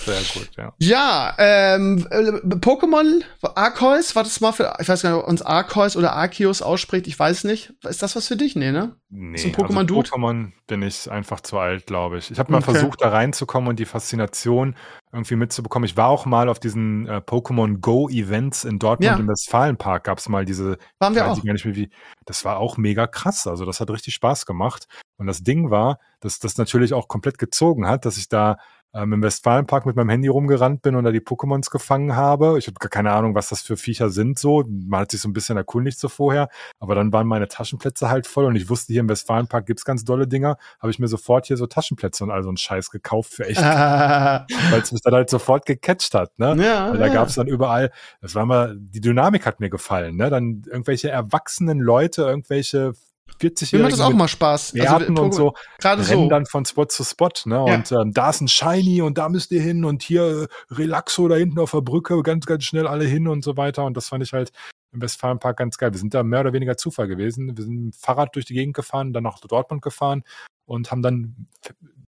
Sehr gut, ja. Ja, ähm, äh, Pokémon Arceus, war das mal für, ich weiß gar nicht, ob uns Arceus oder Arceus ausspricht, ich weiß nicht. Ist das was für dich? Nee, ne? Nee, Ist ein Pokémon-Dude? Also Pokémon bin ich einfach zu alt, glaube ich. Ich habe mal Okay. versucht, da reinzukommen und die Faszination irgendwie mitzubekommen. Ich war auch mal auf diesen äh, Pokémon Go Events in Dortmund Ja. im Westfalenpark. Gab es mal diese, Waren wir auch. ich gar nicht mehr wie. Das war auch mega krass. Also das hat richtig Spaß gemacht. Und das Ding war, dass das natürlich auch komplett gezogen hat, dass ich da ähm, im Westfalenpark mit meinem Handy rumgerannt bin und da die Pokémons gefangen habe. Ich habe gar keine Ahnung, was das für Viecher sind so. Man hat sich so ein bisschen erkundigt so vorher. Aber dann waren meine Taschenplätze halt voll und ich wusste, hier im Westfalenpark gibt's ganz dolle Dinger. Habe ich mir sofort hier so Taschenplätze und all so einen Scheiß gekauft für echt, Ah, weil es mich dann halt sofort gecatcht hat. Ne? ja, Weil da ja. gab's dann überall, das war mal, die Dynamik hat mir gefallen, ne? Dann irgendwelche erwachsenen Leute, irgendwelche Mir macht 40-Jährigen das auch mal Spaß. Bärten und so, Gerade so. dann von Spot zu Spot, ne? Ja. Und ähm, da ist ein Shiny und da müsst ihr hin und hier äh, Relaxo da hinten auf der Brücke, ganz, ganz schnell alle hin und so weiter. Und das fand ich halt im Westfalenpark ganz geil. Wir sind da mehr oder weniger Zufall gewesen. Wir sind mit dem Fahrrad durch die Gegend gefahren, dann nach Dortmund gefahren und haben dann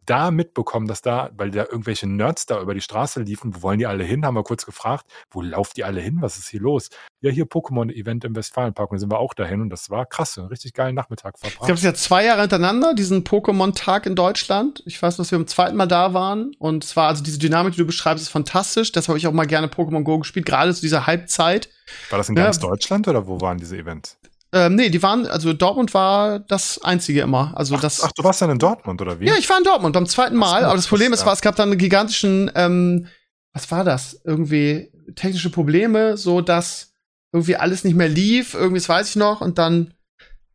da mitbekommen, dass da, weil da irgendwelche Nerds da über die Straße liefen, wo wollen die alle hin? Haben wir kurz gefragt, wo lauft die alle hin? Was ist hier los? Ja, hier Pokémon-Event im Westfalenpark. Und dann sind wir auch dahin und das war krass, einen richtig geilen Nachmittag Ich verbracht. glaube, es ist ja zwei Jahre hintereinander, diesen Pokémon-Tag in Deutschland. Ich weiß, dass wir beim zweiten Mal da waren. Und es war also diese Dynamik, die du beschreibst, ist fantastisch. Deshalb habe ich auch mal gerne Pokémon Go gespielt, gerade zu dieser Halbzeit. War das in Ja. ganz Deutschland oder wo waren diese Events? Ähm, nee, die waren, also Dortmund war das einzige immer. Also das. Ach, du warst dann in Dortmund oder wie? ja, ich war in Dortmund beim zweiten Ach Mal. aber das Problem ist, war, es gab dann einen gigantischen, ähm, was war das? Irgendwie technische Probleme, so dass irgendwie alles nicht mehr lief. Irgendwie, das weiß ich noch. Und dann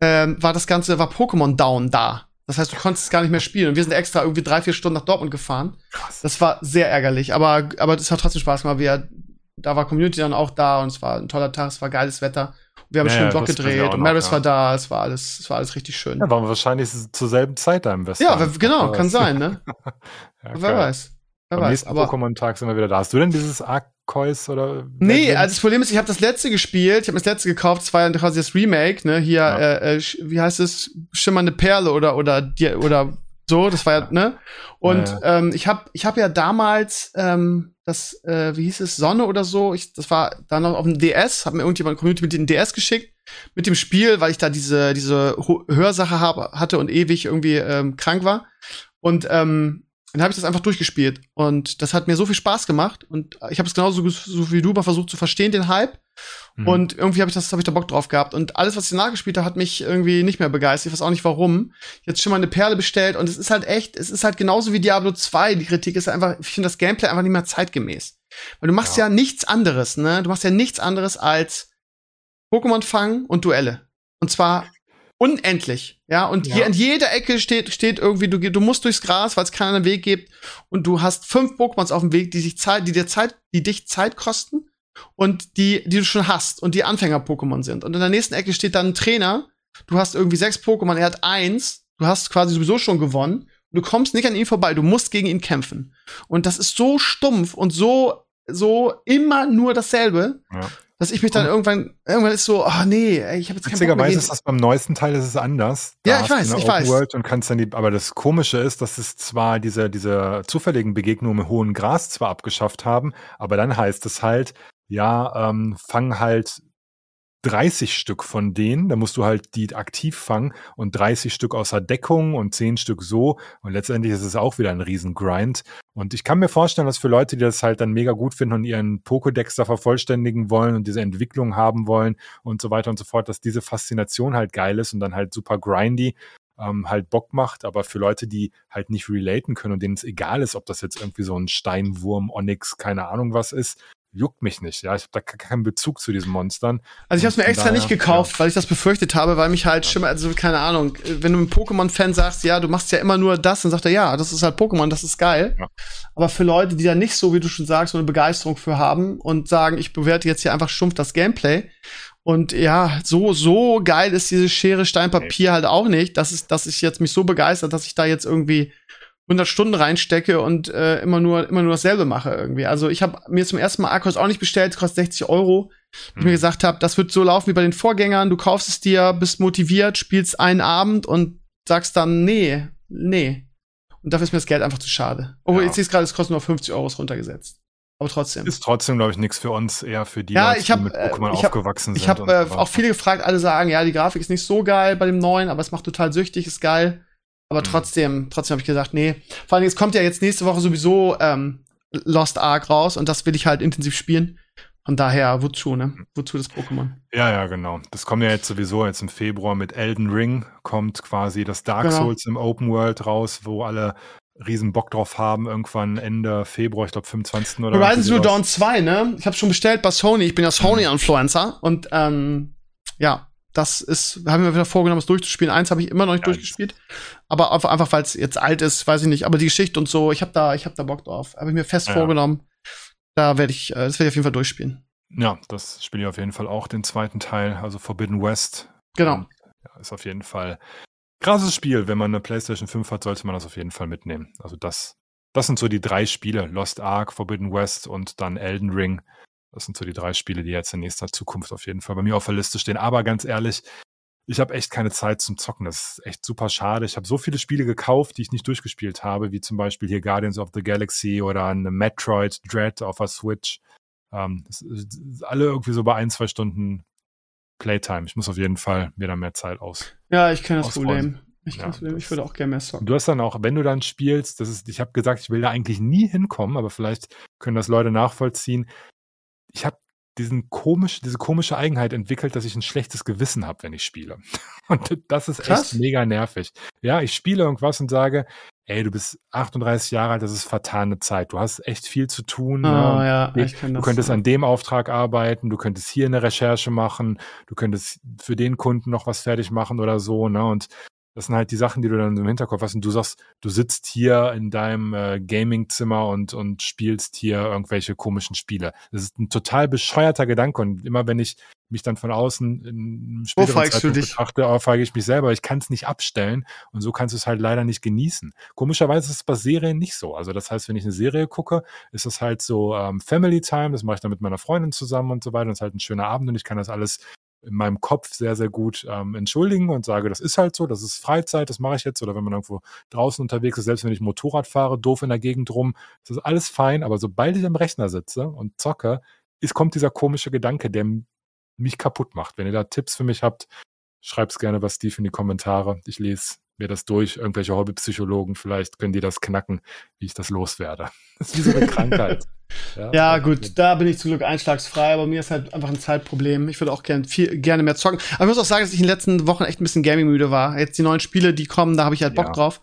ähm, war das Ganze, war Pokémon Down da. Das heißt, du konntest es gar nicht mehr spielen. Und wir sind extra irgendwie drei, vier Stunden nach Dortmund gefahren. Krass. Das war sehr ärgerlich, aber, aber das hat trotzdem Spaß gemacht. Wir, da war Community dann auch da und es war ein toller Tag, es war geiles Wetter. Wir haben Ja, schön ja, Vlog gedreht und Maris ja. war da, es war alles, es war alles richtig schön. Ja, waren wir wahrscheinlich zur selben Zeit da im Westen. Ja, genau, kann sein, ne? Ja, Wer geil. weiß. Wer Am weiß. nächsten Pokémon-Tag sind wir wieder da. Hast du denn dieses Arceus oder? nee, also das Problem ist, ich habe das letzte gespielt, ich habe das letzte gekauft, das war ja quasi das Remake, ne? Hier, Ja. äh, äh, wie heißt es? Schimmernde Perle oder oder die, oder so, das war ja, ne? Und ähm, ich habe ich hab ja damals ähm, das, äh, wie hieß es, Sonne oder so, ich, das war dann noch auf dem DS, hat mir irgendjemand Community mit dem DS geschickt, mit dem Spiel, weil ich da diese, diese Hörsache hab, hatte und ewig irgendwie ähm, krank war. Und ähm, dann habe ich das einfach durchgespielt. Und das hat mir so viel Spaß gemacht. Und ich habe es genauso so wie du mal versucht zu verstehen, den Hype. Mhm. Und irgendwie habe ich das, habe ich da Bock drauf gehabt. Und alles, was ich nachgespielt habe, hat mich irgendwie nicht mehr begeistert. Ich weiß auch nicht warum. Jetzt schon mal eine Perle bestellt und es ist halt echt, es ist halt genauso wie Diablo 2. Die Kritik ist einfach, ich finde das Gameplay einfach nicht mehr zeitgemäß. Weil du machst ja. ja nichts anderes, ne? Du machst ja nichts anderes als Pokémon fangen und Duelle. Und zwar unendlich. Ja, und ja. hier an jeder Ecke steht, steht irgendwie, du, du musst durchs Gras, weil es keinen Weg gibt. Und du hast fünf Pokémons auf dem Weg, die sich Zeit, die dir Zeit, die dich Zeit kosten und die, die du schon hast und die Anfänger-Pokémon sind. Und in der nächsten Ecke steht dann ein Trainer. Du hast irgendwie sechs Pokémon, er hat eins. Du hast quasi sowieso schon gewonnen. Du kommst nicht an ihm vorbei, du musst gegen ihn kämpfen. Und das ist so stumpf und so, so immer nur dasselbe. Ja dass ich mich dann irgendwann, irgendwann ist so, ach nee, ey, ich habe jetzt keinen mehr ist das beim neuesten Teil ist es anders. Da ja, ich weiß, ich weiß. World und kannst dann die, aber das Komische ist, dass es zwar diese, diese zufälligen Begegnungen im hohen Gras zwar abgeschafft haben, aber dann heißt es halt, ja, ähm, fang halt 30 Stück von denen, da musst du halt die aktiv fangen und 30 Stück außer Deckung und 10 Stück so. Und letztendlich ist es auch wieder ein Riesengrind. Und ich kann mir vorstellen, dass für Leute, die das halt dann mega gut finden und ihren Pokédex da vervollständigen wollen und diese Entwicklung haben wollen und so weiter und so fort, dass diese Faszination halt geil ist und dann halt super grindy ähm, halt Bock macht, aber für Leute, die halt nicht relaten können und denen es egal ist, ob das jetzt irgendwie so ein Steinwurm, Onyx, keine Ahnung was ist, juckt mich nicht. Ja, ich habe da keinen Bezug zu diesen Monstern. Also ich habe es mir extra daher, nicht gekauft, ja. weil ich das befürchtet habe, weil mich halt ja. schon also keine Ahnung, wenn du einem Pokémon-Fan sagst, ja, du machst ja immer nur das, dann sagt er, ja, das ist halt Pokémon, das ist geil. Ja. Aber für Leute, die da nicht so, wie du schon sagst, so eine Begeisterung für haben und sagen, ich bewerte jetzt hier einfach stumpf das Gameplay. Und ja, so, so geil ist diese Schere Steinpapier nee. halt auch nicht, dass, es, dass ich jetzt mich so begeistert, dass ich da jetzt irgendwie 100 Stunden reinstecke und äh, immer nur immer nur dasselbe mache irgendwie. Also ich habe mir zum ersten Mal Arcos auch nicht bestellt, kostet 60 Euro. Hm. Ich mir gesagt habe, das wird so laufen wie bei den Vorgängern. Du kaufst es dir, bist motiviert, spielst einen Abend und sagst dann nee, nee. Und dafür ist mir das Geld einfach zu schade. Obwohl ja. jetzt ist gerade, es kostet nur 50 Euro runtergesetzt. Aber trotzdem. Ist trotzdem, glaube ich, nichts für uns, eher für die, ja, Leute, ich hab, die mit Pokémon ich hab, aufgewachsen sind. Ich habe äh, auch viele gefragt, alle sagen, ja, die Grafik ist nicht so geil bei dem neuen, aber es macht total süchtig, ist geil. Aber mhm. trotzdem, trotzdem habe ich gesagt, nee. Vor allem, es kommt ja jetzt nächste Woche sowieso ähm, Lost Ark raus und das will ich halt intensiv spielen. Von daher, wozu, ne? Wozu das Pokémon? Ja, ja, genau. Das kommt ja jetzt sowieso jetzt im Februar mit Elden Ring, kommt quasi das Dark genau. Souls im Open World raus, wo alle riesen Bock drauf haben, irgendwann Ende Februar, ich glaube 25. oder Horizon Zero Dawn 2, ne? Ich habe schon bestellt bei Sony, ich bin ja Sony-Influencer und ähm, ja, das ist, haben wir wieder vorgenommen, es durchzuspielen. Eins habe ich immer noch nicht ja, durchgespielt. Aber einfach, weil es jetzt alt ist, weiß ich nicht. Aber die Geschichte und so, ich habe da, ich habe da Bock drauf. Habe ich mir fest ja. vorgenommen. Da werde ich, äh, das werde ich auf jeden Fall durchspielen. Ja, das spiele ich auf jeden Fall auch, den zweiten Teil, also Forbidden West. Genau. Und, ja, ist auf jeden Fall krasses Spiel. Wenn man eine PlayStation 5 hat, sollte man das auf jeden Fall mitnehmen. Also das, das sind so die drei Spiele. Lost Ark, Forbidden West und dann Elden Ring. Das sind so die drei Spiele, die jetzt in nächster Zukunft auf jeden Fall bei mir auf der Liste stehen. Aber ganz ehrlich, ich habe echt keine Zeit zum Zocken. Das ist echt super schade. Ich habe so viele Spiele gekauft, die ich nicht durchgespielt habe, wie zum Beispiel hier Guardians of the Galaxy oder ein Metroid Dread auf der Switch. Ähm, das alle irgendwie so bei ein, zwei Stunden Playtime. Ich muss auf jeden Fall mir da mehr Zeit aus. Ja, ich kenne das Problem. Ich, ja, Problem. ich würde auch gerne mehr zocken. Du hast dann auch, wenn du dann spielst, das ist, ich habe gesagt, ich will da eigentlich nie hinkommen, aber vielleicht können das Leute nachvollziehen ich habe diesen komisch, diese komische Eigenheit entwickelt, dass ich ein schlechtes Gewissen habe, wenn ich spiele. Und das ist Krass. echt mega nervig. Ja, ich spiele irgendwas und sage, ey, du bist 38 Jahre alt, das ist vertane Zeit. Du hast echt viel zu tun. Oh, ne? ja, ich kann du könntest an dem Auftrag arbeiten, du könntest hier eine Recherche machen, du könntest für den Kunden noch was fertig machen oder so, ne? Und das sind halt die Sachen, die du dann im Hinterkopf hast und du sagst, du sitzt hier in deinem äh, Gaming-Zimmer und, und spielst hier irgendwelche komischen Spiele. Das ist ein total bescheuerter Gedanke und immer wenn ich mich dann von außen in späteren Zeitpunkt betrachte, frage ich mich selber, ich kann es nicht abstellen und so kannst du es halt leider nicht genießen. Komischerweise ist es bei Serien nicht so. Also das heißt, wenn ich eine Serie gucke, ist es halt so ähm, Family Time, das mache ich dann mit meiner Freundin zusammen und so weiter und es ist halt ein schöner Abend und ich kann das alles in meinem Kopf sehr, sehr gut ähm, entschuldigen und sage, das ist halt so, das ist Freizeit, das mache ich jetzt. Oder wenn man irgendwo draußen unterwegs ist, selbst wenn ich Motorrad fahre, doof in der Gegend rum, das ist alles fein. Aber sobald ich am Rechner sitze und zocke, ist, kommt dieser komische Gedanke, der mich kaputt macht. Wenn ihr da Tipps für mich habt, schreibt es gerne bei Steve in die Kommentare. Ich lese mir das durch, irgendwelche Hobbypsychologen, vielleicht können die das knacken, wie ich das loswerde. Das ist wie so eine Krankheit. Ja, ja gut, da bin ich zum Glück einschlagsfrei, aber mir ist halt einfach ein Zeitproblem. Ich würde auch gern viel, gerne mehr zocken. Aber ich muss auch sagen, dass ich in den letzten Wochen echt ein bisschen Gaming-müde war. Jetzt die neuen Spiele, die kommen, da habe ich halt Bock ja. drauf.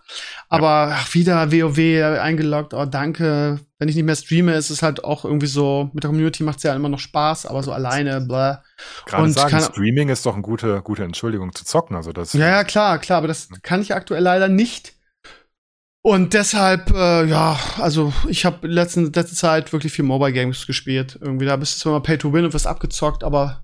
Aber ja. ach, wieder WoW eingeloggt, oh danke. Wenn ich nicht mehr streame, ist es halt auch irgendwie so, mit der Community macht es ja immer noch Spaß, aber so alleine, blah. Gerade sagen, kann, Streaming ist doch eine gute, gute Entschuldigung zu zocken. Also das ja, ja, klar, klar, aber das kann ich aktuell leider nicht. Und deshalb, äh, ja, also ich habe letzte, letzte Zeit wirklich viel Mobile Games gespielt. Irgendwie, da bist du zwar mal Pay to Win und wirst abgezockt, aber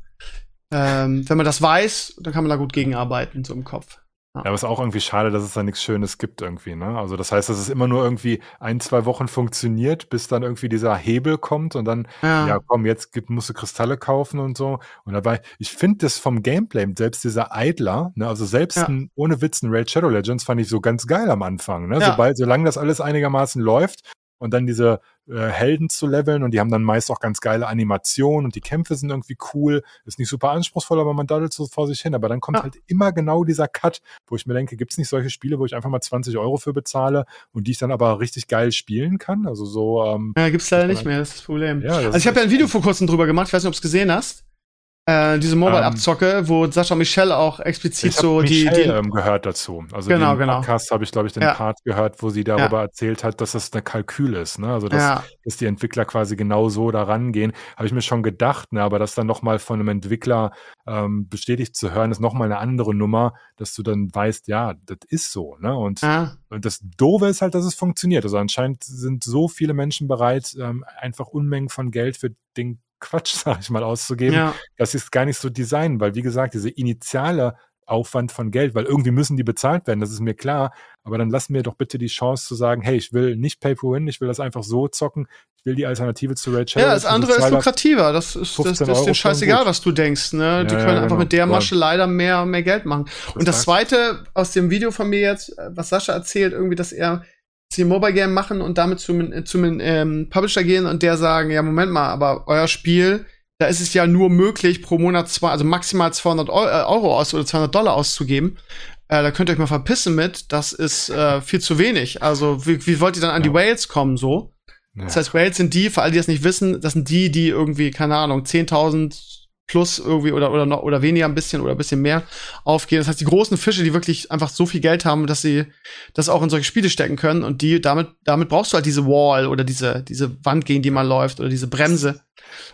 ähm, wenn man das weiß, dann kann man da gut gegenarbeiten, so im Kopf. Ja. aber es ist auch irgendwie schade, dass es da nichts Schönes gibt irgendwie, ne? Also das heißt, dass es immer nur irgendwie ein, zwei Wochen funktioniert, bis dann irgendwie dieser Hebel kommt und dann, ja, ja komm, jetzt gibt, musst du Kristalle kaufen und so. Und dabei, ich finde das vom Gameplay, selbst dieser Idler, ne, also selbst ja. ein, ohne Witz ein Raid Shadow Legends fand ich so ganz geil am Anfang, ne? Sobald, solange das alles einigermaßen läuft und dann diese äh, Helden zu leveln und die haben dann meist auch ganz geile Animationen und die Kämpfe sind irgendwie cool. Ist nicht super anspruchsvoll, aber man daddelt so vor sich hin. Aber dann kommt ja. halt immer genau dieser Cut, wo ich mir denke, gibt es nicht solche Spiele, wo ich einfach mal 20 Euro für bezahle und die ich dann aber richtig geil spielen kann? Also so. Ähm, ja, gibt's leider nicht mehr, das ist das Problem. Ja, das also ich habe ja ein Video vor kurzem drüber gemacht, ich weiß nicht, ob du es gesehen hast. Äh, diese Mobile-Abzocke, ähm, wo Sascha Michelle auch explizit so die, die ähm, gehört dazu. Also genau, genau. Podcast habe ich glaube ich den ja. Part gehört, wo sie darüber ja. erzählt hat, dass das eine Kalkül ist. Ne? Also dass, ja. dass die Entwickler quasi genau so da rangehen, habe ich mir schon gedacht. Ne? Aber das dann noch mal von einem Entwickler ähm, bestätigt zu hören, ist noch mal eine andere Nummer, dass du dann weißt, ja, das ist so. Ne? Und, und das Doofe ist halt, dass es funktioniert. Also anscheinend sind so viele Menschen bereit, ähm, einfach Unmengen von Geld für den Quatsch, sag ich mal, auszugeben. Ja. Das ist gar nicht so designen, weil wie gesagt, diese initiale Aufwand von Geld, weil irgendwie müssen die bezahlt werden, das ist mir klar. Aber dann lass mir doch bitte die Chance zu sagen, hey, ich will nicht Pay for Win, ich will das einfach so zocken. Ich will die Alternative zu Raid Shadow. Ja, das andere ist lukrativer. Das ist, das, das ist denen scheißegal, was du denkst. Ne? Ja, die können ja, einfach genau. mit der Masche leider mehr, mehr Geld machen. Und das zweite aus dem Video von mir jetzt, was Sascha erzählt, irgendwie, dass er sie ein Mobile Game machen und damit zum, zum ähm, Publisher gehen und der sagen, ja, Moment mal, aber euer Spiel, da ist es ja nur möglich, pro Monat zwei, also maximal 200 äh, Euro aus oder 200 Dollar auszugeben. Äh, da könnt ihr euch mal verpissen mit. Das ist äh, viel zu wenig. Also, wie, wie wollt ihr dann an die Whales kommen, so? Ja. Das heißt, Whales sind die, für alle, die das nicht wissen, das sind die, die irgendwie, keine Ahnung, 10.000 plus irgendwie oder, oder noch oder weniger ein bisschen oder ein bisschen mehr aufgehen. Das heißt, die großen Fische, die wirklich einfach so viel Geld haben, dass sie das auch in solche Spiele stecken können und die, damit, damit brauchst du halt diese Wall oder diese, diese Wand, gegen die man läuft oder diese Bremse.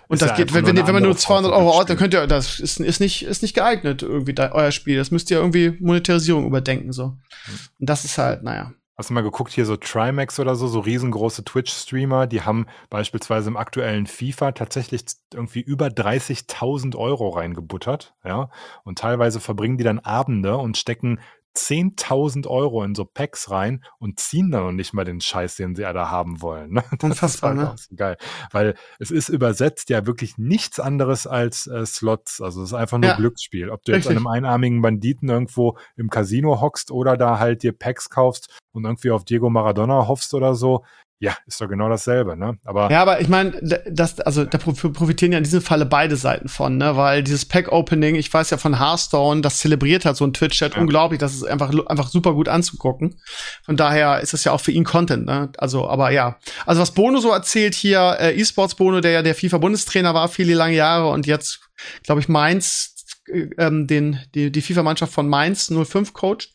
Und ist das ja geht, wenn, wenn, wenn man nur 200 Euro out, dann könnt ihr, das ist, ist nicht, ist nicht geeignet irgendwie da, euer Spiel. Das müsst ihr irgendwie Monetarisierung überdenken, so. Hm. Und das ist halt, naja. Hast du mal geguckt, hier so Trimax oder so, so riesengroße Twitch-Streamer, die haben beispielsweise im aktuellen FIFA tatsächlich irgendwie über 30.000 Euro reingebuttert, ja. Und teilweise verbringen die dann Abende und stecken 10.000 Euro in so Packs rein und ziehen dann noch nicht mal den Scheiß, den sie da haben wollen. Ne? Das Unfassbar, ist halt ne? so geil. Weil es ist übersetzt ja wirklich nichts anderes als äh, Slots. Also es ist einfach nur ja. Glücksspiel. Ob du Richtig. jetzt einem einarmigen Banditen irgendwo im Casino hockst oder da halt dir Packs kaufst und irgendwie auf Diego Maradona hoffst oder so, ja, ist doch genau dasselbe, ne? Aber ja, aber ich meine, das, also da profitieren ja in diesem Falle beide Seiten von, ne? Weil dieses Pack-Opening, ich weiß ja von Hearthstone, das zelebriert hat so ein Twitch-Chat ja. unglaublich, das ist einfach einfach super gut anzugucken. Von daher ist das ja auch für ihn Content, ne? Also, aber ja, also was Bono so erzählt hier, äh, E-Sports Bono, der ja der FIFA-Bundestrainer war viele lange Jahre und jetzt, glaube ich, Mainz äh, ähm, den die, die FIFA-Mannschaft von Mainz 05 coacht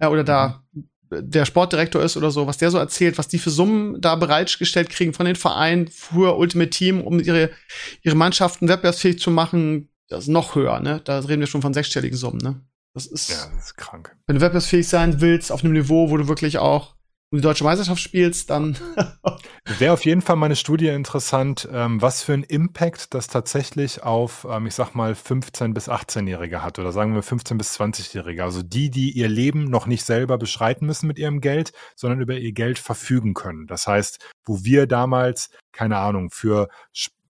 äh, oder da mhm der Sportdirektor ist oder so, was der so erzählt, was die für Summen da bereitgestellt kriegen von den Vereinen für Ultimate Team, um ihre, ihre Mannschaften wettbewerbsfähig zu machen, das ist noch höher, ne? Da reden wir schon von sechsstelligen Summen, ne? Das ist, ja, das ist krank. Wenn du wettbewerbsfähig sein willst, auf einem Niveau, wo du wirklich auch um die deutsche Meisterschaft spielst, dann. Wäre auf jeden Fall mal eine Studie interessant, ähm, was für einen Impact das tatsächlich auf, ähm, ich sag mal, 15- bis 18-Jährige hat oder sagen wir 15- bis 20-Jährige. Also die, die ihr Leben noch nicht selber beschreiten müssen mit ihrem Geld, sondern über ihr Geld verfügen können. Das heißt, wo wir damals, keine Ahnung, für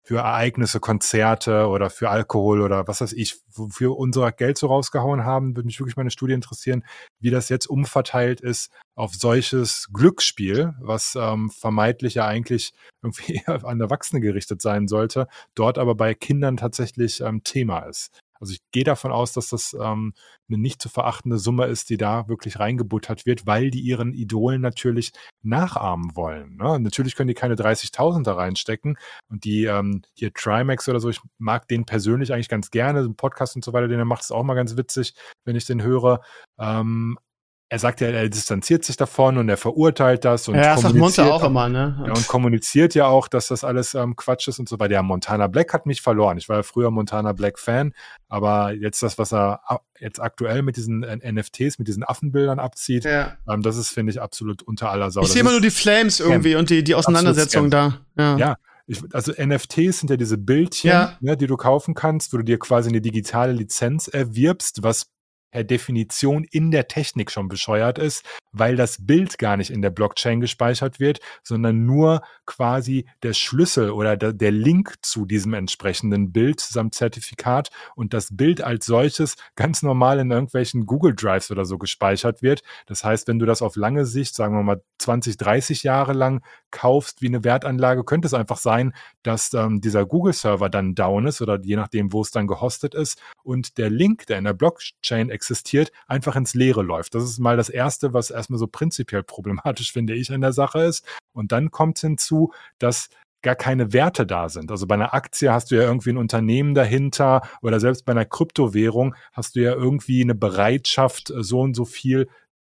für Ereignisse, Konzerte oder für Alkohol oder was weiß ich, wofür unser Geld so rausgehauen haben, würde mich wirklich mal eine Studie interessieren, wie das jetzt umverteilt ist auf solches Glücksspiel, was ähm, vermeintlich ja eigentlich irgendwie an Erwachsene gerichtet sein sollte, dort aber bei Kindern tatsächlich ähm, Thema ist. Also ich gehe davon aus, dass das ähm, eine nicht zu verachtende Summe ist, die da wirklich reingebuttert wird, weil die ihren Idolen natürlich nachahmen wollen. Ne? Natürlich können die keine 30.000 da reinstecken und die ähm, hier Trimax oder so, ich mag den persönlich eigentlich ganz gerne, den Podcast und so weiter, den er macht, ist auch mal ganz witzig, wenn ich den höre. Ähm, er sagt ja, er distanziert sich davon und er verurteilt das und ja, das sagt Monte auch, immer, ne? Ja, und kommuniziert ja auch, dass das alles ähm, Quatsch ist und so weiter. Ja, Montana Black hat mich verloren. Ich war ja früher Montana Black Fan, aber jetzt das, was er jetzt aktuell mit diesen äh, NFTs, mit diesen Affenbildern abzieht, ja. ähm, das ist, finde ich, absolut unter aller Sau. Ich sehe immer nur die Flames irgendwie und die, die Auseinandersetzung da. Ja. ja. Ich, also NFTs sind ja diese Bildchen, ja. Ne, die du kaufen kannst, wo du dir quasi eine digitale Lizenz erwirbst, was per Definition in der Technik schon bescheuert ist, weil das Bild gar nicht in der Blockchain gespeichert wird, sondern nur quasi der Schlüssel oder der, Link zu diesem entsprechenden Bild samt Zertifikat und das Bild als solches ganz normal in irgendwelchen Google Drives oder so gespeichert wird. Das heißt, wenn du das auf lange Sicht, sagen wir mal 20, 30 Jahre lang kaufst wie eine Wertanlage, könnte es einfach sein, dass ähm, dieser Google-Server dann down ist oder je nachdem, wo es dann gehostet ist und der Link, der in der Blockchain existiert, einfach ins Leere läuft. Das ist mal das Erste, was erstmal so prinzipiell problematisch, finde ich, an der Sache ist. Und dann kommt hinzu, dass gar keine Werte da sind. Also bei einer Aktie hast du ja irgendwie ein Unternehmen dahinter oder selbst bei einer Kryptowährung hast du ja irgendwie eine Bereitschaft, so und so viel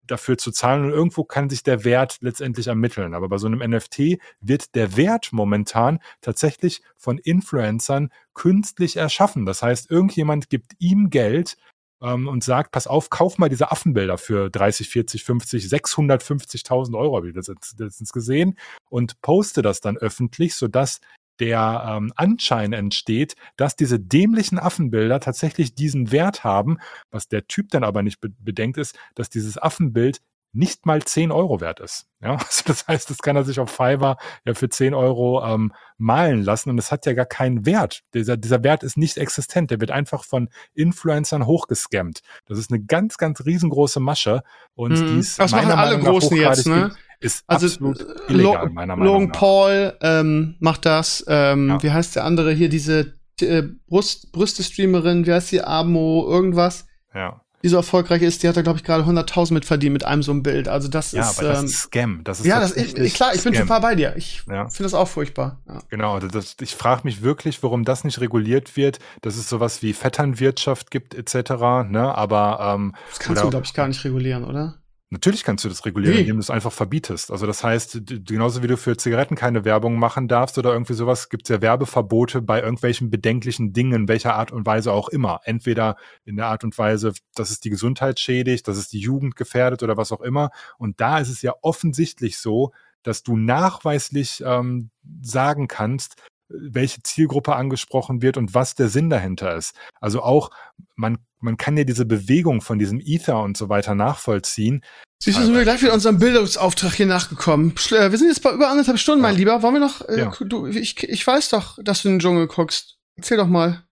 dafür zu zahlen und irgendwo kann sich der Wert letztendlich ermitteln. Aber bei so einem NFT wird der Wert momentan tatsächlich von Influencern künstlich erschaffen. Das heißt, irgendjemand gibt ihm Geld ähm, und sagt, pass auf, kauf mal diese Affenbilder für 30, 40, 50, 650.000 Euro, habe ich das letztens gesehen, und poste das dann öffentlich, sodass der ähm, Anschein entsteht, dass diese dämlichen Affenbilder tatsächlich diesen Wert haben. Was der Typ dann aber nicht be bedenkt, ist, dass dieses Affenbild nicht mal 10 Euro wert ist. Ja, also das heißt, das kann er sich auf Fiverr ja für 10 Euro ähm, malen lassen und es hat ja gar keinen Wert. Dieser, dieser Wert ist nicht existent. Der wird einfach von Influencern hochgescammt. Das ist eine ganz, ganz riesengroße Masche und mhm. die ist das meiner machen alle Meinung Großen jetzt, ne? Ist also absolut äh, illegal, meiner Meinung Logan nach. Paul ähm, macht das. Ähm, ja. Wie heißt der andere hier? Diese äh, Brust, Brüste-Streamerin, wie heißt die? Amo, irgendwas. Ja die so erfolgreich ist, die hat da, glaube ich, gerade 100.000 mit verdient mit einem so einem Bild. Also das ja, ist. Ja, aber das ist ähm, Scam. Das ist ja, das ist, klar, ich Scam. bin total bei dir. Ich ja. finde das auch furchtbar. Ja. Genau, das, ich frage mich wirklich, warum das nicht reguliert wird, dass es sowas wie Vetternwirtschaft gibt, etc. Ne? Aber ähm, das kannst oder, du, glaube ich, gar nicht regulieren, oder? Natürlich kannst du das regulieren, nee. indem du es einfach verbietest. Also das heißt, genauso wie du für Zigaretten keine Werbung machen darfst oder irgendwie sowas, gibt es ja Werbeverbote bei irgendwelchen bedenklichen Dingen, welcher Art und Weise auch immer. Entweder in der Art und Weise, dass es die Gesundheit schädigt, dass es die Jugend gefährdet oder was auch immer. Und da ist es ja offensichtlich so, dass du nachweislich ähm, sagen kannst, welche Zielgruppe angesprochen wird und was der Sinn dahinter ist. Also auch, man, man kann ja diese Bewegung von diesem Ether und so weiter nachvollziehen. Siehst du, sind wir gleich wieder unserem Bildungsauftrag hier nachgekommen. Äh, wir sind jetzt bei über anderthalb Stunden, mein Lieber. Wollen wir noch, äh, ja. du, ich, ich weiß doch, dass du in den Dschungel guckst. Erzähl doch mal.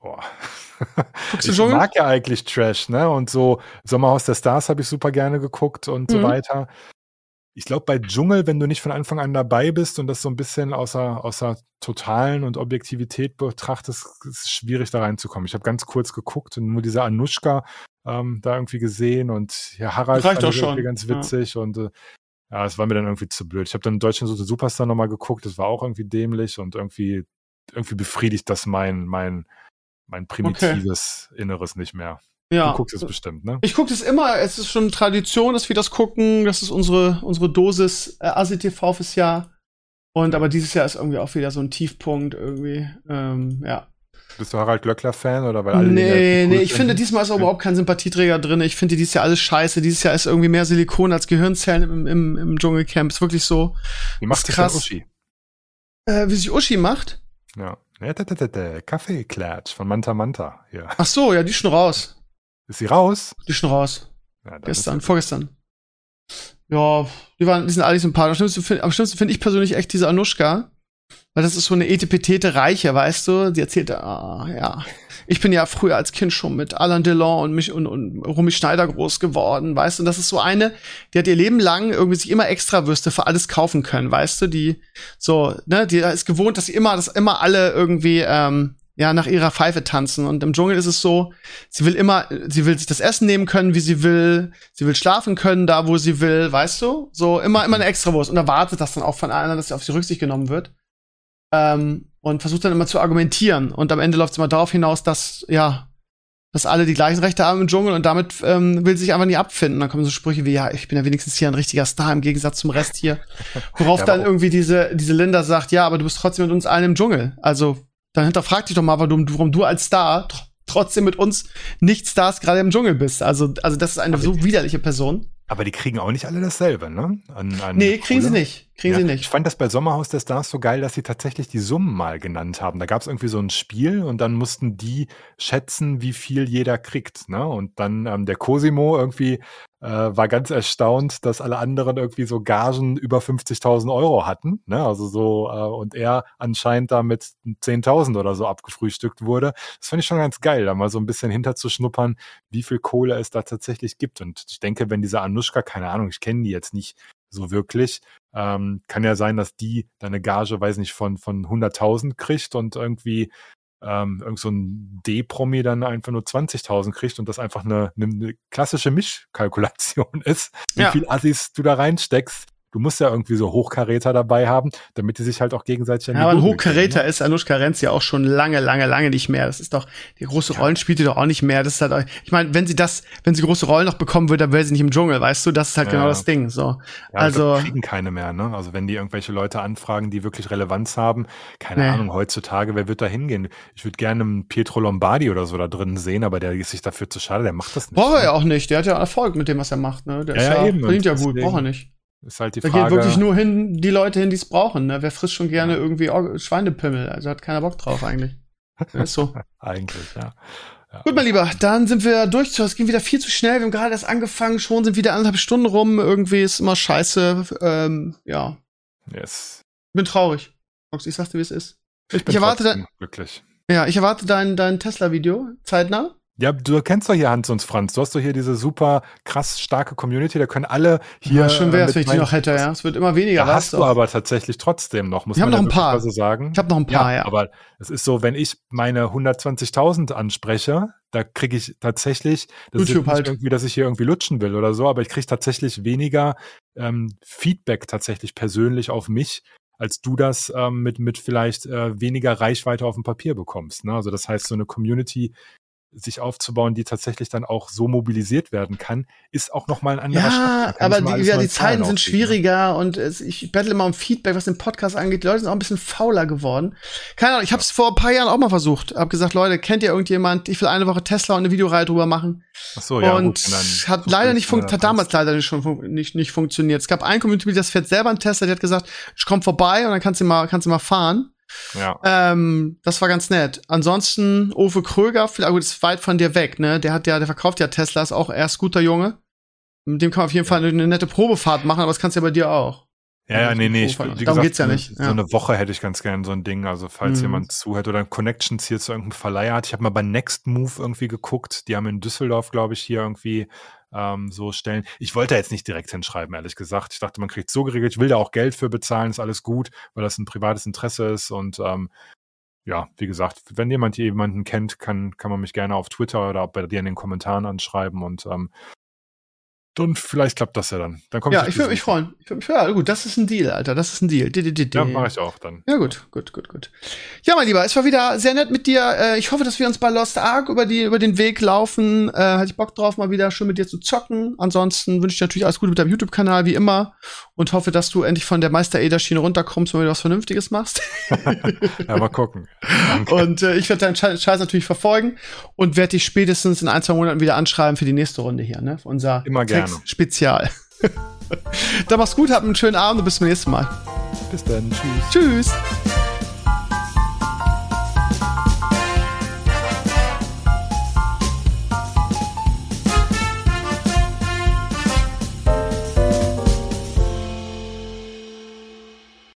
Boah. Guckst du ich mag ja eigentlich Trash, ne? Und so Sommerhaus der Stars habe ich super gerne geguckt und mhm. so weiter ich glaube, bei Dschungel, wenn du nicht von Anfang an dabei bist und das so ein bisschen außer, außer Totalen und Objektivität betrachtest, ist es schwierig da reinzukommen. Ich habe ganz kurz geguckt und nur diese Anushka ähm, da irgendwie gesehen und ja, Harald fand ich irgendwie ganz witzig ja. und äh, ja, es war mir dann irgendwie zu blöd. Ich habe dann in Deutschland so den Superstar nochmal geguckt, das war auch irgendwie dämlich und irgendwie, irgendwie befriedigt das mein, mein, mein primitives okay. Inneres nicht mehr. Ja. Du guckst es bestimmt, ne? Ich gucke es immer. Es ist schon Tradition, dass wir das gucken. Das ist unsere, unsere Dosis äh, ASI-TV fürs Jahr. Und aber dieses Jahr ist irgendwie auch wieder so ein Tiefpunkt irgendwie. Ähm, ja. Bist du Harald Glöckler-Fan oder weil alle Nee, cool nee, ich finde, diesmal ist auch überhaupt kein Sympathieträger drin. Ich finde dieses Jahr alles scheiße. Dieses Jahr ist irgendwie mehr Silikon als Gehirnzellen im, im, im Dschungelcamp. Ist wirklich so. Wie macht sich krass. Uschi? Äh, wie sich Uschi macht? Ja. ja Kaffeeklatsch von Manta Manta. Ja. Ach so, ja, die ist schon raus. Ist sie raus? Die ist schon raus. Ja, Gestern, vorgestern. Ja, die waren, die sind alle sympathisch. Am schlimmsten finde find ich persönlich echt diese Anushka. Weil das ist so eine etipetete Reiche, weißt du? Die erzählt, ah, ja. Ich bin ja früher als Kind schon mit Alain Delon und mich und, und Romy Schneider groß geworden, weißt du? Und das ist so eine, die hat ihr Leben lang irgendwie sich immer Extrawürste für alles kaufen können, weißt du? Die so, ne, die ist gewohnt, dass sie immer, dass immer alle irgendwie ähm, ja, nach ihrer Pfeife tanzen. Und im Dschungel ist es so, sie will immer, sie will sich das Essen nehmen können, wie sie will, sie will schlafen können, da wo sie will, weißt du? So immer, immer eine Extrawurst und erwartet das dann auch von allen, dass sie auf sie Rücksicht genommen wird. Ähm, und versucht dann immer zu argumentieren. Und am Ende läuft es immer darauf hinaus, dass, ja, dass alle die gleichen Rechte haben im Dschungel und damit ähm, will sie sich einfach nie abfinden. Dann kommen so Sprüche wie, ja, ich bin ja wenigstens hier ein richtiger Star im Gegensatz zum Rest hier. Worauf ja, dann irgendwie diese, diese Linda sagt, ja, aber du bist trotzdem mit uns allen im Dschungel. Also dann hinterfrag dich doch mal, warum, warum du als Star trotzdem mit uns nicht Stars gerade im Dschungel bist. Also, also das ist eine aber so widerliche Person. Aber die kriegen auch nicht alle dasselbe, ne? An, an nee, kriegen Kohle. sie nicht. Kriegen ja, sie nicht. Ich fand das bei Sommerhaus der Stars so geil, dass sie tatsächlich die Summen mal genannt haben. Da gab es irgendwie so ein Spiel und dann mussten die schätzen, wie viel jeder kriegt. Ne? Und dann ähm, der Cosimo irgendwie äh, war ganz erstaunt, dass alle anderen irgendwie so Gagen über 50.000 Euro hatten. Ne? Also so, äh, und er anscheinend da mit 10.000 oder so abgefrühstückt wurde. Das fand ich schon ganz geil, da mal so ein bisschen hinterzuschnuppern, wie viel Kohle es da tatsächlich gibt. Und ich denke, wenn diese Anushka, keine Ahnung, ich kenne die jetzt nicht so wirklich, ähm, kann ja sein, dass die deine Gage, weiß nicht, von, von 100.000 kriegt und irgendwie ähm, irgend so ein D-Promi dann einfach nur 20.000 kriegt und das einfach eine, eine klassische Mischkalkulation ist, wie ja. viel Assis du da reinsteckst du musst ja irgendwie so Hochkaräter dabei haben, damit die sich halt auch gegenseitig an Ja, aber ein Hochkaräter ne? ist Anushka Renz ja auch schon lange, lange, lange nicht mehr. Das ist doch, die große Rollen spielt die doch auch nicht mehr. Das ist halt, ich meine, wenn sie das, wenn sie große Rollen noch bekommen würde, dann wäre sie nicht im Dschungel, weißt du? Das ist halt genau ja. genau das Ding, so. Ja, also. Glaub, kriegen keine mehr, ne? Also wenn die irgendwelche Leute anfragen, die wirklich Relevanz haben, keine nee. Ahnung, heutzutage, wer wird da hingehen? Ich würde gerne einen Pietro Lombardi oder so da drin sehen, aber der ist sich dafür zu schade, der macht das nicht. Braucht er ne? ja auch nicht. Der hat ja Erfolg mit dem, was er macht, ne? Der ja, ist ja, eben. verdient ja gut, braucht er nicht. Ist halt die Frage. Da geht wirklich nur hin, die Leute hin, die es brauchen. Ne? Wer frisst schon gerne ja. irgendwie Schweinepimmel? Also hat keiner Bock drauf eigentlich. ist so. eigentlich, ja. ja. Gut, mein Lieber, dann sind wir durch. Es ging wieder viel zu schnell. Wir haben gerade erst angefangen, schon sind wieder anderthalb Stunden rum. Irgendwie ist immer scheiße. Ähm, ja. Yes. Bin traurig. Ich sag's dir, wie es ist. Ich bin ich erwarte glücklich. Ja, ich erwarte dein, dein Tesla-Video zeitnah. Ja, du kennst doch hier Hans und Franz. Du hast doch hier diese super krass starke Community. Da können alle hier. Ja, schön wäre es, wenn ich die noch hätte, ja. Es wird immer weniger. Da hast du aber tatsächlich trotzdem noch, muss ich man noch ein paar. so sagen. Ich habe noch ein paar, ja, ja. Aber es ist so, wenn ich meine 120.000 anspreche, da kriege ich tatsächlich, das YouTube ist nicht halt. irgendwie, dass ich hier irgendwie lutschen will oder so, aber ich kriege tatsächlich weniger ähm, Feedback tatsächlich persönlich auf mich, als du das ähm, mit, mit vielleicht äh, weniger Reichweite auf dem Papier bekommst. Ne? Also das heißt, so eine Community sich aufzubauen, die tatsächlich dann auch so mobilisiert werden kann, ist auch noch mal ein anderer Ja, aber die, ja, die Zeiten sind ne? schwieriger und es, ich bettle immer um Feedback, was den Podcast angeht. Die Leute sind auch ein bisschen fauler geworden. Keine Ahnung, ich habe es vor ein paar Jahren auch mal versucht. Hab gesagt, Leute, kennt ihr irgendjemand? Ich will eine Woche Tesla und eine Videoreihe drüber machen. Ach so, ja. Und gut, hat leider nicht funktioniert, hat damals leider nicht, schon nicht, nicht funktioniert. Es gab ein Community, das fährt selber einen Tesla, der hat gesagt, ich komm vorbei und dann kannst du mal, kannst du mal fahren. Ja. Ähm, das war ganz nett. Ansonsten, Uwe Kröger, vielleicht gut, ist weit von dir weg, ne? Der hat ja, der verkauft ja Teslas, auch erst guter Junge. Mit dem kann man auf jeden. Fall eine, eine, nette Probefahrt machen, aber das kannst du ja bei dir auch. Ja, ja, nee, nee, ich, Darum gesagt, geht's ja nicht. So ja. eine Woche hätte ich ganz gern so ein Ding, also falls mhm. jemand zuhört oder Connections hier zu irgendeinem Verleiher hat. Ich habe mal bei Next Move irgendwie geguckt, die haben in Düsseldorf, glaube ich, hier irgendwie ähm, so stellen. Ich wollte jetzt nicht direkt hinschreiben, ehrlich gesagt. Ich dachte, man kriegt so geregelt. Ich will da auch Geld für bezahlen, ist alles gut, weil das ein privates Interesse ist. Und ähm, ja, wie gesagt, wenn jemand jemanden kennt, kann, kann man mich gerne auf Twitter oder bei dir in den Kommentaren anschreiben und ähm, und vielleicht klappt das ja dann. dann ja, ich würde mich freuen. Ich würd mich, ja, gut, das ist ein Deal, Alter. Das ist ein Deal. D -d -d ja, mache ich auch dann. Ja, gut, gut, gut, gut. Ja, mein Lieber, es war wieder sehr nett mit dir. Äh, ich hoffe, dass wir uns bei Lost Ark über, die, über den Weg laufen. Äh, hatte ich Bock drauf, mal wieder schön mit dir zu zocken. Ansonsten wünsche ich dir natürlich alles Gute mit deinem YouTube-Kanal, wie immer. Und hoffe, dass du endlich von der Meister-Eder-Schiene runterkommst und wieder was Vernünftiges machst. ja, mal gucken. Danke. Und äh, ich werde deinen Scheiß natürlich verfolgen und werde dich spätestens in ein, zwei Monaten wieder anschreiben für die nächste Runde hier, ne? Für unser Immer gerne. Spezial. Dann mach's gut, habt einen schönen Abend und bis zum nächsten Mal. Bis dann. Tschüss. Tschüss.